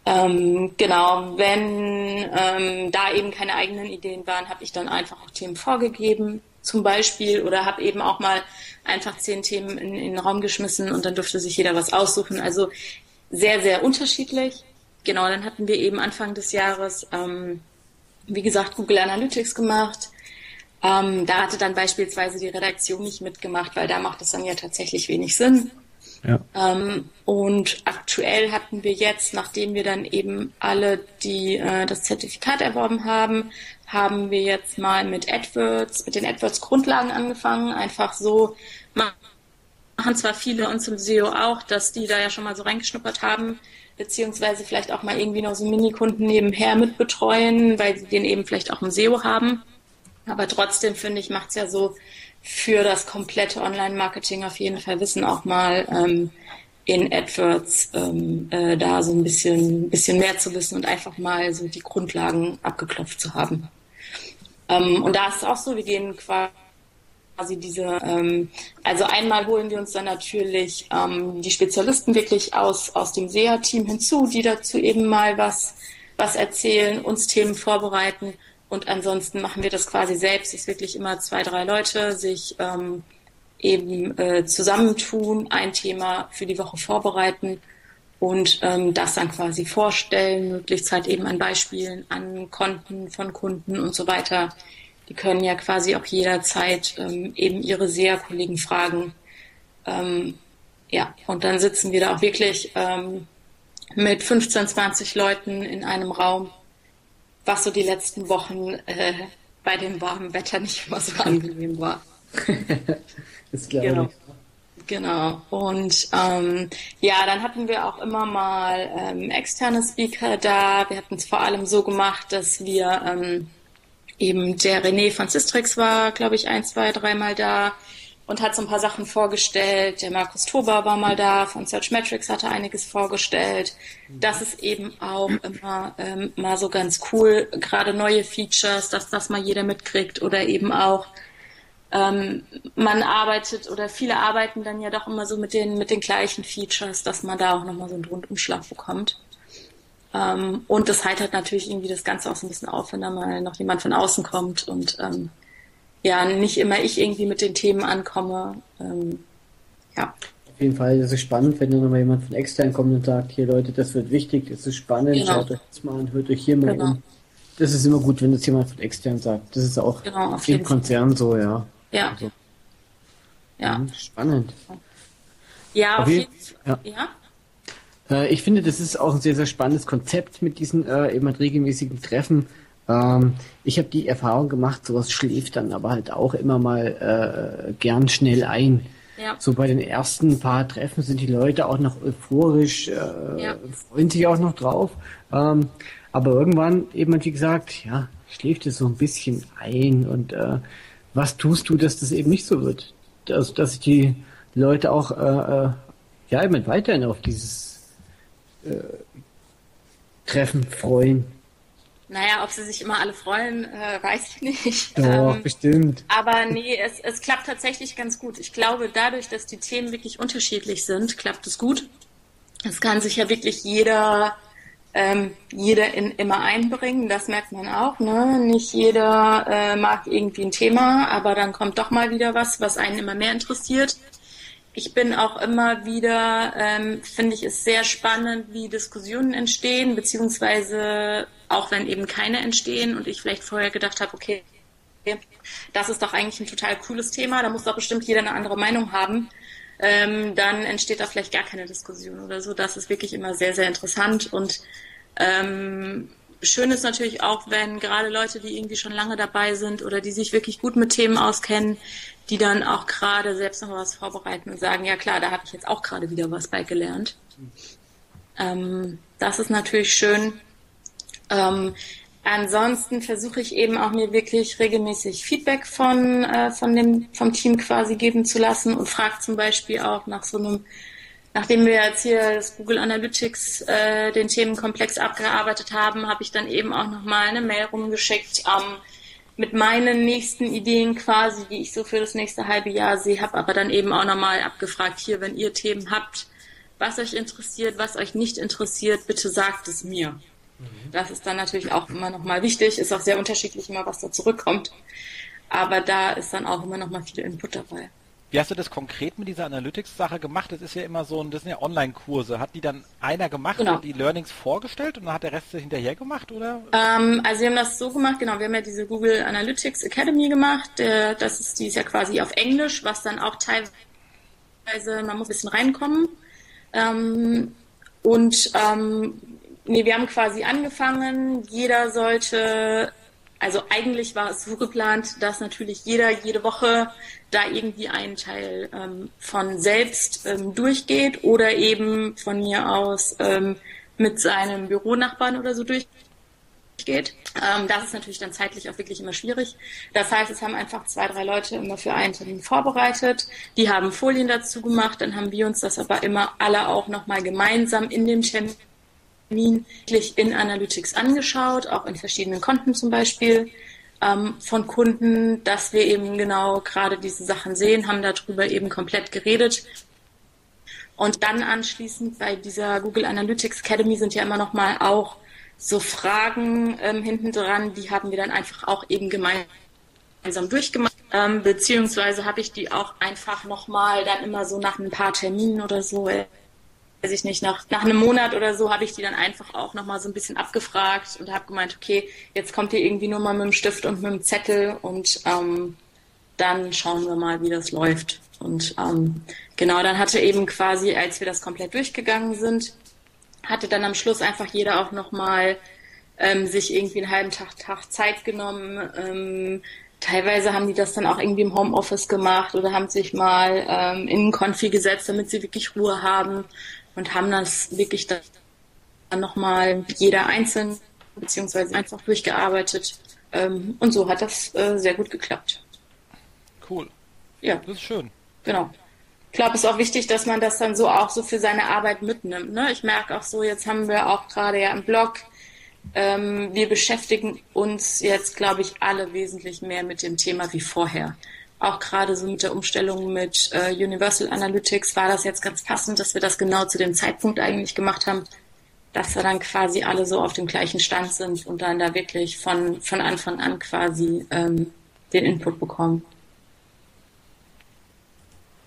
Ähm, genau, wenn ähm, da eben keine eigenen Ideen waren, habe ich dann einfach auch Themen vorgegeben, zum Beispiel, oder habe eben auch mal einfach zehn Themen in, in den Raum geschmissen und dann durfte sich jeder was aussuchen. Also sehr, sehr unterschiedlich. Genau, dann hatten wir eben Anfang des Jahres, ähm, wie gesagt, Google Analytics gemacht. Ähm, da hatte dann beispielsweise die Redaktion nicht mitgemacht, weil da macht es dann ja tatsächlich wenig Sinn. Ja. Ähm, und aktuell hatten wir jetzt, nachdem wir dann eben alle die äh, das Zertifikat erworben haben, haben wir jetzt mal mit AdWords, mit den AdWords-Grundlagen angefangen. Einfach so machen zwar viele uns im SEO auch, dass die da ja schon mal so reingeschnuppert haben, beziehungsweise vielleicht auch mal irgendwie noch so Minikunden nebenher mitbetreuen, weil sie den eben vielleicht auch im SEO haben. Aber trotzdem finde ich, macht es ja so für das komplette Online-Marketing auf jeden Fall Wissen auch mal ähm, in AdWords ähm, äh, da so ein bisschen, bisschen mehr zu wissen und einfach mal so die Grundlagen abgeklopft zu haben. Ähm, und da ist es auch so, wir gehen quasi diese, ähm, also einmal holen wir uns dann natürlich ähm, die Spezialisten wirklich aus, aus dem SEA-Team hinzu, die dazu eben mal was, was erzählen, uns Themen vorbereiten Und ansonsten machen wir das quasi selbst, dass wirklich immer zwei, drei Leute sich ähm, eben äh, zusammentun, ein Thema für die Woche vorbereiten und ähm, das dann quasi vorstellen, möglichst halt eben an Beispielen, an Konten von Kunden und so weiter. Die können ja quasi auch jederzeit ähm, eben ihre SEA-Kollegen fragen. Ähm, ja, und dann sitzen wir da auch wirklich ähm, mit 15, 20 Leuten in einem Raum, was so die letzten Wochen äh, bei dem warmen Wetter nicht immer so angenehm war. das glaube Genau. ich. Genau. Und ähm, ja, dann hatten wir auch immer mal ähm, externe Speaker da. Wir hatten es vor allem so gemacht, dass wir ähm, eben der René von Sistrix war, glaube ich, ein, zwei, dreimal da und hat so ein paar Sachen vorgestellt. Der Markus Tober war mal da, von Searchmetrics hatte einiges vorgestellt. Das ist eben auch immer ähm, mal so ganz cool, gerade neue Features, dass das mal jeder mitkriegt oder eben auch ähm, man arbeitet oder viele arbeiten dann ja doch immer so mit den, mit den gleichen Features, dass man da auch nochmal so einen Rundumschlag bekommt. Ähm, und das heitert natürlich irgendwie das Ganze auch so ein bisschen auf, wenn da mal noch jemand von außen kommt und ähm, ja, nicht immer ich irgendwie mit den Themen ankomme. Ähm, ja, Auf jeden Fall ist es spannend, wenn dann nochmal jemand von extern kommt und sagt, hier Leute, das wird wichtig, das ist spannend, Genau. schaut euch das mal an, hört euch hier mal Genau. um. Das ist immer gut, wenn das jemand von extern sagt. Das ist auch Genau, auf im jeden Fall. Konzern so, ja. ja, Also, ja. mhm, Spannend. Ja, Auf auf jeden- jeden ja. Fall. Ja. Äh, ich finde, das ist auch ein sehr, sehr spannendes Konzept mit diesen äh, eben halt regelmäßigen Treffen. Ähm, ich habe die Erfahrung gemacht, sowas schläft dann aber halt auch immer mal äh, gern schnell ein. Ja. So bei den ersten paar Treffen sind die Leute auch noch euphorisch, äh, Ja. freuen sich auch noch drauf. Ähm, aber irgendwann eben, halt wie gesagt, ja, schläft es so ein bisschen ein. Und äh, was tust du, dass das eben nicht so wird? Dass, dass die Leute auch äh, äh, ja eben weiterhin auf dieses äh, Treffen freuen. Naja, ob sie sich immer alle freuen, äh, weiß ich nicht. Doch, Ähm, bestimmt. Aber nee, es, es klappt tatsächlich ganz gut. Ich glaube, dadurch, dass die Themen wirklich unterschiedlich sind, klappt es gut. Es kann sich ja wirklich jeder, ähm, jeder in, immer einbringen. Das merkt man auch. Ne? Nicht jeder äh, mag irgendwie ein Thema, aber dann kommt doch mal wieder was, was einen immer mehr interessiert. Ich bin auch immer wieder, ähm, finde ich es sehr spannend, wie Diskussionen entstehen, beziehungsweise auch wenn eben keine entstehen und ich vielleicht vorher gedacht habe, okay, das ist doch eigentlich ein total cooles Thema, da muss doch bestimmt jeder eine andere Meinung haben, ähm, dann entsteht da vielleicht gar keine Diskussion oder so. Das ist wirklich immer sehr, sehr interessant und ähm, schön ist natürlich auch, wenn gerade Leute, die irgendwie schon lange dabei sind oder die sich wirklich gut mit Themen auskennen, die dann auch gerade selbst noch was vorbereiten und sagen, ja klar, da habe ich jetzt auch gerade wieder was bei gelernt. Ähm, das ist natürlich schön. Ähm, ansonsten versuche ich eben auch mir wirklich regelmäßig Feedback von, äh, von dem, vom Team quasi geben zu lassen und frage zum Beispiel auch nach so einem, nachdem wir jetzt hier das Google Analytics äh, den Themenkomplex abgearbeitet haben, habe ich dann eben auch nochmal eine Mail rumgeschickt ähm, mit meinen nächsten Ideen quasi, die ich so für das nächste halbe Jahr sehe, habe aber dann eben auch nochmal abgefragt, hier, wenn ihr Themen habt, was euch interessiert, was euch nicht interessiert, bitte sagt es mir. Das ist dann natürlich auch immer nochmal wichtig, ist auch sehr unterschiedlich immer, was da zurückkommt. Aber da ist dann auch immer nochmal viel Input dabei. Wie hast du das konkret mit dieser Analytics-Sache gemacht? Das ist ja immer so ein, das sind ja Online-Kurse. Hat die dann einer gemacht Genau. und die Learnings vorgestellt und dann hat der Rest hinterher gemacht, oder? Ähm, also wir haben das so gemacht, genau, wir haben ja diese Google Analytics Academy gemacht. Der, das ist, die ist ja quasi auf Englisch, was dann auch teilweise, man muss ein bisschen reinkommen. Ähm, und ähm, nee, wir haben quasi angefangen, jeder sollte, also eigentlich war es so geplant, dass natürlich jeder jede Woche da irgendwie einen Teil ähm, von selbst ähm, durchgeht oder eben von mir aus ähm, mit seinem Büronachbarn oder so durch geht. Ähm, das ist natürlich dann zeitlich auch wirklich immer schwierig. Das heißt, es haben einfach zwei, drei Leute immer für einen Termin vorbereitet. Die haben Folien dazu gemacht. Dann haben wir uns das aber immer alle auch nochmal gemeinsam in dem Termin wirklich in Analytics angeschaut, auch in verschiedenen Konten zum Beispiel ähm, von Kunden, dass wir eben genau gerade diese Sachen sehen, haben darüber eben komplett geredet. Und dann anschließend bei dieser Google Analytics Academy sind ja immer noch mal auch so Fragen ähm, hinten dran, die haben wir dann einfach auch eben gemeinsam durchgemacht. Ähm, beziehungsweise habe ich die auch einfach nochmal dann immer so nach ein paar Terminen oder so, weiß ich nicht, nach, nach einem Monat oder so habe ich die dann einfach auch nochmal so ein bisschen abgefragt und habe gemeint, okay, jetzt kommt ihr irgendwie nur mal mit dem Stift und mit dem Zettel und ähm, dann schauen wir mal, wie das läuft. Und ähm, genau, dann hatte eben quasi, als wir das komplett durchgegangen sind, hatte dann am Schluss einfach jeder auch nochmal ähm, sich irgendwie einen halben Tag, Tag Zeit genommen, ähm, teilweise haben die das dann auch irgendwie im Homeoffice gemacht oder haben sich mal ähm, in einen Konfi gesetzt, damit sie wirklich Ruhe haben und haben das wirklich dann nochmal jeder einzeln beziehungsweise einfach durchgearbeitet. Ähm, und so hat das äh, sehr gut geklappt. Cool. Ja. Das ist schön. Genau. Ich glaube, es ist auch wichtig, dass man das dann so auch so für seine Arbeit mitnimmt. Ne? Ich merke auch so, jetzt haben wir auch gerade ja im Blog ähm, wir beschäftigen uns jetzt, glaube ich, alle wesentlich mehr mit dem Thema wie vorher. Auch gerade so mit der Umstellung mit äh, Universal Analytics war das jetzt ganz passend, dass wir das genau zu dem Zeitpunkt eigentlich gemacht haben, dass wir dann quasi alle so auf dem gleichen Stand sind und dann da wirklich von, von Anfang an quasi ähm, den Input bekommen.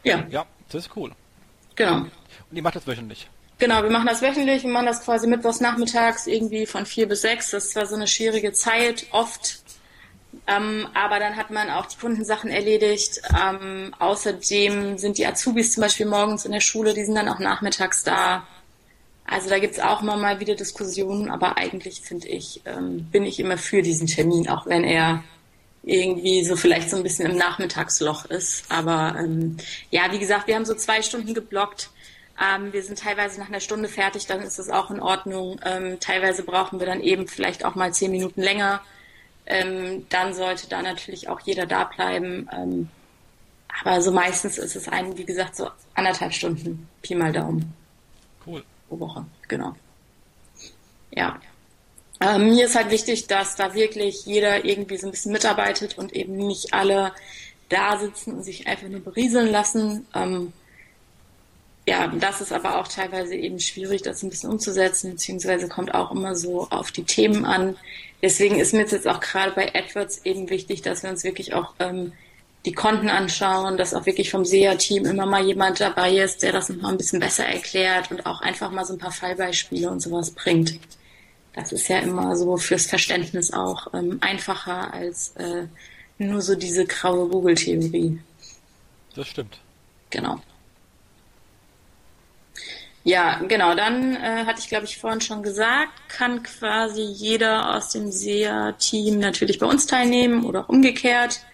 Ja. Ja, das ist cool. Genau. Und ihr macht das wöchentlich? Genau, wir machen das wöchentlich, wir machen das quasi mittwochs nachmittags irgendwie von vier bis sechs. Das ist zwar so eine schwierige Zeit, oft, ähm, aber dann hat man auch die Kundensachen erledigt. Ähm, außerdem sind die Azubis zum Beispiel morgens in der Schule, die sind dann auch nachmittags da. Also da gibt's auch immer mal wieder Diskussionen, aber eigentlich finde ich, ähm, bin ich immer für diesen Termin, auch wenn er irgendwie so vielleicht so ein bisschen im Nachmittagsloch ist. Aber ähm, ja, wie gesagt, wir haben so zwei Stunden geblockt ähm, wir sind teilweise nach einer Stunde fertig, dann ist das auch in Ordnung. Ähm, teilweise brauchen wir dann eben vielleicht auch mal zehn Minuten länger. Ähm, dann sollte da natürlich auch jeder da bleiben. Ähm, aber so meistens ist es ein, wie gesagt, so anderthalb Stunden, Pi mal Daumen. Cool. Pro Woche, genau. Ja. Ähm, mir ist halt wichtig, dass da wirklich jeder irgendwie so ein bisschen mitarbeitet und eben nicht alle da sitzen und sich einfach nur berieseln lassen. Ähm, ja, das ist aber auch teilweise eben schwierig, das ein bisschen umzusetzen, beziehungsweise kommt auch immer so auf die Themen an. Deswegen ist mir jetzt auch gerade bei AdWords eben wichtig, dass wir uns wirklich auch ähm, die Konten anschauen, dass auch wirklich vom SEA-Team immer mal jemand dabei ist, der das nochmal ein bisschen besser erklärt und auch einfach mal so ein paar Fallbeispiele und sowas bringt. Das ist ja immer so fürs Verständnis auch ähm, einfacher als äh, nur so diese graue Google-Theorie. Das stimmt. Genau. Ja, genau. Dann äh, hatte ich, glaube ich, vorhin schon gesagt, kann quasi jeder aus dem SEA-Team natürlich bei uns teilnehmen oder auch umgekehrt.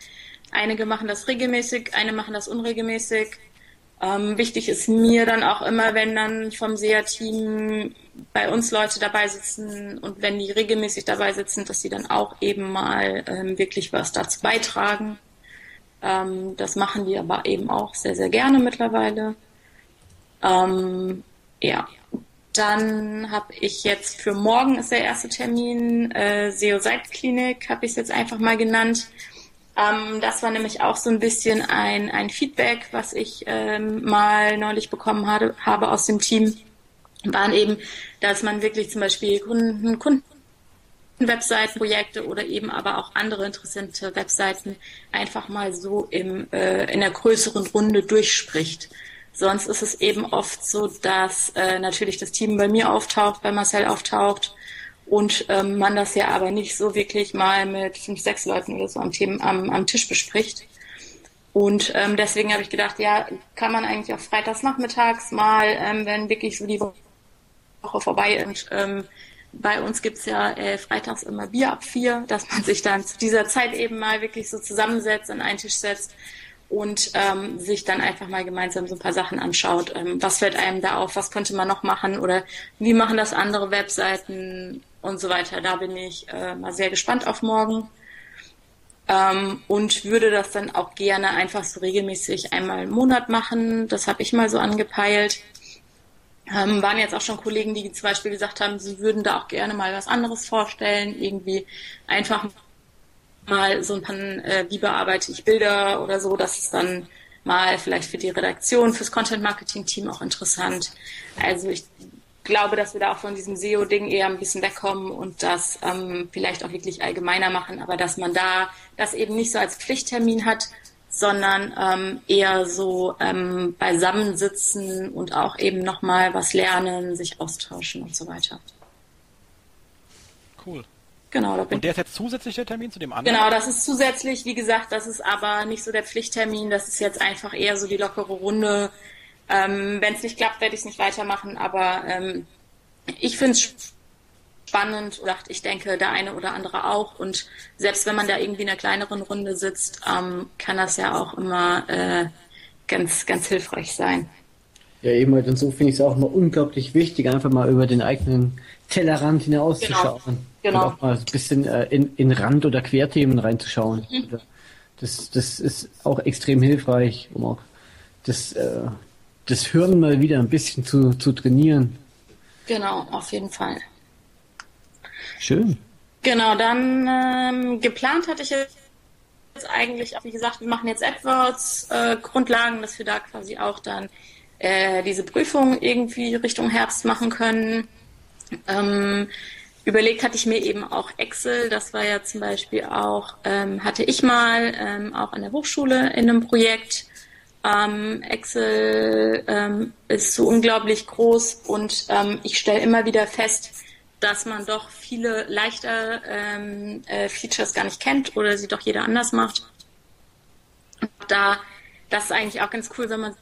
Einige machen das regelmäßig, eine machen das unregelmäßig. Ähm, wichtig ist mir dann auch immer, wenn dann vom SEA-Team bei uns Leute dabei sitzen und wenn die regelmäßig dabei sitzen, dass sie dann auch eben mal ähm, wirklich was dazu beitragen. Ähm, das machen die aber eben auch sehr, sehr gerne mittlerweile. Ähm, ja. Dann habe ich jetzt für morgen ist der erste Termin, äh, SEO Seitklinik habe ich es jetzt einfach mal genannt. Ähm, das war nämlich auch so ein bisschen ein, ein Feedback, was ich ähm, mal neulich bekommen habe, habe aus dem Team. Waren eben, dass man wirklich zum Beispiel Kunden, Kunden Webseitenprojekte oder eben aber auch andere interessante Webseiten einfach mal so im, äh, in der größeren Runde durchspricht. Sonst ist es eben oft so, dass äh, natürlich das Team bei mir auftaucht, bei Marcel auftaucht und ähm, man das ja aber nicht so wirklich mal mit fünf, sechs Leuten oder so am, Themen, am, am Tisch bespricht. Und ähm, deswegen habe ich gedacht, ja, kann man eigentlich auch freitags nachmittags mal, ähm, wenn wirklich so die Woche vorbei ist. Ähm, bei uns gibt's ja äh, freitags immer Bier ab vier, dass man sich dann zu dieser Zeit eben mal wirklich so zusammensetzt, an einen Tisch setzt und ähm, sich dann einfach mal gemeinsam so ein paar Sachen anschaut. Ähm, was fällt einem da auf? Was könnte man noch machen? Oder wie machen das andere Webseiten und so weiter? Da bin ich äh, mal sehr gespannt auf morgen. Ähm, und würde das dann auch gerne einfach so regelmäßig einmal im Monat machen. Das habe ich mal so angepeilt. Ähm, waren jetzt auch schon Kollegen, die zum Beispiel gesagt haben, sie würden da auch gerne mal was anderes vorstellen, irgendwie einfach mal so ein paar, äh, wie bearbeite ich Bilder oder so, das ist dann mal vielleicht für die Redaktion, fürs Content Marketing Team auch interessant. Also ich glaube, dass wir da auch von diesem SEO-Ding eher ein bisschen wegkommen und das ähm, vielleicht auch wirklich allgemeiner machen, aber dass man da das eben nicht so als Pflichttermin hat, sondern ähm, eher so ähm, beisammensitzen und auch eben nochmal was lernen, sich austauschen und so weiter. Cool. Genau, da bin Und der ist jetzt zusätzlich der Termin zu dem anderen? Genau, das ist zusätzlich, wie gesagt, das ist aber nicht so der Pflichttermin, das ist jetzt einfach eher so die lockere Runde. Ähm, Wenn es nicht klappt, werde ich es nicht weitermachen, aber ähm, ich finde es spannend und ich denke, der eine oder andere auch. Und selbst wenn man da irgendwie in einer kleineren Runde sitzt, ähm, kann das ja auch immer äh, ganz, ganz hilfreich sein. Ja, eben und so finde ich es auch immer unglaublich wichtig, einfach mal über den eigenen Tellerrand hinauszuschauen. Genau. Genau. Und auch mal ein bisschen äh, in, in Rand- oder Querthemen reinzuschauen. Mhm. Das, das ist auch extrem hilfreich, um auch das, äh, das Hirn mal wieder ein bisschen zu, zu trainieren. Genau, auf jeden Fall. Schön. Genau, dann ähm, geplant hatte ich jetzt eigentlich, auch wie gesagt, wir machen jetzt AdWords, äh, Grundlagen, dass wir da quasi auch dann äh, diese Prüfung irgendwie Richtung Herbst machen können. Ähm, überlegt hatte ich mir eben auch Excel, das war ja zum Beispiel auch, ähm, hatte ich mal ähm, auch an der Hochschule in einem Projekt. Ähm, Excel ähm, ist so unglaublich groß und ähm, ich stelle immer wieder fest, dass man doch viele leichter ähm, äh, Features gar nicht kennt oder sie doch jeder anders macht. Da, das ist eigentlich auch ganz cool, wenn man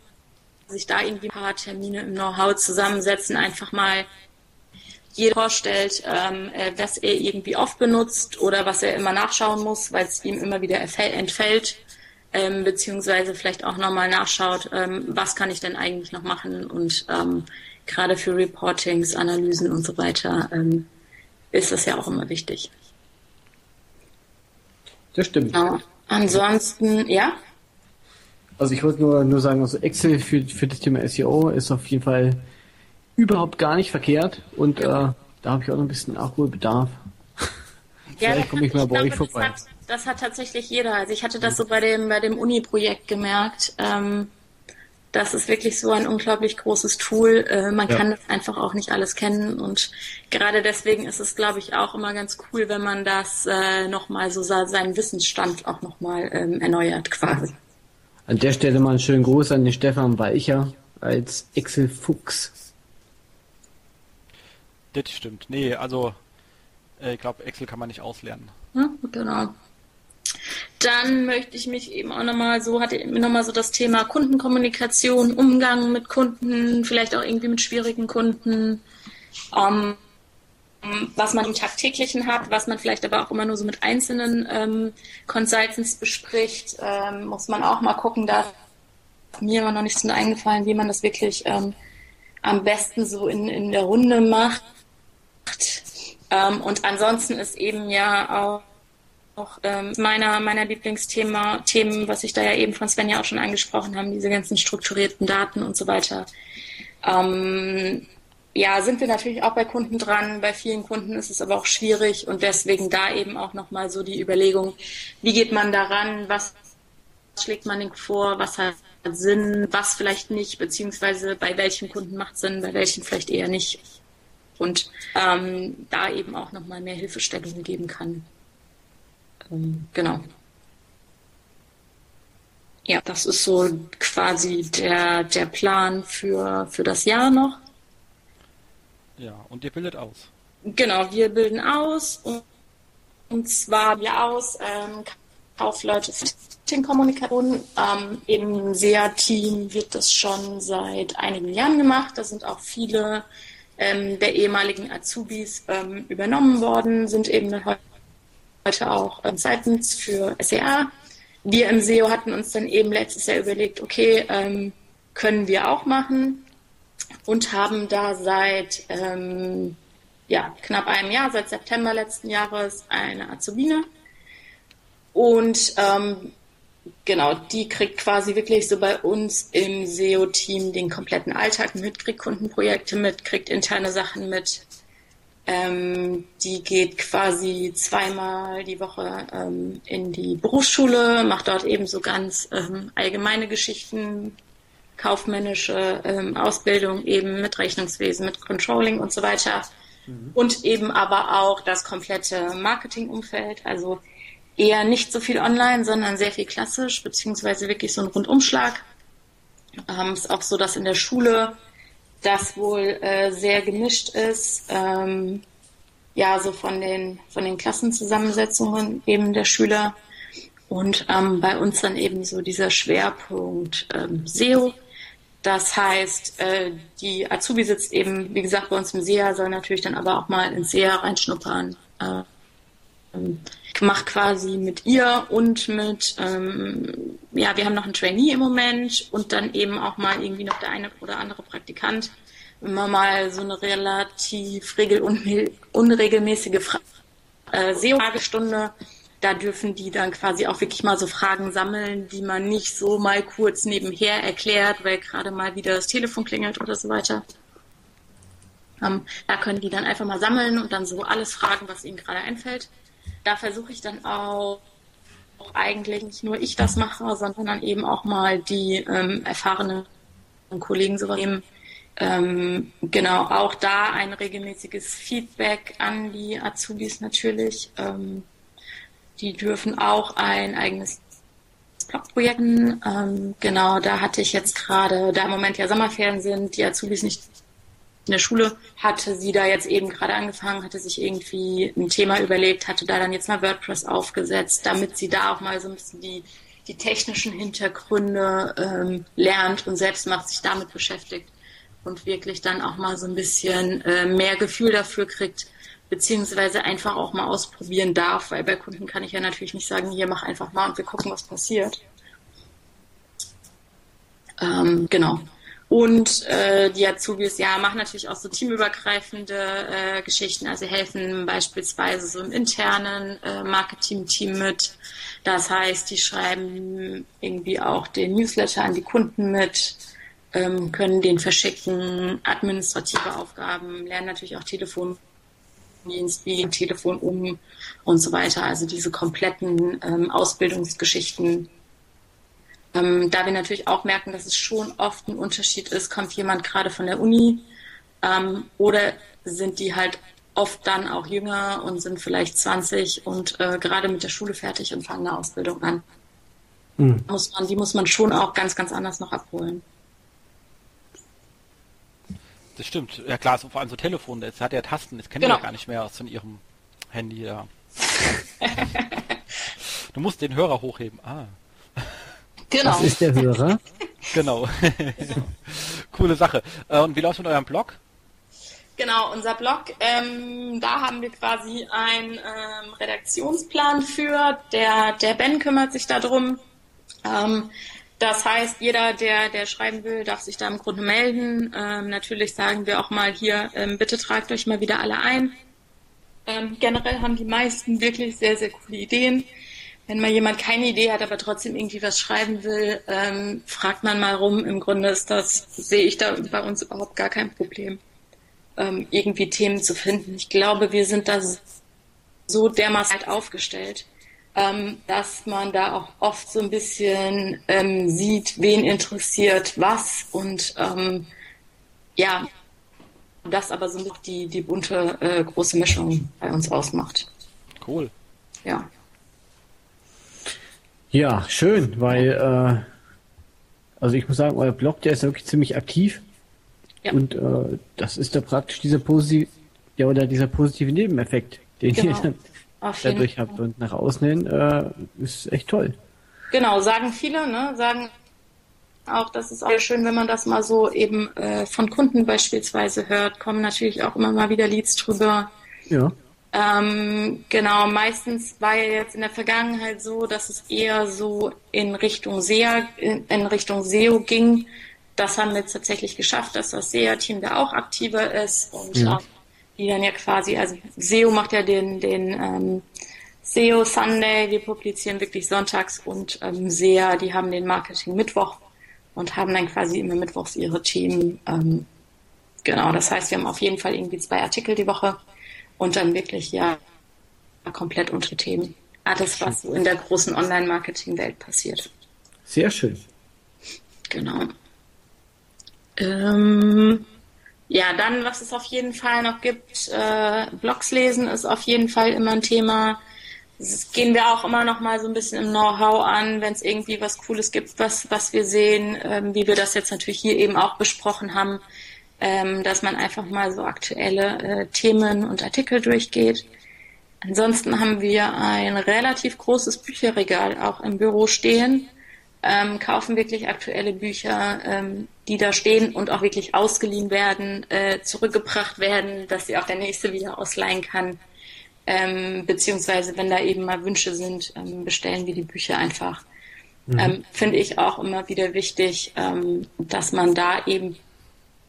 sich da irgendwie ein paar Termine im Know-how zusammensetzen, einfach mal jeder vorstellt, ähm, äh, was er irgendwie oft benutzt oder was er immer nachschauen muss, weil es ihm immer wieder entfällt, ähm, beziehungsweise vielleicht auch nochmal nachschaut, ähm, was kann ich denn eigentlich noch machen und ähm, gerade für Reportings, Analysen und so weiter ähm, ist das ja auch immer wichtig. Das stimmt. Genau. Ansonsten, ja, Also ich wollte nur, nur sagen, also Excel für, für das Thema SEO ist auf jeden Fall überhaupt gar nicht verkehrt und äh, da habe ich auch noch ein bisschen Nachholbedarf. Ja, Vielleicht komme ich mal bei euch vorbei. Das hat, das hat tatsächlich jeder. Also ich hatte das so bei dem, bei dem Uni-Projekt gemerkt. Ähm, das ist wirklich so ein unglaublich großes Tool. Äh, man Ja. kann das einfach auch nicht alles kennen. Und gerade deswegen ist es, glaube ich, auch immer ganz cool, wenn man das äh, nochmal so seinen Wissensstand auch nochmal ähm, erneuert quasi. An der Stelle mal einen schönen Gruß an den Stefan Weicher als Excel-Fuchs. Das stimmt. Nee, also äh, ich glaube, Excel kann man nicht auslernen. Ja, genau. Dann möchte ich mich eben auch nochmal so, hatte mir nochmal so das Thema Kundenkommunikation, Umgang mit Kunden, vielleicht auch irgendwie mit schwierigen Kunden, ähm, was man im Tagtäglichen hat, was man vielleicht aber auch immer nur so mit einzelnen ähm, Consultants bespricht, ähm, muss man auch mal gucken, da mir immer noch nicht so eingefallen, wie man das wirklich ähm, am besten so in, in der Runde macht. Ähm, und ansonsten ist eben ja auch auch ähm, meiner, meiner Lieblingsthema, Themen, was ich da ja eben von Svenja auch schon angesprochen haben, diese ganzen strukturierten Daten und so weiter. Ähm, ja, sind wir natürlich auch bei Kunden dran. Bei vielen Kunden ist es aber auch schwierig und deswegen da eben auch nochmal so die Überlegung, wie geht man daran, was schlägt man denn vor, was hat Sinn, was vielleicht nicht, beziehungsweise bei welchen Kunden macht Sinn, bei welchen vielleicht eher nicht. Und ähm, da eben auch nochmal mehr Hilfestellungen geben kann. Ähm, genau. Ja, das ist so quasi der, der Plan für, für das Jahr noch. Ja, und ihr bildet aus. Genau, wir bilden aus und, und zwar wir aus ähm, Kaufleute Marketingkommunikation. Ähm, Im SEA-Team wird das schon seit einigen Jahren gemacht. Da sind auch viele ähm, der ehemaligen Azubis ähm, übernommen worden, sind eben heute auch ähm, seitens für SEA. Wir im SEO hatten uns dann eben letztes Jahr überlegt, okay, ähm, können wir auch machen und haben da seit ähm, ja, knapp einem Jahr, seit September letzten Jahres, eine Azubine. Und ähm, genau, die kriegt quasi wirklich so bei uns im SEO-Team den kompletten Alltag mit, kriegt Kundenprojekte mit, kriegt interne Sachen mit. Ähm, die geht quasi zweimal die Woche ähm, in die Berufsschule, macht dort eben so ganz ähm, allgemeine Geschichten, kaufmännische ähm, Ausbildung eben mit Rechnungswesen, mit Controlling und so weiter. Mhm. Und eben aber auch das komplette Marketingumfeld, also eher nicht so viel online, sondern sehr viel klassisch, beziehungsweise wirklich so ein Rundumschlag. Ähm, ist auch so, dass in der Schule das wohl äh, sehr gemischt ist. Ähm, ja, so von den, von den Klassenzusammensetzungen eben der Schüler. Und ähm, bei uns dann eben so dieser Schwerpunkt ähm, SEO. Das heißt, äh, die Azubi sitzt eben, wie gesagt, bei uns im SEA, soll natürlich dann aber auch mal ins SEA reinschnuppern. Äh, macht quasi mit ihr und mit, ähm, ja, wir haben noch einen Trainee im Moment und dann eben auch mal irgendwie noch der eine oder andere Praktikant. Immer mal so eine relativ regel unregelmäßige Fra äh, SEO-Fragestunde da dürfen die dann quasi auch wirklich mal so Fragen sammeln, die man nicht so mal kurz nebenher erklärt, weil gerade mal wieder das Telefon klingelt oder so weiter. Ähm, da können die dann einfach mal sammeln und dann so alles fragen, was ihnen gerade einfällt. Da versuche ich dann auch, auch, eigentlich nicht nur ich das mache, sondern dann eben auch mal die ähm, erfahrenen Kollegen so nehmen. Ähm, genau, auch da ein regelmäßiges Feedback an die Azubis natürlich. Ähm, die dürfen auch ein eigenes Blogprojekt. Ähm, genau, da hatte ich jetzt gerade, da im Moment ja Sommerferien sind, die Azubis nicht in der Schule, hatte sie da jetzt eben gerade angefangen, hatte sich irgendwie ein Thema überlegt, hatte da dann jetzt mal WordPress aufgesetzt, damit sie da auch mal so ein bisschen die, die technischen Hintergründe ähm, lernt und selbst macht sich damit beschäftigt und wirklich dann auch mal so ein bisschen äh, mehr Gefühl dafür kriegt, beziehungsweise einfach auch mal ausprobieren darf, weil bei Kunden kann ich ja natürlich nicht sagen, hier mach einfach mal und wir gucken, was passiert. Ähm, genau. Und äh, die Azubis, ja, machen natürlich auch so teamübergreifende äh, Geschichten, also helfen beispielsweise so im internen äh, Marketing-Team mit. Das heißt, die schreiben irgendwie auch den Newsletter an die Kunden mit, ähm, können den verschicken, administrative Aufgaben, lernen natürlich auch Telefon Dienst, wie Telefon um und so weiter. Also diese kompletten ähm, Ausbildungsgeschichten. Ähm, da wir natürlich auch merken, dass es schon oft ein Unterschied ist, kommt jemand gerade von der Uni ähm, oder sind die halt oft dann auch jünger und sind vielleicht 20 und äh, gerade mit der Schule fertig und fangen eine Ausbildung an. Mhm. Muss man, die muss man schon auch ganz, ganz anders noch abholen. Das stimmt. Ja klar, so, vor allem so Telefon, das hat ja Tasten, das kennt genau. ja gar nicht mehr aus von ihrem Handy da. du musst den Hörer hochheben. Ah. Genau. Das ist der Hörer. genau. Coole Sache. Äh, und wie läuft es mit eurem Blog? Genau, unser Blog, ähm, da haben wir quasi einen ähm, Redaktionsplan für. Der, der Ben kümmert sich darum. Ähm, das heißt, jeder, der, der schreiben will, darf sich da im Grunde melden. Ähm, natürlich sagen wir auch mal hier, ähm, bitte tragt euch mal wieder alle ein. Ähm, generell haben die meisten wirklich sehr, sehr coole Ideen. Wenn mal jemand keine Idee hat, aber trotzdem irgendwie was schreiben will, ähm, fragt man mal rum. Im Grunde ist das, sehe ich da bei uns überhaupt gar kein Problem, ähm, irgendwie Themen zu finden. Ich glaube, wir sind da so dermaßen aufgestellt ähm, dass man da auch oft so ein bisschen ähm, sieht, wen interessiert was und ähm, ja, das aber so die, die bunte äh, große Mischung bei uns ausmacht. Cool. Ja. Ja, schön, weil äh, also ich muss sagen, euer Blog, der ist wirklich ziemlich aktiv. Ja. Und äh, das ist da praktisch dieser positive, ja, oder dieser positive Nebeneffekt, den genau. ihr dann dadurch habt und nach außen hin äh, ist echt toll. Genau, sagen viele, ne? Sagen auch, das ist auch schön, wenn man das mal so eben äh, von Kunden beispielsweise hört, kommen natürlich auch immer mal wieder Leads drüber. Ja. Ähm, genau, meistens war ja jetzt in der Vergangenheit so, dass es eher so in Richtung SEA, in, Richtung SEO ging. Das haben wir jetzt tatsächlich geschafft, dass das SEA-Team da auch aktiver ist und ja die dann ja quasi, also SEO macht ja den, den ähm, SEO Sunday, wir publizieren wirklich sonntags und ähm, SEA, die haben den Marketing Mittwoch und haben dann quasi immer mittwochs ihre Themen. Ähm, genau, das heißt, wir haben auf jeden Fall irgendwie zwei Artikel die Woche und dann wirklich ja komplett unsere Themen. Alles, was so in der großen Online-Marketing-Welt passiert. Sehr schön. Genau. Ähm, ja, dann, was es auf jeden Fall noch gibt, äh, Blogs lesen ist auf jeden Fall immer ein Thema. Das gehen wir auch immer noch mal so ein bisschen im Know-how an, wenn es irgendwie was Cooles gibt, was, was wir sehen, ähm, wie wir das jetzt natürlich hier eben auch besprochen haben, ähm, dass man einfach mal so aktuelle äh, Themen und Artikel durchgeht. Ansonsten haben wir ein relativ großes Bücherregal auch im Büro stehen, ähm, kaufen wirklich aktuelle Bücher, ähm, die da stehen und auch wirklich ausgeliehen werden, äh, zurückgebracht werden, dass sie auch der nächste wieder ausleihen kann. Ähm, beziehungsweise wenn da eben mal Wünsche sind, ähm, bestellen wir die Bücher einfach. Mhm. Ähm, Finde ich auch immer wieder wichtig, ähm, dass man da eben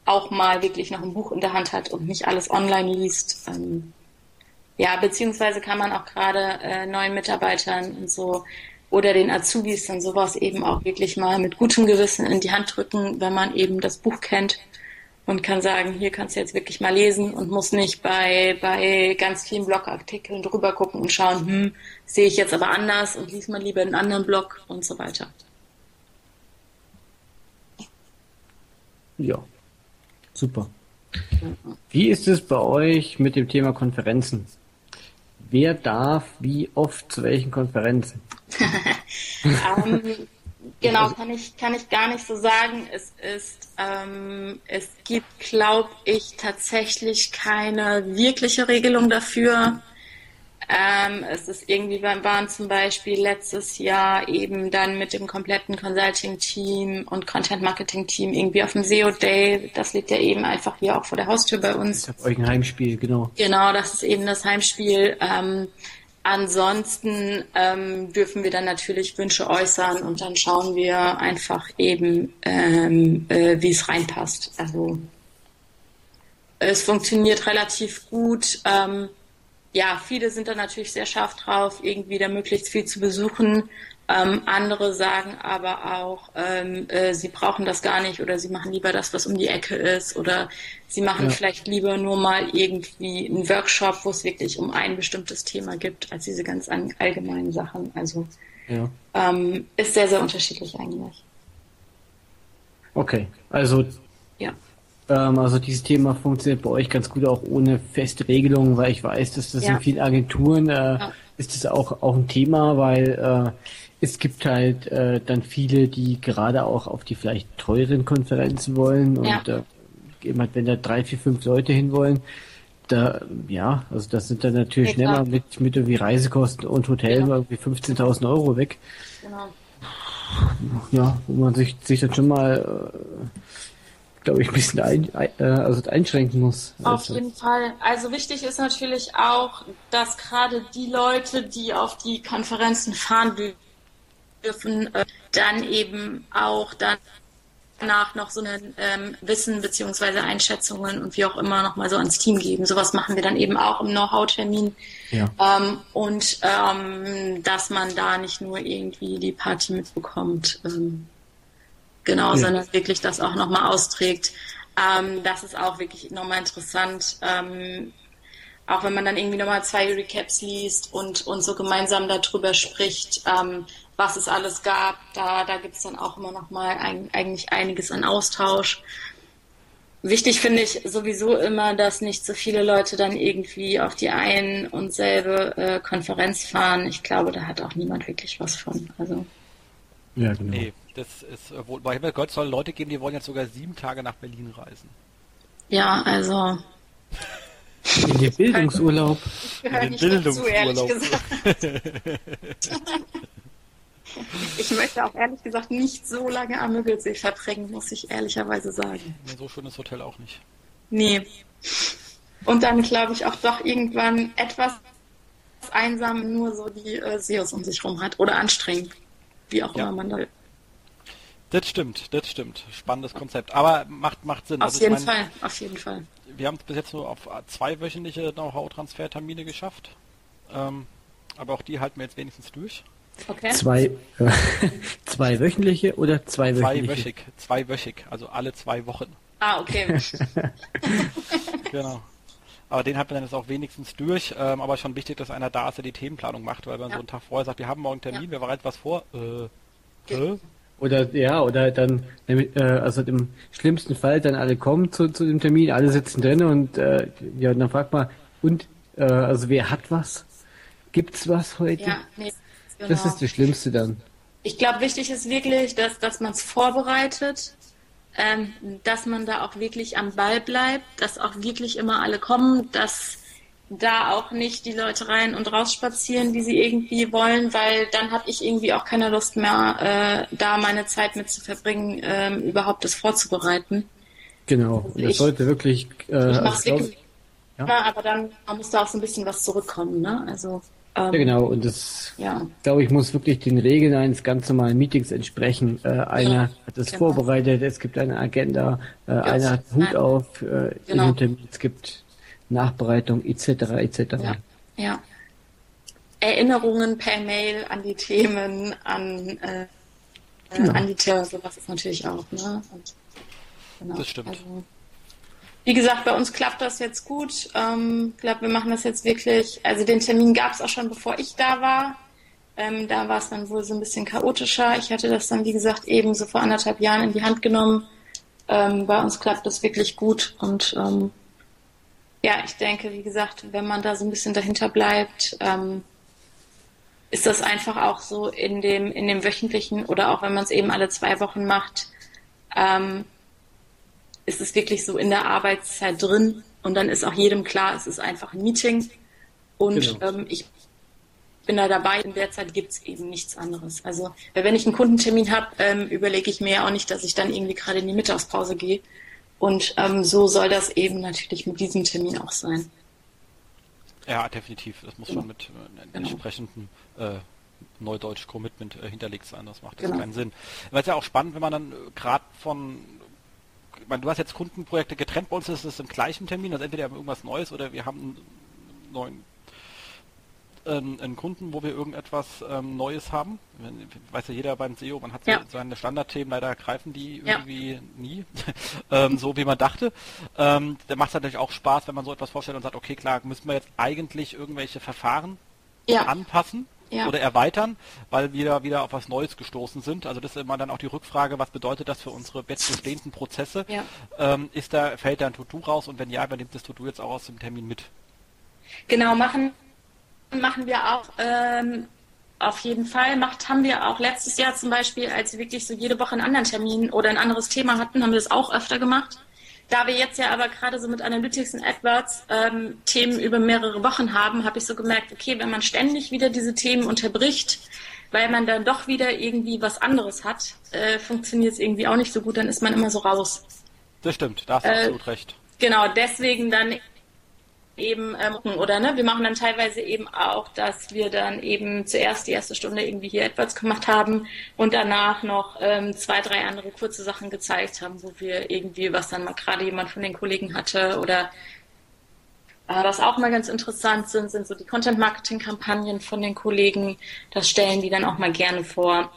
auch mal wirklich noch ein Buch in der Hand hat und nicht alles online liest. Ähm, ja, beziehungsweise kann man auch gerade äh, neuen Mitarbeitern und so oder den Azubis dann sowas eben auch wirklich mal mit gutem Gewissen in die Hand drücken, wenn man eben das Buch kennt und kann sagen, hier kannst du jetzt wirklich mal lesen und muss nicht bei, bei ganz vielen Blogartikeln drüber gucken und schauen, hm, sehe ich jetzt aber anders und lies mal lieber einen anderen Blog und so weiter. Ja, super. Wie ist es bei euch mit dem Thema Konferenzen? Wer darf wie oft zu welchen Konferenzen? ähm, genau, kann ich, kann ich gar nicht so sagen. Es ist, ähm, es gibt, glaube ich, tatsächlich keine wirkliche Regelung dafür. Ähm, es ist irgendwie, wir waren zum Beispiel letztes Jahr eben dann mit dem kompletten Consulting-Team und Content-Marketing-Team irgendwie auf dem SEO Day. Das liegt ja eben einfach hier auch vor der Haustür bei uns. Ich habe euch ein Heimspiel, genau. Genau, das ist eben das Heimspiel. Ähm, ansonsten ähm, dürfen wir dann natürlich Wünsche äußern und dann schauen wir einfach eben, ähm, äh, wie es reinpasst. Also es funktioniert relativ gut. Ähm, ja, viele sind da natürlich sehr scharf drauf, irgendwie da möglichst viel zu besuchen. Ähm, andere sagen aber auch, ähm, äh, sie brauchen das gar nicht oder sie machen lieber das, was um die Ecke ist oder sie machen ja. vielleicht lieber nur mal irgendwie einen Workshop, wo es wirklich um ein bestimmtes Thema gibt, als diese ganz allgemeinen Sachen. Also ja. ähm, ist sehr, sehr unterschiedlich eigentlich. Okay, also ja. Ähm, also dieses Thema funktioniert bei euch ganz gut auch ohne feste Regelungen, weil ich weiß, dass das ja. in vielen Agenturen äh, ja. ist das auch, auch ein Thema, weil äh, es gibt halt äh, dann viele, die gerade auch auf die vielleicht teuren Konferenzen wollen und ja. äh, jemand, wenn da drei, vier, fünf Leute hinwollen, da, ja, also das sind dann natürlich ja, schneller mit, mit irgendwie Reisekosten und Hotel genau. irgendwie 15.000 Euro weg. Genau. Ja, wo man sich, sich dann schon mal äh, glaube ich, ein bisschen ein, äh, also einschränken muss. Auf also. jeden Fall. Also wichtig ist natürlich auch, dass gerade die Leute, die auf die Konferenzen fahren dürfen, äh, dann eben auch dann danach noch so ein ähm, Wissen beziehungsweise Einschätzungen und wie auch immer nochmal so ans Team geben. Sowas machen wir dann eben auch im Know-how-Termin. Ja. Ähm, und ähm, dass man da nicht nur irgendwie die Party mitbekommt. Genau, ja. sondern wirklich das auch nochmal austrägt. Ähm, das ist auch wirklich nochmal interessant. Ähm, auch wenn man dann irgendwie nochmal zwei Recaps liest und, und so gemeinsam darüber spricht, ähm, was es alles gab, da, da gibt es dann auch immer nochmal ein, eigentlich einiges an Austausch. Wichtig finde ich sowieso immer, dass nicht so viele Leute dann irgendwie auf die ein und selbe äh, Konferenz fahren. Ich glaube, da hat auch niemand wirklich was von. Also. Ja, genau. Nee, das ist, äh, bei Himmel Gott soll Leute geben, die wollen jetzt sogar sieben Tage nach Berlin reisen. Ja, also. In den Bildungsurlaub. Ich gehöre nicht Bildungsurlaub. dazu, ehrlich gesagt. ich möchte auch ehrlich gesagt nicht so lange am Müggelsee verbringen, muss ich ehrlicherweise sagen. So schön ist Hotel auch nicht. Nee. Und dann glaube ich auch doch irgendwann etwas einsam nur so die äh, Seos um sich rum hat oder anstrengend. Wie auch ja. immer man da das stimmt, das stimmt. Spannendes Konzept. Aber macht, macht Sinn. Auf also jeden meine, Fall, auf jeden Fall. Wir haben es bis jetzt nur auf zwei wöchentliche Know-how-Transfertermine geschafft. Ähm, aber auch die halten wir jetzt wenigstens durch. Okay. Zwei, äh, zwei wöchentliche oder zwei wöchentliche? Zweiwöchig, zweiwöchig, also alle zwei Wochen. Ah, okay. genau. Aber den hat man dann jetzt auch wenigstens durch. Ähm, aber schon wichtig, dass einer da ist, der die Themenplanung macht, weil man ja. so einen Tag vorher sagt, wir haben morgen einen Termin, ja. wir bereiten was vor. Äh, Ge Oder ja, oder dann, äh, also im schlimmsten Fall dann alle kommen zu, zu dem Termin, alle sitzen drin und äh, ja, dann fragt man, und äh, also wer hat was? Gibt's was heute? Ja, nee, genau. Das ist das Schlimmste dann. Ich glaube, wichtig ist wirklich, dass, dass man es vorbereitet, ähm, dass man da auch wirklich am Ball bleibt, dass auch wirklich immer alle kommen, dass da auch nicht die Leute rein und raus spazieren, wie sie irgendwie wollen, weil dann habe ich irgendwie auch keine Lust mehr, äh, da meine Zeit mit zu verbringen, äh, überhaupt das vorzubereiten. Genau, also das ich, sollte wirklich. Äh, ich mach's wirklich ja. aber dann muss da auch so ein bisschen was zurückkommen, ne? Also. Ähm, ja, genau, und das, ja. glaube ich, muss wirklich den Regeln eines ganz normalen Meetings entsprechen. Äh, einer ja, hat es genau. vorbereitet, es gibt eine Agenda, äh, einer hat Hut auf, äh, genau. es gibt Nachbereitung etc. etc. Ja. ja. Erinnerungen per Mail an die Themen, an, äh, genau. an die Themen, sowas ist natürlich auch. Ne? Und, genau. Das stimmt. Also, wie gesagt, bei uns klappt das jetzt gut. Ähm, ich glaube, wir machen das jetzt wirklich. Also den Termin gab es auch schon, bevor ich da war. Ähm, da war es dann wohl so ein bisschen chaotischer. Ich hatte das dann, wie gesagt, eben so vor anderthalb Jahren in die Hand genommen. Ähm, bei uns klappt das wirklich gut und ähm, ja, ich denke, wie gesagt, wenn man da so ein bisschen dahinter bleibt, ähm, ist das einfach auch so in dem, in dem wöchentlichen oder auch wenn man es eben alle zwei Wochen macht, ähm, ist es wirklich so in der Arbeitszeit drin und dann ist auch jedem klar, es ist einfach ein Meeting und genau. ähm, ich bin da dabei. In der Zeit gibt es eben nichts anderes. Also wenn ich einen Kundentermin habe, ähm, überlege ich mir ja auch nicht, dass ich dann irgendwie gerade in die Mittagspause gehe, und ähm, so soll das eben natürlich mit diesem Termin auch sein. Ja, definitiv. Das muss genau. schon mit äh, genau. entsprechendem äh, Neudeutsch Commitment äh, hinterlegt sein. Das macht genau. keinen Sinn. Weil es ja auch spannend, wenn man dann äh, gerade von ich meine, du hast jetzt Kundenprojekte getrennt, bei uns ist es im gleichen Termin, also entweder irgendwas Neues oder wir haben einen neuen ähm, einen Kunden, wo wir irgendetwas ähm, Neues haben. Weiß ja jeder beim SEO, man hat ja. seine Standardthemen, leider greifen die irgendwie ja. nie, ähm, so wie man dachte. Ähm, da macht es natürlich auch Spaß, wenn man so etwas vorstellt und sagt, okay, klar, müssen wir jetzt eigentlich irgendwelche Verfahren ja. anpassen. Ja. oder erweitern, weil wir wieder auf was Neues gestoßen sind. Also das ist immer dann auch die Rückfrage, was bedeutet das für unsere bestehenden Prozesse? Ja. Ähm, ist da, fällt da ein To-Do raus und wenn ja, übernimmt das To-Do jetzt auch aus dem Termin mit? Genau, machen machen wir auch ähm, auf jeden Fall. Macht haben wir auch letztes Jahr zum Beispiel, als wir wirklich so jede Woche einen anderen Termin oder ein anderes Thema hatten, haben wir das auch öfter gemacht. Da wir jetzt ja aber gerade so mit Analytics und AdWords ähm, Themen über mehrere Wochen haben, habe ich so gemerkt, okay, wenn man ständig wieder diese Themen unterbricht, weil man dann doch wieder irgendwie was anderes hat, äh, funktioniert es irgendwie auch nicht so gut, dann ist man immer so raus. Das stimmt, da hast du äh, absolut recht. Genau, deswegen dann eben ähm, oder ne, wir machen dann teilweise eben auch, dass wir dann eben zuerst die erste Stunde irgendwie hier etwas gemacht haben und danach noch ähm, zwei, drei andere kurze Sachen gezeigt haben, wo wir irgendwie, was dann mal gerade jemand von den Kollegen hatte oder äh, was auch mal ganz interessant sind, sind so die Content-Marketing-Kampagnen von den Kollegen. Das stellen die dann auch mal gerne vor.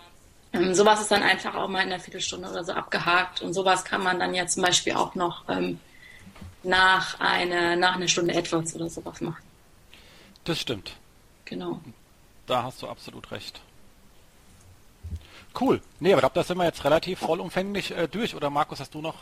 Ähm, sowas ist dann einfach auch mal in einer Viertelstunde oder so abgehakt und sowas kann man dann ja zum Beispiel auch noch ähm, nach, eine, nach einer Stunde etwas oder sowas machen. Das stimmt. Genau. Da hast du absolut recht. Cool. Nee, aber ich glaube, da sind wir jetzt relativ vollumfänglich äh, durch. Oder Markus, hast du noch?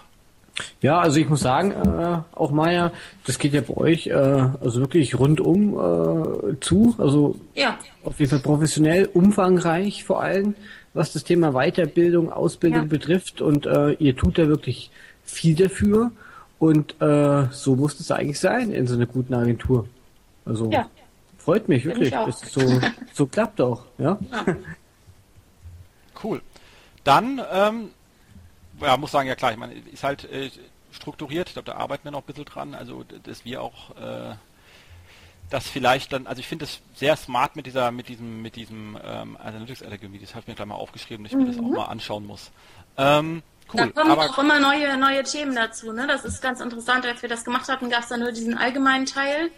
Ja, also ich muss sagen, äh, auch Maya, das geht ja bei euch äh, also wirklich rundum äh, zu. Also ja. auf jeden Fall professionell, umfangreich vor allem, was das Thema Weiterbildung, Ausbildung ja. betrifft. Und äh, ihr tut da wirklich viel dafür. Und äh, so muss es eigentlich sein in so einer guten Agentur. Also ja. freut mich wirklich, dass es so, so klappt auch. Ja? ja. Cool. Dann, ähm, ja, muss sagen, ja klar, ich meine, ist halt äh, strukturiert, ich glaube, da arbeiten wir noch ein bisschen dran, also dass wir auch äh, das vielleicht dann, also ich finde es sehr smart mit dieser, mit diesem, mit diesem ähm, Analytics Algorithm, das habe ich mir gleich mal aufgeschrieben, dass ich mhm. mir das auch mhm. mal anschauen muss. Ähm, Cool, da kommen auch immer neue, neue Themen dazu. Ne? Das ist ganz interessant. Als wir das gemacht hatten, gab es da nur diesen allgemeinen Teil.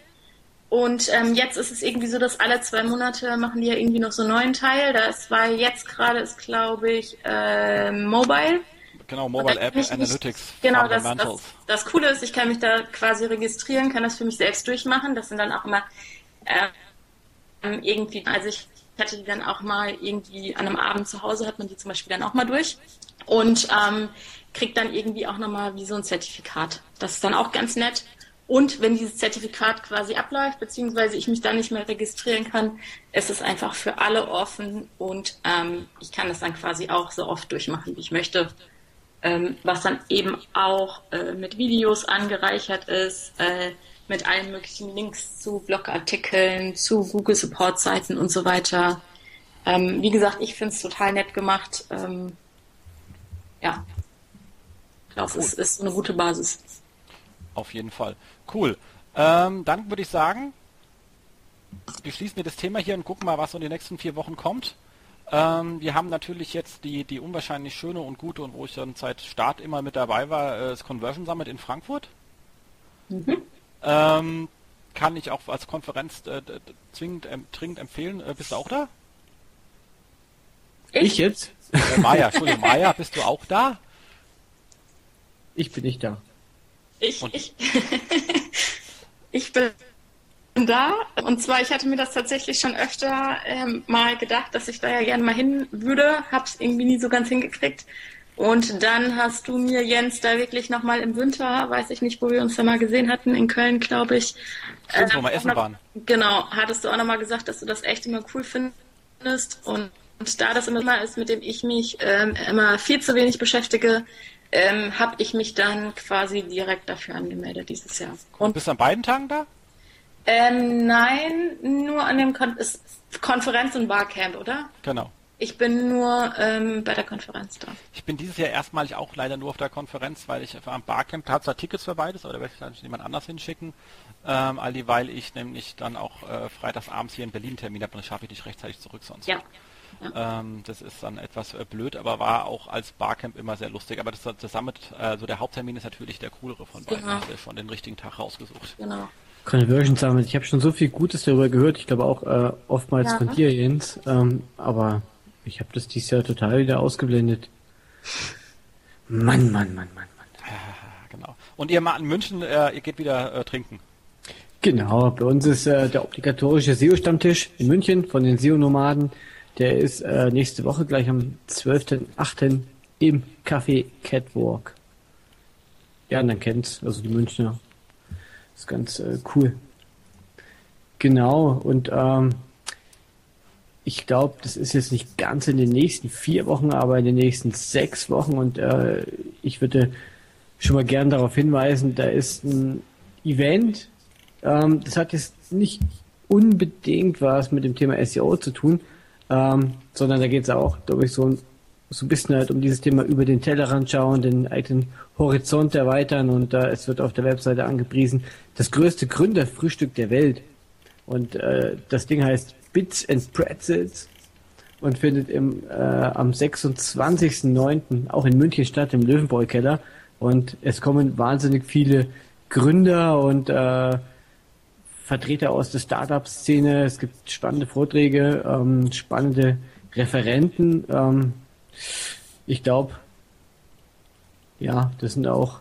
Und ähm, jetzt ist es irgendwie so, dass alle zwei Monate machen die ja irgendwie noch so einen neuen Teil. Das war jetzt gerade, ist glaube ich, äh, Mobile. Genau, Mobile App Analytics. Genau, das, das, das Coole ist, ich kann mich da quasi registrieren, kann das für mich selbst durchmachen. Das sind dann auch immer äh, irgendwie, also Ich hatte die dann auch mal irgendwie an einem Abend zu Hause, hat man die zum Beispiel dann auch mal durch und ähm, kriegt dann irgendwie auch nochmal wie so ein Zertifikat. Das ist dann auch ganz nett. Und wenn dieses Zertifikat quasi abläuft, beziehungsweise ich mich da nicht mehr registrieren kann, ist es einfach für alle offen und ähm, ich kann das dann quasi auch so oft durchmachen, wie ich möchte. Ähm, was dann eben auch äh, mit Videos angereichert ist, äh, mit allen möglichen Links zu Blogartikeln, zu Google Support Seiten und so weiter. Ähm, wie gesagt, ich finde es total nett gemacht. Ähm, ja, glaube, es ist eine gute Basis. Auf jeden Fall. Cool. Ähm, dann würde ich sagen, wir schließen wir das Thema hier und gucken mal, was so in den nächsten vier Wochen kommt. Ähm, wir haben natürlich jetzt die, die unwahrscheinlich schöne und gute und wo ich dann seit Start immer mit dabei war, äh, das Conversion Summit in Frankfurt. Mhm. Ähm, kann ich auch als Konferenz äh, zwingend, äh, dringend empfehlen. Äh, bist du auch da? Ich, ich jetzt? Äh, Maja, Entschuldigung, Maja, bist du auch da? Ich bin nicht da. Ich, ich, ich bin da. Und zwar, ich hatte mir das tatsächlich schon öfter ähm, mal gedacht, dass ich da ja gerne mal hin würde. Hab's irgendwie nie so ganz hingekriegt. Und dann hast du mir, Jens, da wirklich nochmal im Winter, weiß ich nicht, wo wir uns da mal gesehen hatten, in Köln, glaube ich. Stimmt, äh, wo wir essen noch, waren. Genau, hattest du auch nochmal gesagt, dass du das echt immer cool findest. Und, und da das immer ist, mit dem ich mich ähm, immer viel zu wenig beschäftige, ähm, habe ich mich dann quasi direkt dafür angemeldet dieses Jahr. Und bist du an beiden Tagen da? Ähm, nein, nur an dem Kon Konferenz und Barcamp, oder? Genau. Ich bin nur ähm, bei der Konferenz da. Ich bin dieses Jahr erstmalig auch leider nur auf der Konferenz, weil ich am Barcamp habe zwar Tickets für beides, aber da werde ich dann jemand anders hinschicken. Ähm, weil ich nämlich dann auch äh, freitags abends hier in Berlin Termin habe und das schaffe ich nicht rechtzeitig zurück sonst. Ja. Ähm, das ist dann etwas äh, blöd, aber war auch als Barcamp immer sehr lustig. Aber das, das also der Haupttermin ist natürlich der coolere von beiden. Genau. Hast du schon den richtigen Tag rausgesucht. Genau. Conversion Summit. Ich habe schon so viel Gutes darüber gehört. Ich glaube auch äh, oftmals ja. von dir, Jens. Ähm, aber ich habe das dieses Jahr total wieder ausgeblendet. Mann, Mann, Mann, Mann, Mann. Ja, genau. Und ihr mal in München, äh, ihr geht wieder äh, trinken. Genau, bei uns ist äh, der obligatorische SEO-Stammtisch in München von den SEO-Nomaden. Der ist äh, nächste Woche gleich am 12.8. im Café Catwalk. Ja, man kennt's, also die Münchner. ist ganz äh, cool. Genau, und ähm, ich glaube, das ist jetzt nicht ganz in den nächsten vier Wochen, aber in den nächsten sechs Wochen. Und äh, ich würde schon mal gern darauf hinweisen, da ist ein Event, ähm, das hat jetzt nicht unbedingt was mit dem Thema SEO zu tun, ähm, sondern da geht es auch, glaube ich, so, so ein bisschen halt um dieses Thema über den Tellerrand schauen, den eigenen Horizont erweitern und äh, es wird auf der Webseite angepriesen, das größte Gründerfrühstück der Welt. Und äh, das Ding heißt Bits and Pretzels und findet im, äh, am 26.09. auch in München statt, im Löwenbräu-Keller. Und es kommen wahnsinnig viele Gründer und äh, Vertreter aus der Startup-Szene. Es gibt spannende Vorträge, ähm, spannende Referenten. Ähm, ich glaube, ja, das sind auch,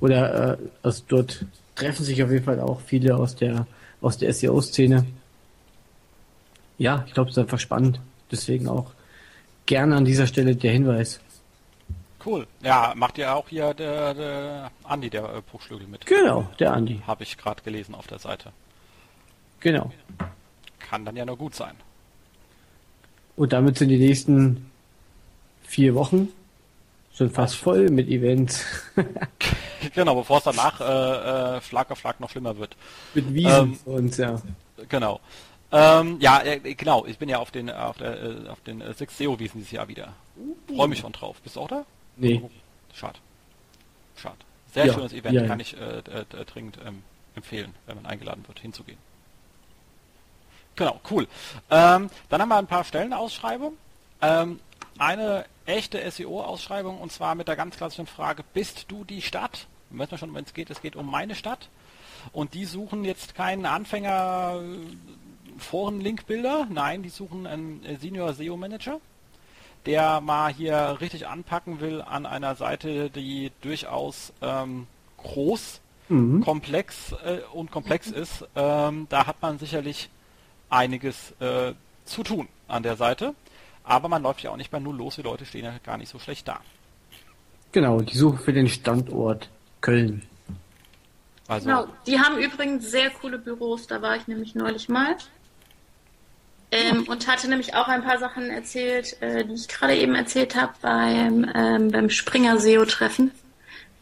oder äh, also dort treffen sich auf jeden Fall auch viele aus der aus der SEO-Szene ja, ich glaube, es ist einfach spannend. Deswegen auch gerne an dieser Stelle der Hinweis. Cool. Ja, macht ja auch hier der, der Andi, der äh, Bruchschlügel mit. Genau, der Andi. Habe ich gerade gelesen auf der Seite. Genau. Kann dann ja nur gut sein. Und damit sind die nächsten vier Wochen schon fast voll mit Events. genau, bevor es danach äh, äh, Schlag auf Schlag noch schlimmer wird. Mit Wiesen ähm, und ja. Genau. Ähm, ja, äh, genau. Ich bin ja auf den auf, der, äh, auf den äh, Six SEO Wiesen dieses Jahr wieder. Freue mich schon drauf. Bist du auch da? Nee. Schade. Schade. Sehr ja, schönes Event, ja, ja. kann ich äh, äh, dringend ähm, empfehlen, wenn man eingeladen wird, hinzugehen. Genau, cool. Ähm, dann haben wir ein paar Stellenausschreibungen. Ähm, eine echte SEO-Ausschreibung und zwar mit der ganz klassischen Frage, bist du die Stadt? Wissen wir schon, wenn es geht, es geht um meine Stadt. Und die suchen jetzt keinen Anfänger Foren-Link-Bilder. Nein, die suchen einen äh, Senior SEO Manager, der mal hier richtig anpacken will an einer Seite, die durchaus ähm, groß, mhm. komplex äh, und komplex ist. Ähm, da hat man sicherlich einiges äh, zu tun an der Seite. Aber man läuft ja auch nicht bei Null los, die Leute stehen ja gar nicht so schlecht da. Genau, die Suche für den Standort Köln. Also, genau, die haben übrigens sehr coole Büros, da war ich nämlich neulich mal. Ähm, und hatte nämlich auch ein paar Sachen erzählt, äh, die ich gerade eben erzählt habe beim, ähm, beim Springer SEO-Treffen.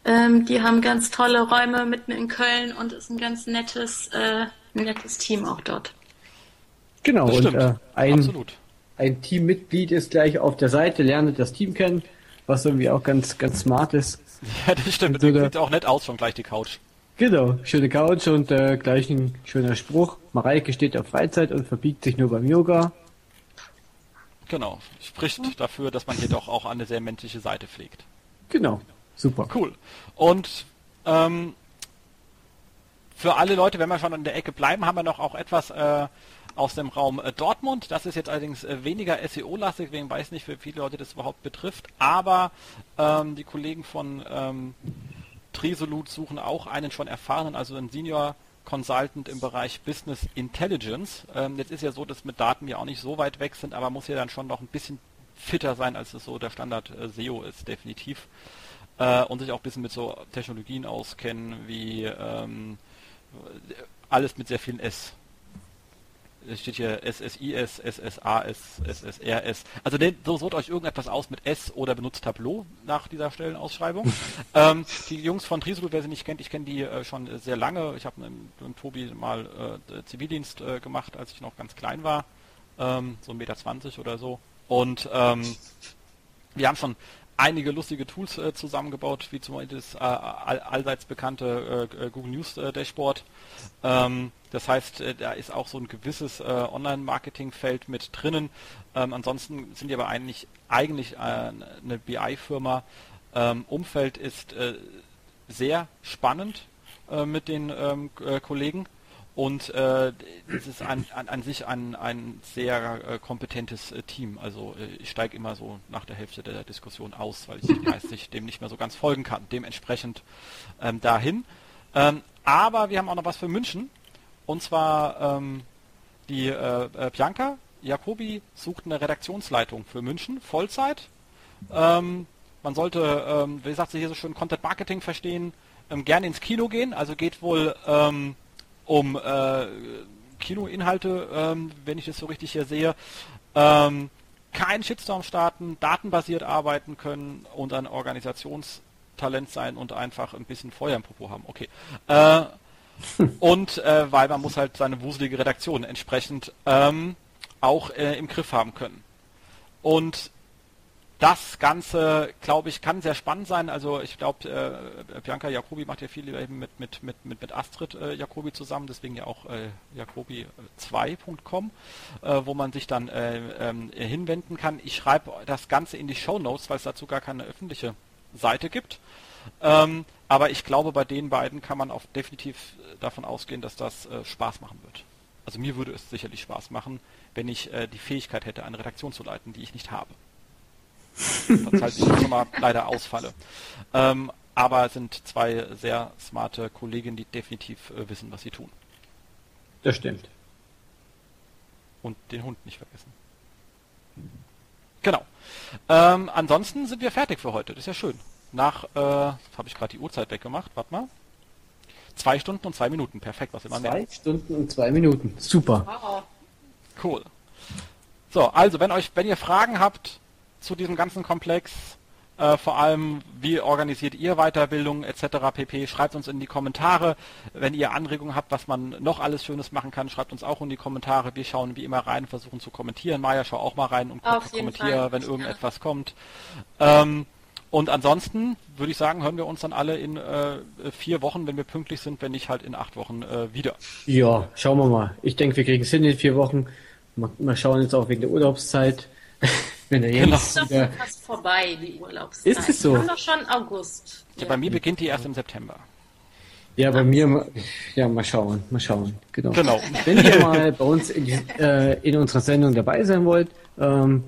Ähm, die haben ganz tolle Räume mitten in Köln und ist ein ganz nettes, äh, nettes Team auch dort. Genau, das und äh, ein, Absolut. ein Teammitglied ist gleich auf der Seite, lernt das Team kennen, was irgendwie auch ganz, ganz smart ist. Ja, das stimmt. So sieht auch nett aus, schon gleich die Couch. Genau, schöne Couch und äh, gleich ein schöner Spruch. Mareike steht auf Freizeit und verbiegt sich nur beim Yoga. Genau, spricht dafür, dass man hier doch auch eine sehr menschliche Seite pflegt. Genau, super. Cool. Und ähm, für alle Leute, wenn wir schon in der Ecke bleiben, haben wir noch auch etwas äh, aus dem Raum äh, Dortmund. Das ist jetzt allerdings äh, weniger SEO-lastig, deswegen weiß nicht, wie viele Leute das überhaupt betrifft. Aber ähm, die Kollegen von ähm, Tresolut suchen auch einen schon erfahrenen, also einen Senior Consultant im Bereich Business Intelligence. Ähm, jetzt ist ja so, dass mit Daten ja auch nicht so weit weg sind, aber muss ja dann schon noch ein bisschen fitter sein, als es so der Standard äh, SEO ist, definitiv. Äh, und sich auch ein bisschen mit so Technologien auskennen, wie ähm, alles mit sehr vielen S es steht hier SSIS, SSAS, SSRS. Also so sucht euch irgendetwas aus mit S oder benutzt Tableau nach dieser Stellenausschreibung. ähm, die Jungs von Trisul, wer sie nicht kennt, ich kenne die äh, schon sehr lange. Ich habe mit, mit, Tobi mal äh, Zivildienst äh, gemacht, als ich noch ganz klein war. Ähm, so 1,20 Meter oder so. Und ähm, wir haben schon einige lustige Tools äh, zusammengebaut, wie zum Beispiel das äh, all, allseits bekannte äh, Google News äh, Dashboard. Ähm, das heißt, äh, da ist auch so ein gewisses äh, Online-Marketing-Feld mit drinnen. Ähm, ansonsten sind die aber eigentlich, eigentlich eine BI-Firma. Ähm, Umfeld ist sehr spannend mit den ähm, Kollegen. Und äh, es ist an, an, an sich ein, ein sehr äh, kompetentes äh, Team. Also äh, ich steige immer so nach der Hälfte der Diskussion aus, weil ich geistig dem nicht mehr so ganz folgen kann. Dementsprechend ähm, dahin. Ähm, aber wir haben auch noch was für München. Und zwar ähm, die äh, äh, Bianca Jacobi sucht eine Redaktionsleitung für München, Vollzeit. Ähm, man sollte, ähm, wie sagt sie hier so schön, Content Marketing verstehen, ähm, gerne ins Kino gehen. Also geht wohl ähm, um äh, Kinoinhalte, ähm, wenn ich es so richtig hier sehe. Ähm, kein Shitstorm starten, datenbasiert arbeiten können und ein Organisationstalent sein und einfach ein bisschen Feuer im Popo haben. Okay. Äh, und äh, weil man muss halt seine wuselige Redaktion entsprechend ähm, auch äh, im Griff haben können. Und das Ganze, glaube ich, kann sehr spannend sein. Also ich glaube, äh, Bianca Jacobi macht ja viel eben mit, mit, mit, mit, mit Astrid äh, Jacobi zusammen, deswegen ja auch äh, jacobi2.com, äh, wo man sich dann äh, ähm, hinwenden kann. Ich schreibe das Ganze in die Show Notes, weil es dazu gar keine öffentliche Seite gibt. Ähm, aber ich glaube, bei den beiden kann man auch definitiv davon ausgehen, dass das äh, Spaß machen wird. Also mir würde es sicherlich Spaß machen, wenn ich äh, die Fähigkeit hätte, eine Redaktion zu leiten, die ich nicht habe. Falls ich schon mal leider ausfalle. Ähm, aber es sind zwei sehr smarte Kolleginnen, die definitiv äh, wissen, was sie tun. Das stimmt. Und den Hund nicht vergessen. Genau. Ähm, ansonsten sind wir fertig für heute. Das ist ja schön. Nach, äh, habe ich gerade die Uhrzeit weggemacht. Warte mal. Zwei Stunden und zwei Minuten. Perfekt, was immer mehr. Zwei Stunden und zwei Minuten. Super. Cool. So, also wenn euch, wenn ihr Fragen habt, zu diesem ganzen Komplex. Äh, vor allem, wie organisiert ihr Weiterbildung etc. pp. Schreibt uns in die Kommentare. Wenn ihr Anregungen habt, was man noch alles Schönes machen kann, schreibt uns auch in die Kommentare. Wir schauen wie immer rein, versuchen zu kommentieren. Maja, schau auch mal rein und kommentiere, wenn irgendetwas kommt. Ähm, und ansonsten würde ich sagen, hören wir uns dann alle in äh, vier Wochen, wenn wir pünktlich sind, wenn nicht halt in acht Wochen äh, wieder. Ja, schauen wir mal. Ich denke, wir kriegen es hin in vier Wochen. Mal, mal schauen jetzt auch wegen der Urlaubszeit. Wenn er genau. Ist doch fast vorbei, die Urlaubszeit. Ist es so? Wir haben doch schon August. Ja, bei mir beginnt die erst im September. Ja, bei mir, ja, mal schauen, mal schauen. Genau. genau. Wenn ihr mal bei uns in, äh, in unserer Sendung dabei sein wollt ähm,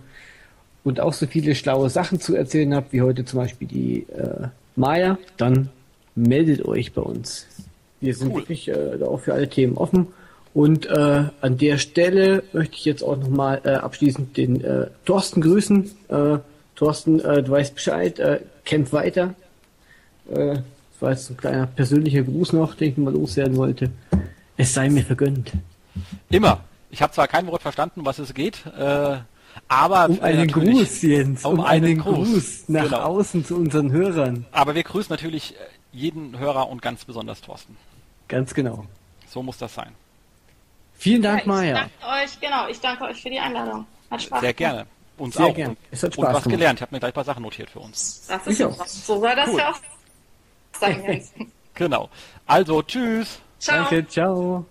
und auch so viele schlaue Sachen zu erzählen habt, wie heute zum Beispiel die äh, Maya, dann meldet euch bei uns. Wir sind cool. wirklich äh, auch für alle Themen offen Und äh, an der Stelle möchte ich jetzt auch nochmal äh, abschließend den äh, Thorsten grüßen. Äh, Thorsten, äh, du weißt Bescheid, äh, kämpf weiter. Äh, das war jetzt ein kleiner persönlicher Gruß noch, den ich mal loswerden wollte. Es sei mir vergönnt. Immer. Ich habe zwar kein Wort verstanden, was es geht, äh, aber Um einen Gruß, Jens. Um Um, einen einen Gruß. Gruß, nach Genau. außen zu unseren Hörern. Aber wir grüßen natürlich jeden Hörer und ganz besonders Thorsten. Ganz genau. So muss das sein. Vielen Ja, Dank, ich Maja. danke euch, genau, ich danke euch für die Einladung. Hat Spaß Sehr gerne. Uns Sehr auch. gerne. Und, Es hat und Spaß was gemacht. gelernt. Ich habe mir gleich ein paar Sachen notiert für uns. Das ist Ich auch. super. So soll das Cool. ja auch sein. Genau. Also, tschüss. Ciao. Danke, ciao.